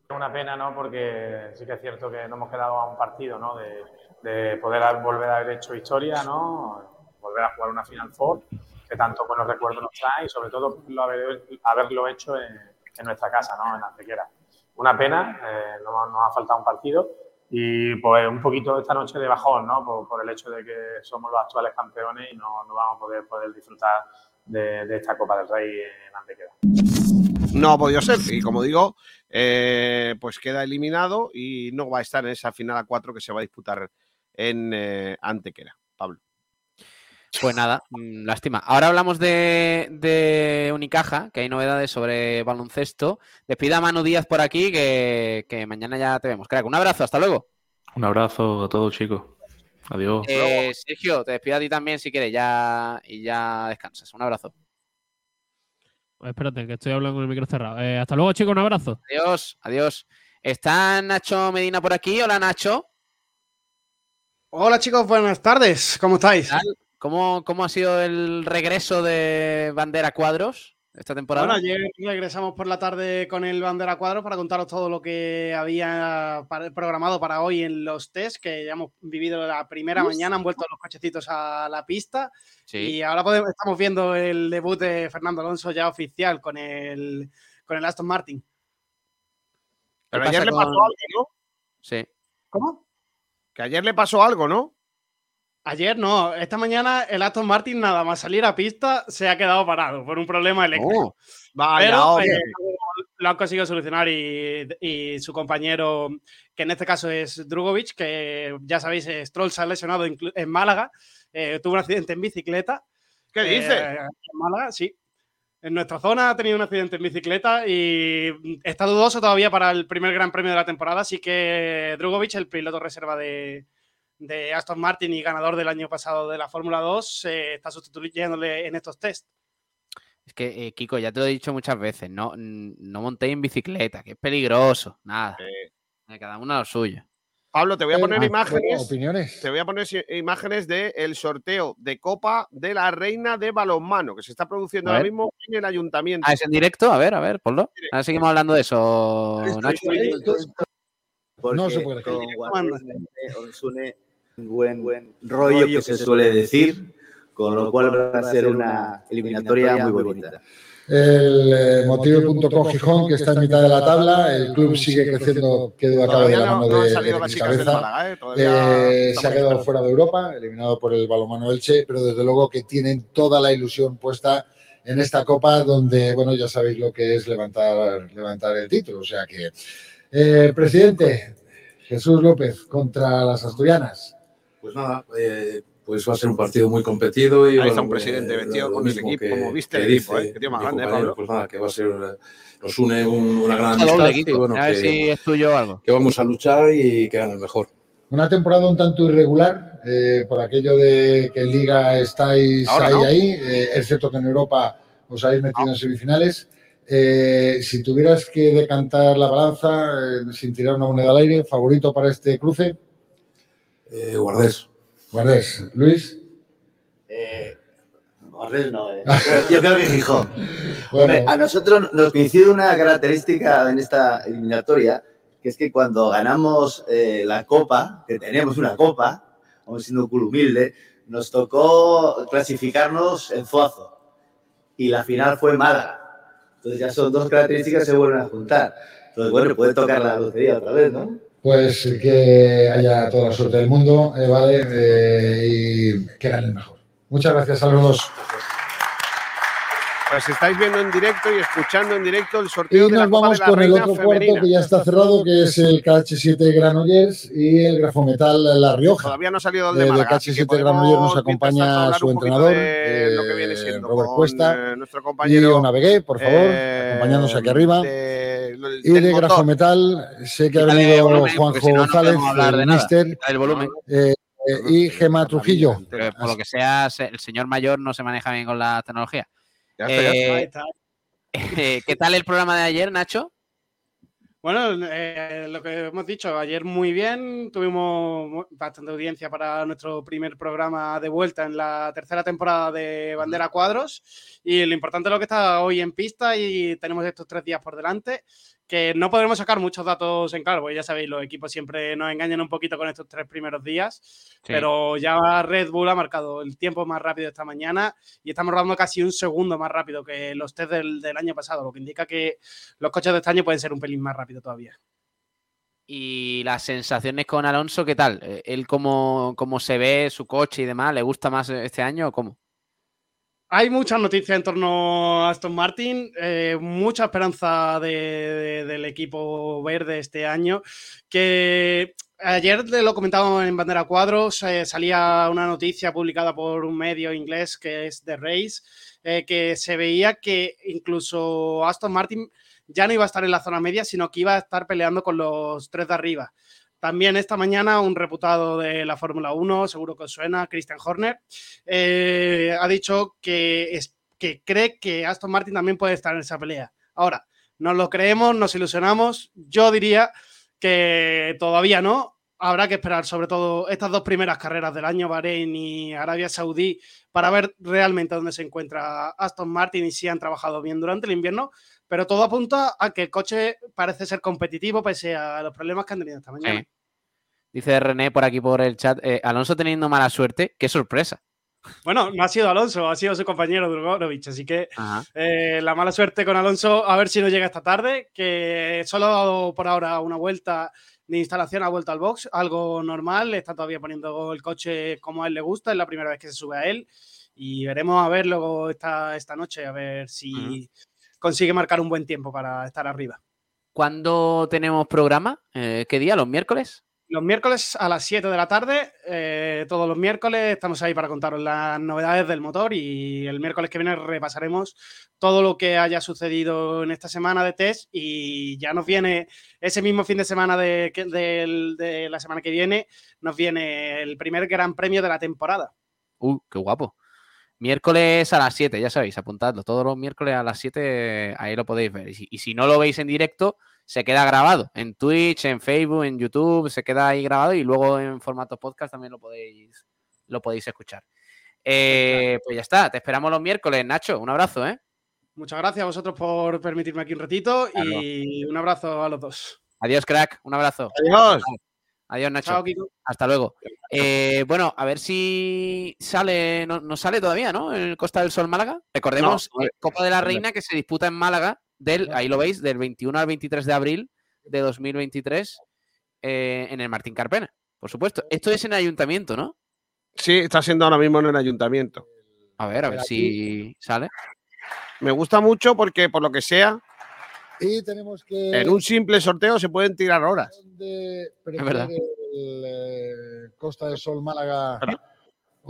Una pena, ¿no? Porque sí que es cierto que no hemos quedado a un partido, ¿no? De, de poder volver a haber hecho historia, ¿no? Volver a jugar una Final Four, que tanto buenos recuerdos nos trae y sobre todo lo haber- haberlo hecho en, en nuestra casa, ¿no? En Antequera. Una pena, eh, no- nos ha faltado un partido y pues un poquito esta noche de bajón, ¿no? Por, el hecho de que somos los actuales campeones y no, no vamos a poder, poder disfrutar de, esta Copa del Rey en Antequera. No ha podido ser. Y como digo, eh, pues queda eliminado y no va a estar en esa final a 4 que se va a disputar en eh, Antequera. Pablo. Pues nada, mm, lástima. Ahora hablamos de, de Unicaja, que hay novedades sobre baloncesto. Despida a Manu Díaz por aquí, que, que mañana ya te vemos. Crack, un abrazo, hasta luego. Un abrazo a todos, chicos. Adiós. Eh, Sergio, te despido a ti también si quieres ya, y ya descansas. Un abrazo. Espérate, que estoy hablando con el micro cerrado. Eh, hasta luego, chicos, un abrazo. Adiós, adiós. ¿Está Nacho Medina por aquí? Hola, Nacho. Hola chicos, buenas tardes, ¿cómo estáis? ¿Cómo, ¿Cómo ha sido el regreso de Bandera Cuadros? esta temporada? Bueno, ayer regresamos por la tarde con el Bandera Cuadros para contaros todo lo que había programado para hoy en los test, que ya hemos vivido la primera mañana, han vuelto los cochecitos a la pista Sí. y ahora podemos- estamos viendo el debut de Fernando Alonso ya oficial con el, con el Aston Martin. Pero ¿Qué ayer le pasó algo, ¿no? Sí. ¿Cómo? Que ayer le pasó algo, ¿no? Ayer no, esta mañana el Aston Martin nada más salir a pista se ha quedado parado por un problema eléctrico. Oh, vaya, Pero eh, lo han conseguido solucionar y, y su compañero, que en este caso es Drugovic, que ya sabéis, Stroll se ha lesionado en Málaga, eh, tuvo un accidente en bicicleta. ¿Qué Eh, dices? en Málaga, sí. En nuestra zona ha tenido un accidente en bicicleta y está dudoso todavía para el primer gran premio de la temporada, así que Drugovic, el piloto reserva de, de Aston Martin y ganador del año pasado de la Fórmula 2, eh, está sustituyéndole en estos test. Es que, eh, Kiko, ya te lo he dicho muchas veces, no, n- no montéis en bicicleta, que es peligroso. Nada. Eh, Cada uno a lo suyo. Pablo, te voy a poner imágenes. opiniones. Te voy a poner imágenes del sorteo de Copa de la Reina de Balonmano, que se está produciendo ahora mismo en el ayuntamiento. Ah, es en directo, a ver, a ver, ponlo. Ahora seguimos hablando de eso, Nacho. No se puede. Con Guadalupe buen, buen rollo que se suele decir, con lo cual va a ser una eliminatoria muy bonita. El eh, motivo.com Gijón, que está en mitad de la tabla, el club sigue creciendo, quedó a cabo de la mano de, de las mi chicas del cabeza. ¿eh? Se ha quedado fuera de Europa, eliminado por el balomano Elche, pero desde luego que tienen toda la ilusión puesta en esta copa, donde, bueno, ya sabéis lo que es levantar, levantar el título. O sea que, eh, presidente Jesús López contra las asturianas. Pues nada, eh, pues va a ser un partido muy competido. Y, Ahí bueno, está un presidente eh, vestido lo con el equipo, que- como viste que el equipo, dice ¿eh? Tío más grande, Pablo. Pues nada, que va a ser, eh, nos une un- una gran amistad. Kiko. y bueno, A ver que, si es tuyo o algo. que vamos a luchar y que gane el mejor. Una temporada un tanto irregular, eh, por aquello de que en Liga estáis Ahora ahí, no. ahí, eh, es cierto que en Europa os habéis metido en semifinales. Eh, si tuvieras que decantar la balanza, eh, sin tirar una moneda al aire, favorito para este cruce, Eh, Guardés. Guardés. Luis. Eh, Guardés no, eh. Yo creo que Gijón. Bueno. Hombre, a nosotros nos coincide una característica en esta eliminatoria, que es que cuando ganamos eh, la copa, que teníamos una copa, vamos siendo un culo humilde, nos tocó clasificarnos en Zuazo. Y la final fue Málaga. Entonces ya son dos características que se vuelven a juntar. Entonces, bueno, puede tocar la lotería otra vez, ¿no? Pues que haya toda la suerte del mundo, eh, ¿vale? Eh, y que gane el mejor. Muchas gracias a los dos. Pues estáis viendo en directo y escuchando en directo el Y sorteo de la nos Copa vamos de la con el otro cuarto femenina. que ya está cerrado, que es el KH7 Granollers y el Grafometal La Rioja. Todavía no ha salido el de Eh, Málaga. que KH7 Granollers nos acompaña su entrenador, de lo que viene eh, Robert Cuesta, eh, nuestro y compañero Navegué, por favor, eh, acompañándose aquí arriba. de- y de. Grafometal, sé que ha venido volumen, Juanjo porque si no, no González, de mister, el volumen. eh, eh, y Gema Trujillo. Pero por lo que sea, se- el señor mayor no se maneja bien con la tecnología. Ya está, ya está. Eh, eh, ¿Qué tal el programa de ayer, Nacho? Bueno, eh, lo que hemos dicho, ayer muy bien, tuvimos bastante audiencia para nuestro primer programa de vuelta en la tercera temporada de Bandera Cuadros y lo importante es lo que está hoy en pista y tenemos estos tres días por delante, que no podremos sacar muchos datos en claro, porque ya sabéis, los equipos siempre nos engañan un poquito con estos tres primeros días, pero ya Red Bull ha marcado el tiempo más rápido esta mañana y estamos rodando casi un segundo más rápido que los test del, del año pasado, lo que indica que los coches de este año pueden ser un pelín más rápido todavía. Y las sensaciones con Alonso, ¿qué tal? Eh, ¿Él cómo, cómo se ve, su coche y demás? ¿Le gusta más este año o cómo? Hay muchas noticias en torno a Aston Martin, eh, mucha esperanza de- de- del equipo verde este año, que ayer lo comentábamos en Bandera Cuadros, salía una noticia publicada por un medio inglés que es The Race, eh, que se veía que incluso Aston Martin ya no iba a estar en la zona media, sino que iba a estar peleando con los tres de arriba. También esta mañana un reputado de la Fórmula 1, seguro que os suena, Christian Horner, eh, ha dicho que, es, que cree que Aston Martin también puede estar en esa pelea. Ahora, nos lo creemos, nos ilusionamos. Yo diría que todavía no, habrá que esperar sobre todo estas dos primeras carreras del año, Bahrein y Arabia Saudí, para ver realmente dónde se encuentra Aston Martin y si han trabajado bien durante el invierno. Pero todo apunta a que el coche parece ser competitivo pese a los problemas que han tenido esta mañana. Dice René por aquí por el chat, eh, Alonso teniendo mala suerte, qué sorpresa. Bueno, no ha sido Alonso, ha sido su compañero Drugorovich, así que eh, la mala suerte con Alonso, a ver si no llega esta tarde, que solo ha dado por ahora una vuelta de instalación, ha vuelto al box, algo normal, está todavía poniendo el coche como a él le gusta, es la primera vez que se sube a él y veremos a ver luego esta, esta noche, a ver si consigue marcar un buen tiempo para estar arriba. ¿Cuándo tenemos programa? Eh, ¿Qué día? ¿Los miércoles? Los miércoles a las 7 de la tarde, eh, todos los miércoles estamos ahí para contaros las novedades del motor y el miércoles que viene repasaremos todo lo que haya sucedido en esta semana de test y ya nos viene ese mismo fin de semana de, la semana que viene, nos viene el primer gran premio de la temporada. Uh, qué guapo. Miércoles a las 7, ya sabéis, apuntadlo. Todos los miércoles a las 7, ahí lo podéis ver. Y si no lo veis en directo, se queda grabado en Twitch, en Facebook, en YouTube, se queda ahí grabado y luego en formato podcast también lo podéis, lo podéis escuchar. Eh, pues ya está, te esperamos los miércoles, Nacho. Un abrazo, ¿eh? Muchas gracias a vosotros por permitirme aquí un ratito y un abrazo a los dos. Adiós, crack. Un abrazo. Adiós. Adiós, Nacho. Chao, Kiko. Hasta luego. Eh, bueno, a ver si sale, no, no sale todavía, ¿no? En el Costa del Sol Málaga. Recordemos, No, eh, Copa de la Reina que se disputa en Málaga, del, ahí lo veis, del 21 al 23 de abril de 2023 eh, en el Martín Carpena, por supuesto. Esto es en el ayuntamiento, ¿no? Sí, está siendo ahora mismo en el ayuntamiento. A ver, a ver si sale. Me gusta mucho porque, por lo que sea, Y tenemos que. en un simple sorteo se pueden tirar horas. ¿Dónde verdad. el eh, Costa del Sol Málaga?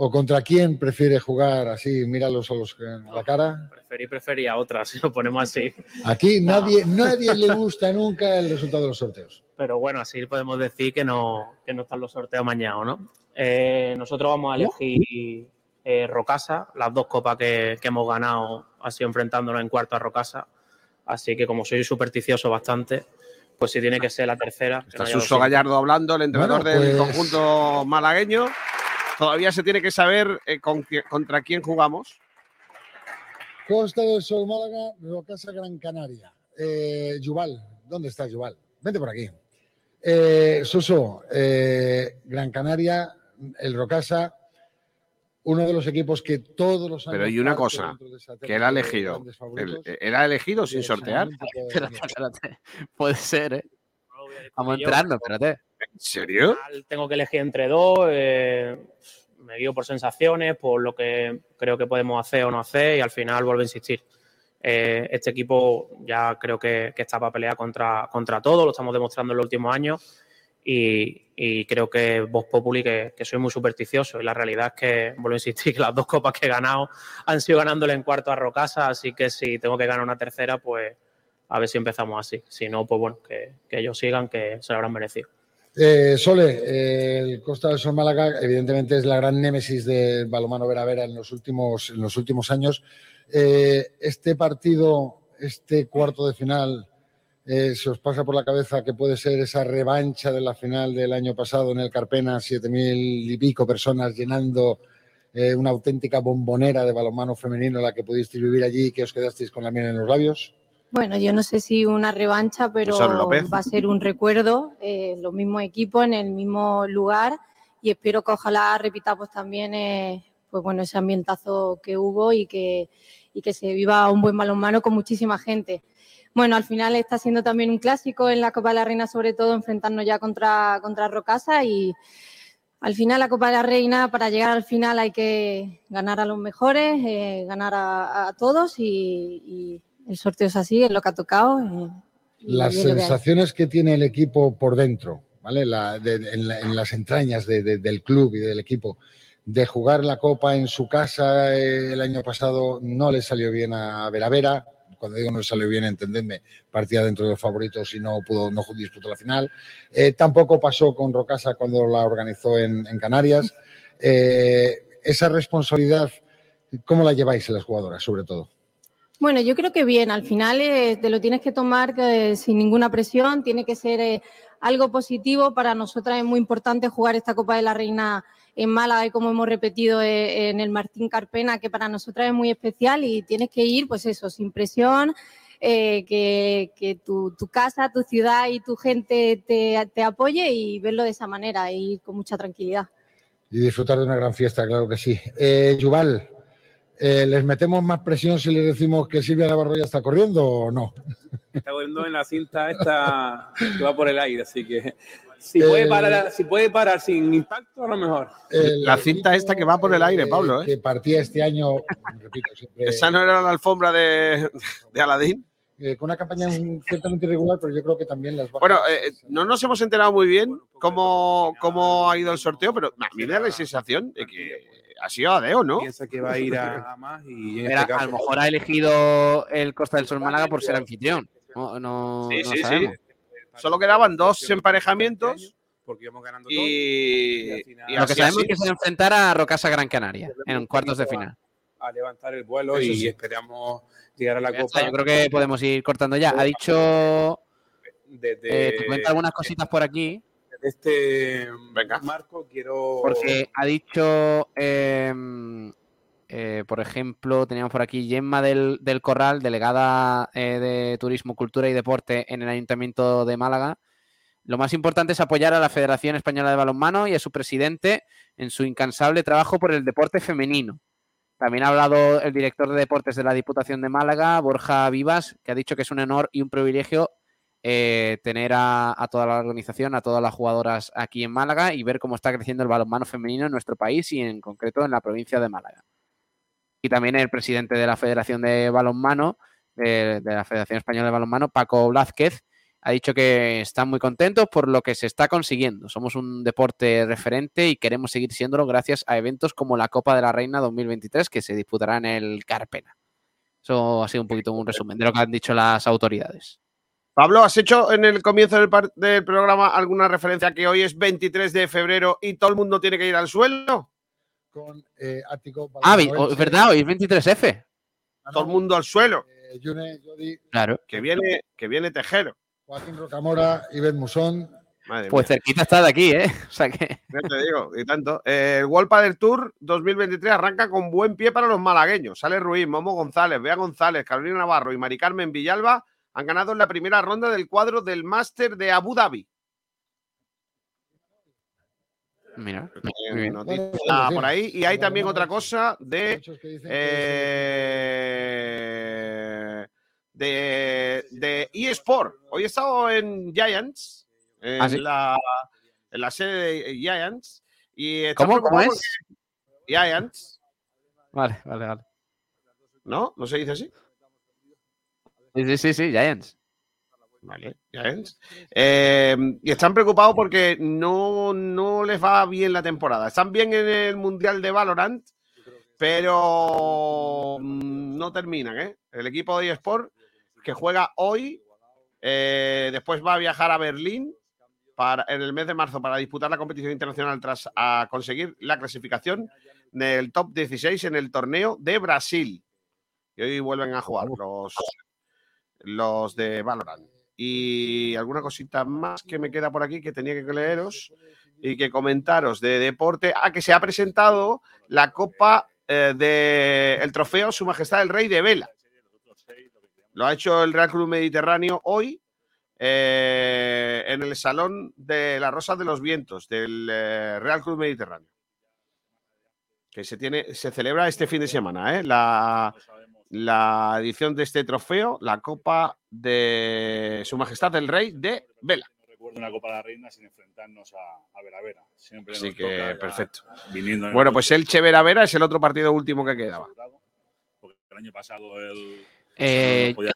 ¿O contra quién prefiere jugar así? Míralos a, los, a la cara. Preferí, preferí a otra, si lo ponemos así. Aquí nadie, nadie le gusta nunca el resultado de los sorteos. Pero bueno, así podemos decir que no, que no están los sorteos mañana, ¿no? Eh, nosotros vamos a elegir eh, Rocasa, las dos copas que, que hemos ganado sido enfrentándonos en cuarto a Rocasa. Así que como soy supersticioso bastante, pues si tiene que ser la tercera. Está no Suso Gallardo hablando, el entrenador Bueno, del pues- conjunto malagueño. Todavía se tiene que saber eh, con contra quién jugamos. Costa del Sol Málaga, Rocasa Gran Canaria. Eh, Yuval, ¿dónde está Yuval? Vente por aquí. Eh, Suso, eh, Gran Canaria, el Rocasa, uno de los equipos que todos los años. Pero hay una cosa, de que él ha terna de elegido. Él- él ha elegido sin sortear. Espérate, espérate. Puede ser, ¿eh? Vamos entrando, espérate. ¿En serio? Tengo que elegir entre dos. eh, me guío por sensaciones, por lo que creo que podemos hacer o no hacer y al final vuelvo a insistir. Eh, este equipo ya creo que, está para pelear contra, todo, lo estamos demostrando en los últimos años y, creo que Vox Populi, que, soy muy supersticioso y la realidad es que, vuelvo a insistir, las dos copas que he ganado han sido ganándole en cuarto a Rocasa, así que si tengo que ganar una tercera, pues a ver si empezamos así. Si no, pues bueno, que, que ellos sigan, que se lo habrán merecido. Eh, Sole, eh, el Costa del Sol Málaga, evidentemente es la gran némesis del balomano Vera Vera en los últimos, en los últimos años. Eh, este partido, este cuarto de final, eh, ¿se os pasa por la cabeza que puede ser esa revancha de la final del año pasado en el Carpena, siete mil y pico personas llenando una auténtica bombonera de balonmano femenino la que pudisteis vivir allí y que os quedasteis con la miel en los labios? Bueno, yo no sé si una revancha, pero va a ser un recuerdo, eh, los mismos equipos en el mismo lugar y espero que ojalá repitamos también eh, pues bueno, ese ambientazo que hubo y que, y que se viva un buen balonmano con muchísima gente. Bueno, al final está siendo también un clásico en la Copa de la Reina, sobre todo enfrentarnos ya contra, contra Rocasa y al final la Copa de la Reina, para llegar al final hay que ganar a los mejores, eh, ganar a, a todos y, y el sorteo es así, es lo que ha tocado. eh, las que sensaciones que tiene el equipo por dentro, ¿vale? La- de- en, la- en las entrañas de- de- del club y del equipo, de jugar la Copa en su casa eh, el año pasado no le salió bien a Vera Vera. Cuando digo no le salió bien, entendedme, partía dentro de los favoritos y no pudo, no disputó la final. Eh, tampoco pasó con Rocasa cuando la organizó en, en Canarias. Esa responsabilidad, ¿cómo la lleváis las jugadoras, sobre todo? Bueno, yo creo que bien, al final eh, te lo tienes que tomar eh, sin ninguna presión, tiene que ser eh, algo positivo. Para nosotras es muy importante jugar esta Copa de la Reina en Málaga y como hemos repetido eh, en el Martín Carpena, que para nosotras es muy especial y tienes que ir, pues eso, sin presión, que, tu, casa, tu ciudad y tu gente te, te apoye y verlo de esa manera y con mucha tranquilidad. Y disfrutar de una gran fiesta, claro que sí. Yuval, eh, ¿les metemos más presión si les decimos que Silvia Navarro ya está corriendo o no? Está corriendo en la cinta esta que va por el aire, así que si puede El- parar, si puede parar sin impacto, a lo mejor. El La cinta esta que va por el aire, Pablo. ¿eh? Que partía este año, repito, siempre, Esa no era la alfombra de, de Aladín. eh, con una campaña ciertamente irregular, pero yo creo que también las bajas- Bueno, eh, no nos hemos enterado muy bien cómo, cómo ha ido el sorteo, pero a mí me da la sensación de que ha sido a Deo, ¿no? Piensa que va a ir a, a más y en Era- este caso, a lo mejor ha elegido el Costa del Sol Málaga por ser anfitrión. No, no, Sí, no sí, sí. sabemos. Solo quedaban dos emparejamientos porque íbamos ganando y, y Lo que sabemos así. es que se va a enfrentar a Rocasa Gran Canaria en cuartos de final. a levantar el vuelo Eso y sí. esperamos llegar a la Ya Copa. está, yo creo que podemos ir cortando ya. Ha dicho. Desde- eh, te cuento algunas cositas por aquí. Este marco quiero... Porque ha dicho, eh, eh, por ejemplo, teníamos por aquí Gemma del, del Corral, delegada eh, de Turismo, Cultura y Deporte en el Ayuntamiento de Málaga. Lo más importante es apoyar a la Federación Española de Balonmano y a su presidente en su incansable trabajo por el deporte femenino. También ha hablado el director de deportes de la Diputación de Málaga, Borja Vivas, que ha dicho que es un honor y un privilegio eh, tener a, toda la organización, a todas las jugadoras aquí en Málaga y ver cómo está creciendo el balonmano femenino en nuestro país y en concreto en la provincia de Málaga. Y también el presidente de la Federación de Balonmano, de, de la Federación Española de Balonmano, Paco Blázquez, ha dicho que están muy contentos por lo que se está consiguiendo. Somos un deporte referente y queremos seguir siéndolo gracias a eventos como la Copa de la Reina 2023 que se disputará en el Carpena. Eso ha sido un poquito un resumen de lo que han dicho las autoridades. Pablo, ¿has hecho en el comienzo del, par- del programa alguna referencia a que hoy es 23 de febrero y todo el mundo tiene que ir al suelo? Con eh, Ático, Ah, oh, es verdad, hoy es 23F. Todo el mundo al suelo. eh, Yune, Jodi, Claro. Que viene, que viene Tejero. Joaquín Rocamora, Iber Musón. Madre Pues mía. cerquita está de aquí, ¿eh? O sea que. Ya te digo, y tanto. Eh, el World Padel Tour 2023 arranca con buen pie para los malagueños. Sale Ruiz, Momo González, Bea González, Carolina Navarro y Mari Carmen Villalba han ganado en la primera ronda del cuadro del Máster de Abu Dhabi. Mira, Eh, muy bien. noticia por ahí. Y hay también otra cosa de. eh, de, de eSport. Hoy he estado en Giants, en, ¿Ah, sí? la, en la sede de Giants. Y ¿Cómo? ¿Cómo es? Giants, Vale, vale, vale. ¿no? ¿No se dice así? Sí, sí, sí, Giants. Vale, Giants. Eh, y están preocupados porque no, no les va bien la temporada. Están bien en el Mundial de Valorant, pero mm, no terminan, ¿eh? El equipo de eSport que juega hoy, eh, después va a viajar a Berlín para, en el mes de marzo para disputar la competición internacional tras a conseguir la clasificación del top 16 en el torneo de Brasil. Y hoy vuelven a jugar los, los de Valorant. Y alguna cosita más que me queda por aquí que tenía que leeros y que comentaros de deporte. Ah, que se ha presentado la Copa eh, de trofeo Su Majestad el Rey de Vela. Lo ha hecho el Real Club Mediterráneo hoy eh, en el Salón de las Rosas de los Vientos del eh, Real Club Mediterráneo. Que se, tiene, se celebra este fin de semana, ¿eh? la, la edición de este trofeo, la Copa de Su Majestad el Rey de Vela. recuerdo una Copa de la Reina sin enfrentarnos a, a Vera Vera. Siempre Así nos que toca perfecto. Viniendo en el Bueno, pues el Chevera Vera es el otro partido último que quedaba. porque el año pasado el. Eh, no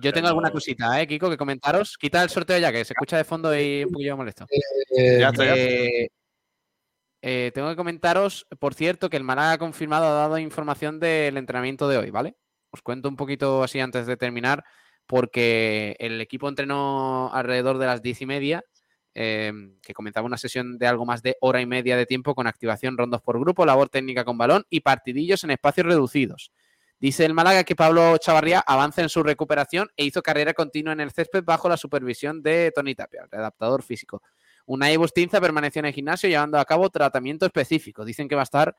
yo tengo alguna cosita, ¿eh, Kiko, que comentaros. Quita el sorteo ya, que se escucha de fondo y un poquillo molesto. Eh, Ya está, ya está. Eh, eh, tengo que comentaros, por cierto, que el Málaga ha confirmado, ha dado información del entrenamiento de hoy, ¿vale? Os cuento un poquito así antes de terminar, porque el equipo entrenó alrededor de las diez y media, eh, que comenzaba una sesión de algo más de hora y media de tiempo con activación rondos por grupo, labor técnica con balón y partidillos en espacios reducidos. Dice el Málaga que Pablo Chavarría avanza en su recuperación e hizo carrera continua en el césped bajo la supervisión de Tony Tapia, adaptador físico. Unai Bustinza permaneció en el gimnasio llevando a cabo tratamiento específico. Dicen que va a estar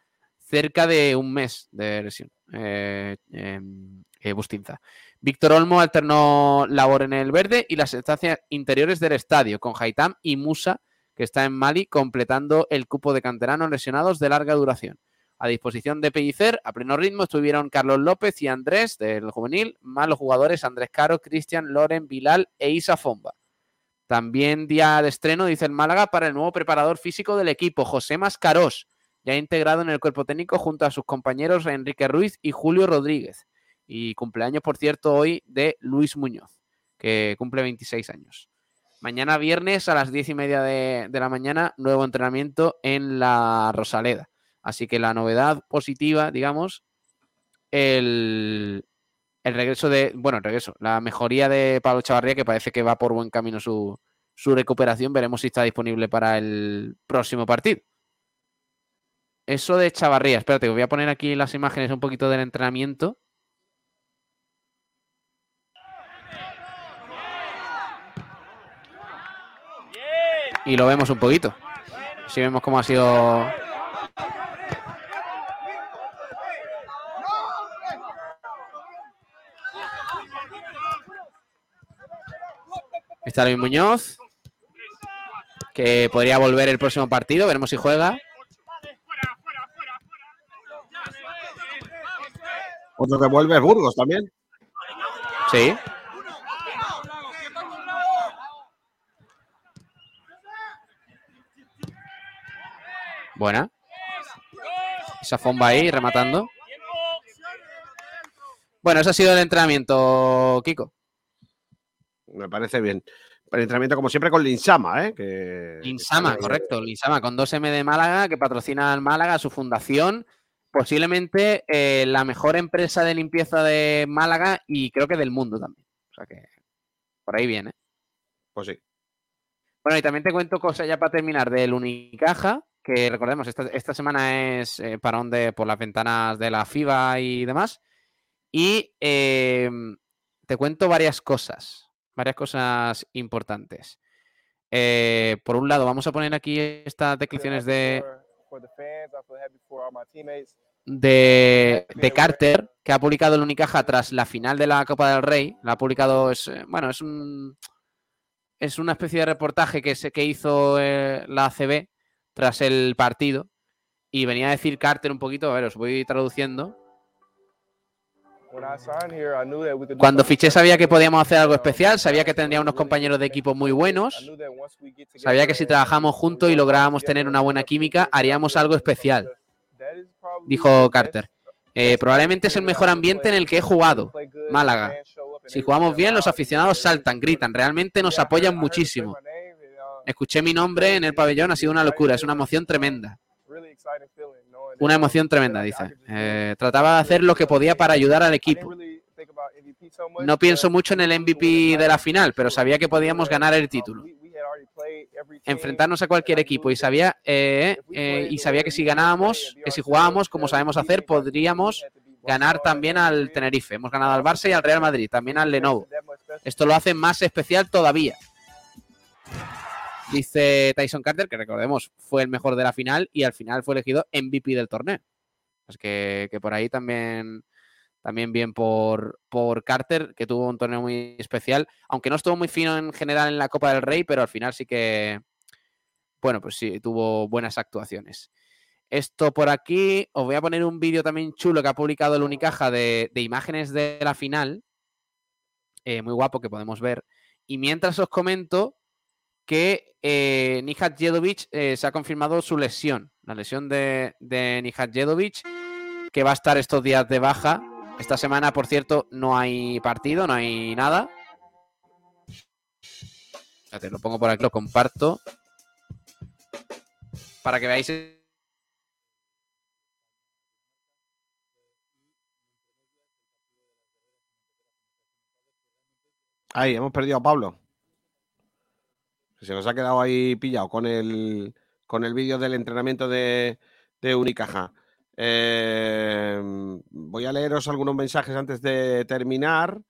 cerca de un mes de lesión. eh, em, eh, Bustinza. Víctor Olmo alternó labor en el verde y las estancias interiores del estadio, con Haitam y Musa, que está en Mali, completando el cupo de canteranos lesionados de larga duración. A disposición de Pellicer, a pleno ritmo, estuvieron Carlos López y Andrés del juvenil, más los jugadores Andrés Caro, Cristian, Loren, Bilal e Isa Fomba. También día de estreno, dice el Málaga, para el nuevo preparador físico del equipo, José Mascarós, ya integrado en el cuerpo técnico junto a sus compañeros Enrique Ruiz y Julio Rodríguez. Y cumpleaños, por cierto, hoy de Luis Muñoz, que cumple 26 años. Mañana viernes a las 10 y media de, de la mañana, nuevo entrenamiento en la Rosaleda. Así que la novedad positiva, digamos, el, el regreso de, bueno, el regreso, la mejoría de Pablo Chavarría, que parece que va por buen camino su, su recuperación. Veremos si está disponible para el próximo partido. Eso de Chavarría, espérate, voy a poner aquí las imágenes un poquito del entrenamiento. Y lo vemos un poquito. Si vemos cómo ha sido Está Luis Muñoz, que podría volver el próximo partido. Veremos si juega. Otro que vuelve es Burgos también. Sí. Buena. Esa fomba ahí rematando. Bueno, eso ha sido el entrenamiento, Kiko. Me parece bien. El entrenamiento, como siempre, con Linsama, ¿eh? Que, Linsama, correcto. Linsama con 2M de Málaga, que patrocina al Málaga, su fundación. Posiblemente eh, la mejor empresa de limpieza de Málaga y creo que del mundo también. O sea que por ahí viene. Pues sí. Bueno, y también te cuento cosas ya para terminar del Unicaja, que recordemos, esta, esta semana es eh, parón de, por las ventanas de la FIBA y demás. Y eh, te cuento varias cosas, varias cosas importantes. Eh, por un lado, vamos a poner aquí estas declaraciones de, de, de Carter, que ha publicado el Unicaja tras la final de la Copa del Rey. La ha publicado, es, eh, bueno, es un es una especie de reportaje que, se, que hizo eh, la ACB tras el partido. Y venía a decir Carter un poquito, a ver, os voy traduciendo. Cuando fiché sabía que podíamos hacer algo especial, sabía que tendría unos compañeros de equipo muy buenos, sabía que si trabajamos juntos y lográbamos tener una buena química, haríamos algo especial, dijo Carter. Eh, probablemente es el mejor ambiente en el que he jugado, Málaga. Si jugamos bien, los aficionados saltan, gritan, realmente nos apoyan muchísimo. Escuché mi nombre en el pabellón, ha sido una locura, es una emoción tremenda. Una emoción tremenda, dice. Eh, trataba de hacer lo que podía para ayudar al equipo. No pienso mucho en el MVP de la final, pero sabía que podíamos ganar el título. Enfrentarnos a cualquier equipo y sabía, eh, eh, y sabía que si ganábamos, que si jugábamos como sabemos hacer, podríamos ganar también al Tenerife. Hemos ganado al Barça y al Real Madrid, también al Lenovo. Esto lo hace más especial todavía. Dice Tyson Carter, que recordemos, fue el mejor de la final y al final fue elegido MVP del torneo. Así que, que por ahí también, también bien por, por Carter, que tuvo un torneo muy especial, aunque no estuvo muy fino en general en la Copa del Rey, pero al final sí que, bueno, pues sí, tuvo buenas actuaciones. Esto por aquí, os voy a poner un vídeo también chulo que ha publicado el Unicaja de, de imágenes de la final, eh, muy guapo que podemos ver. Y mientras os comento que eh, Nihat Jedovic eh, se ha confirmado su lesión, la lesión de, de Nihat Jedovic, que va a estar estos días de baja. Esta semana, por cierto, no hay partido, no hay nada. Espérate, lo pongo por aquí, lo comparto. Para que veáis Ahí, hemos perdido a Pablo. Se nos ha quedado ahí pillado con el, con el vídeo del entrenamiento de, de Unicaja. Eh, voy a leeros algunos mensajes antes de terminar.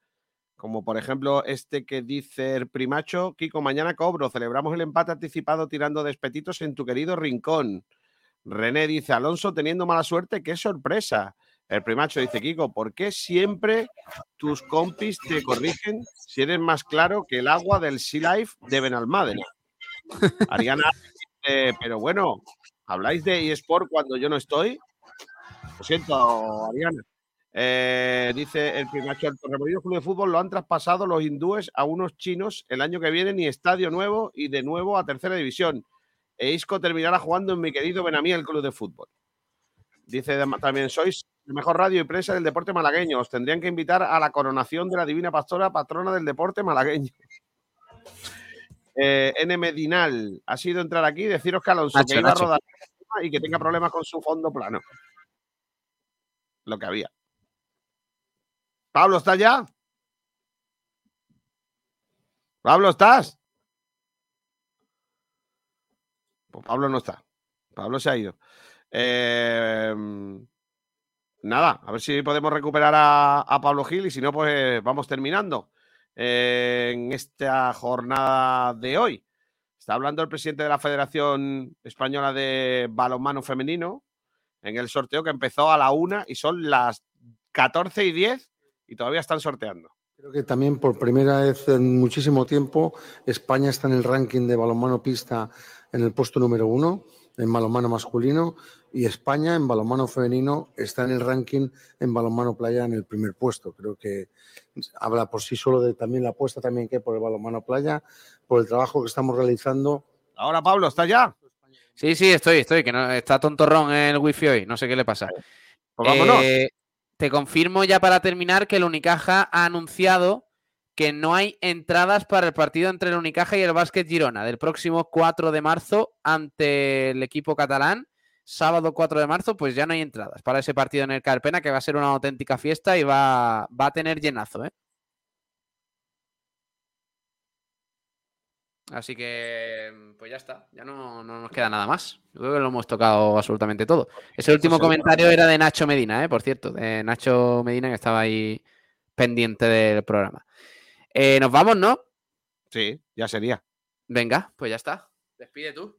Como por ejemplo este que dice el primacho, Kiko, mañana cobro, celebramos el empate anticipado tirando despetitos en tu querido rincón. René dice, Alonso teniendo mala suerte, qué sorpresa. El primacho dice, Kiko, ¿por qué siempre tus compis te corrigen si eres más claro que el agua del Sea Life de Benalmádena? Ariana dice, pero bueno, ¿habláis de eSport cuando yo no estoy? Lo siento, Ariana. Eh, dice el primacho, el Torremolinos Club de Fútbol lo han traspasado los hindúes a unos chinos el año que viene, ni estadio nuevo y de nuevo a tercera división. E Isco terminará jugando en mi querido Benamí, el Club de Fútbol. Dice también, sois el mejor radio y prensa del deporte malagueño. Os tendrían que invitar a la coronación de la Divina Pastora, patrona del deporte malagueño. Eh, N. Medinal, ha sido entrar aquí y deciros que Alonso Nacho, que iba a rodar y que tenga problemas con su fondo plano. Lo que había. Pablo, ¿estás ya? Pablo, ¿estás? Pues Pablo no está. Pablo se ha ido. Eh, nada, a ver si podemos recuperar a, a Pablo Gil y si no, pues vamos terminando eh, en esta jornada de hoy. Está hablando el presidente de la Federación Española de Balonmano Femenino en el sorteo que empezó a la una y son las 14 y 10 y todavía están sorteando. Creo que también por primera vez en muchísimo tiempo España está en el ranking de balonmano pista en el puesto número uno, en balonmano masculino, y España en balonmano femenino está en el ranking en balonmano playa en el primer puesto. Creo que habla por sí solo de también la apuesta también que hay por el balonmano playa, por el trabajo que estamos realizando. Ahora, Pablo, ¿está ya? Sí, sí, estoy, estoy, que no, está tontorrón el wifi hoy, no sé qué le pasa. Pues vámonos. Eh, te confirmo ya para terminar que el Unicaja ha anunciado que no hay entradas para el partido entre el Unicaja y el Básquet Girona del próximo 4 de marzo ante el equipo catalán. Sábado 4 de marzo, pues ya no hay entradas para ese partido en el Carpena, que va a ser una auténtica fiesta y va, va a tener llenazo, ¿eh? Así que, pues ya está, ya no, no nos queda nada más. Yo creo que lo hemos tocado absolutamente todo. Ese último sí. comentario era de Nacho Medina, ¿eh? por cierto, de Nacho Medina que estaba ahí pendiente del programa. Eh, Nos vamos, ¿no? Sí, ya sería. Venga, pues ya está. Despide tú.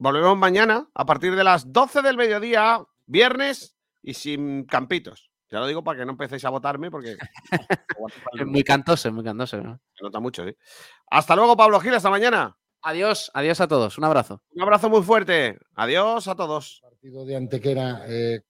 Volvemos mañana a partir de las 12 del mediodía, viernes y sin campitos. Ya lo digo para que no empecéis a votarme porque Es muy cantoso, es muy cantoso. ¿no? se nota mucho, ¿sí? Hasta luego, Pablo Gil, hasta mañana. Adiós, adiós a todos. Un abrazo. Un abrazo muy fuerte. Adiós a todos. partido de Antequera eh,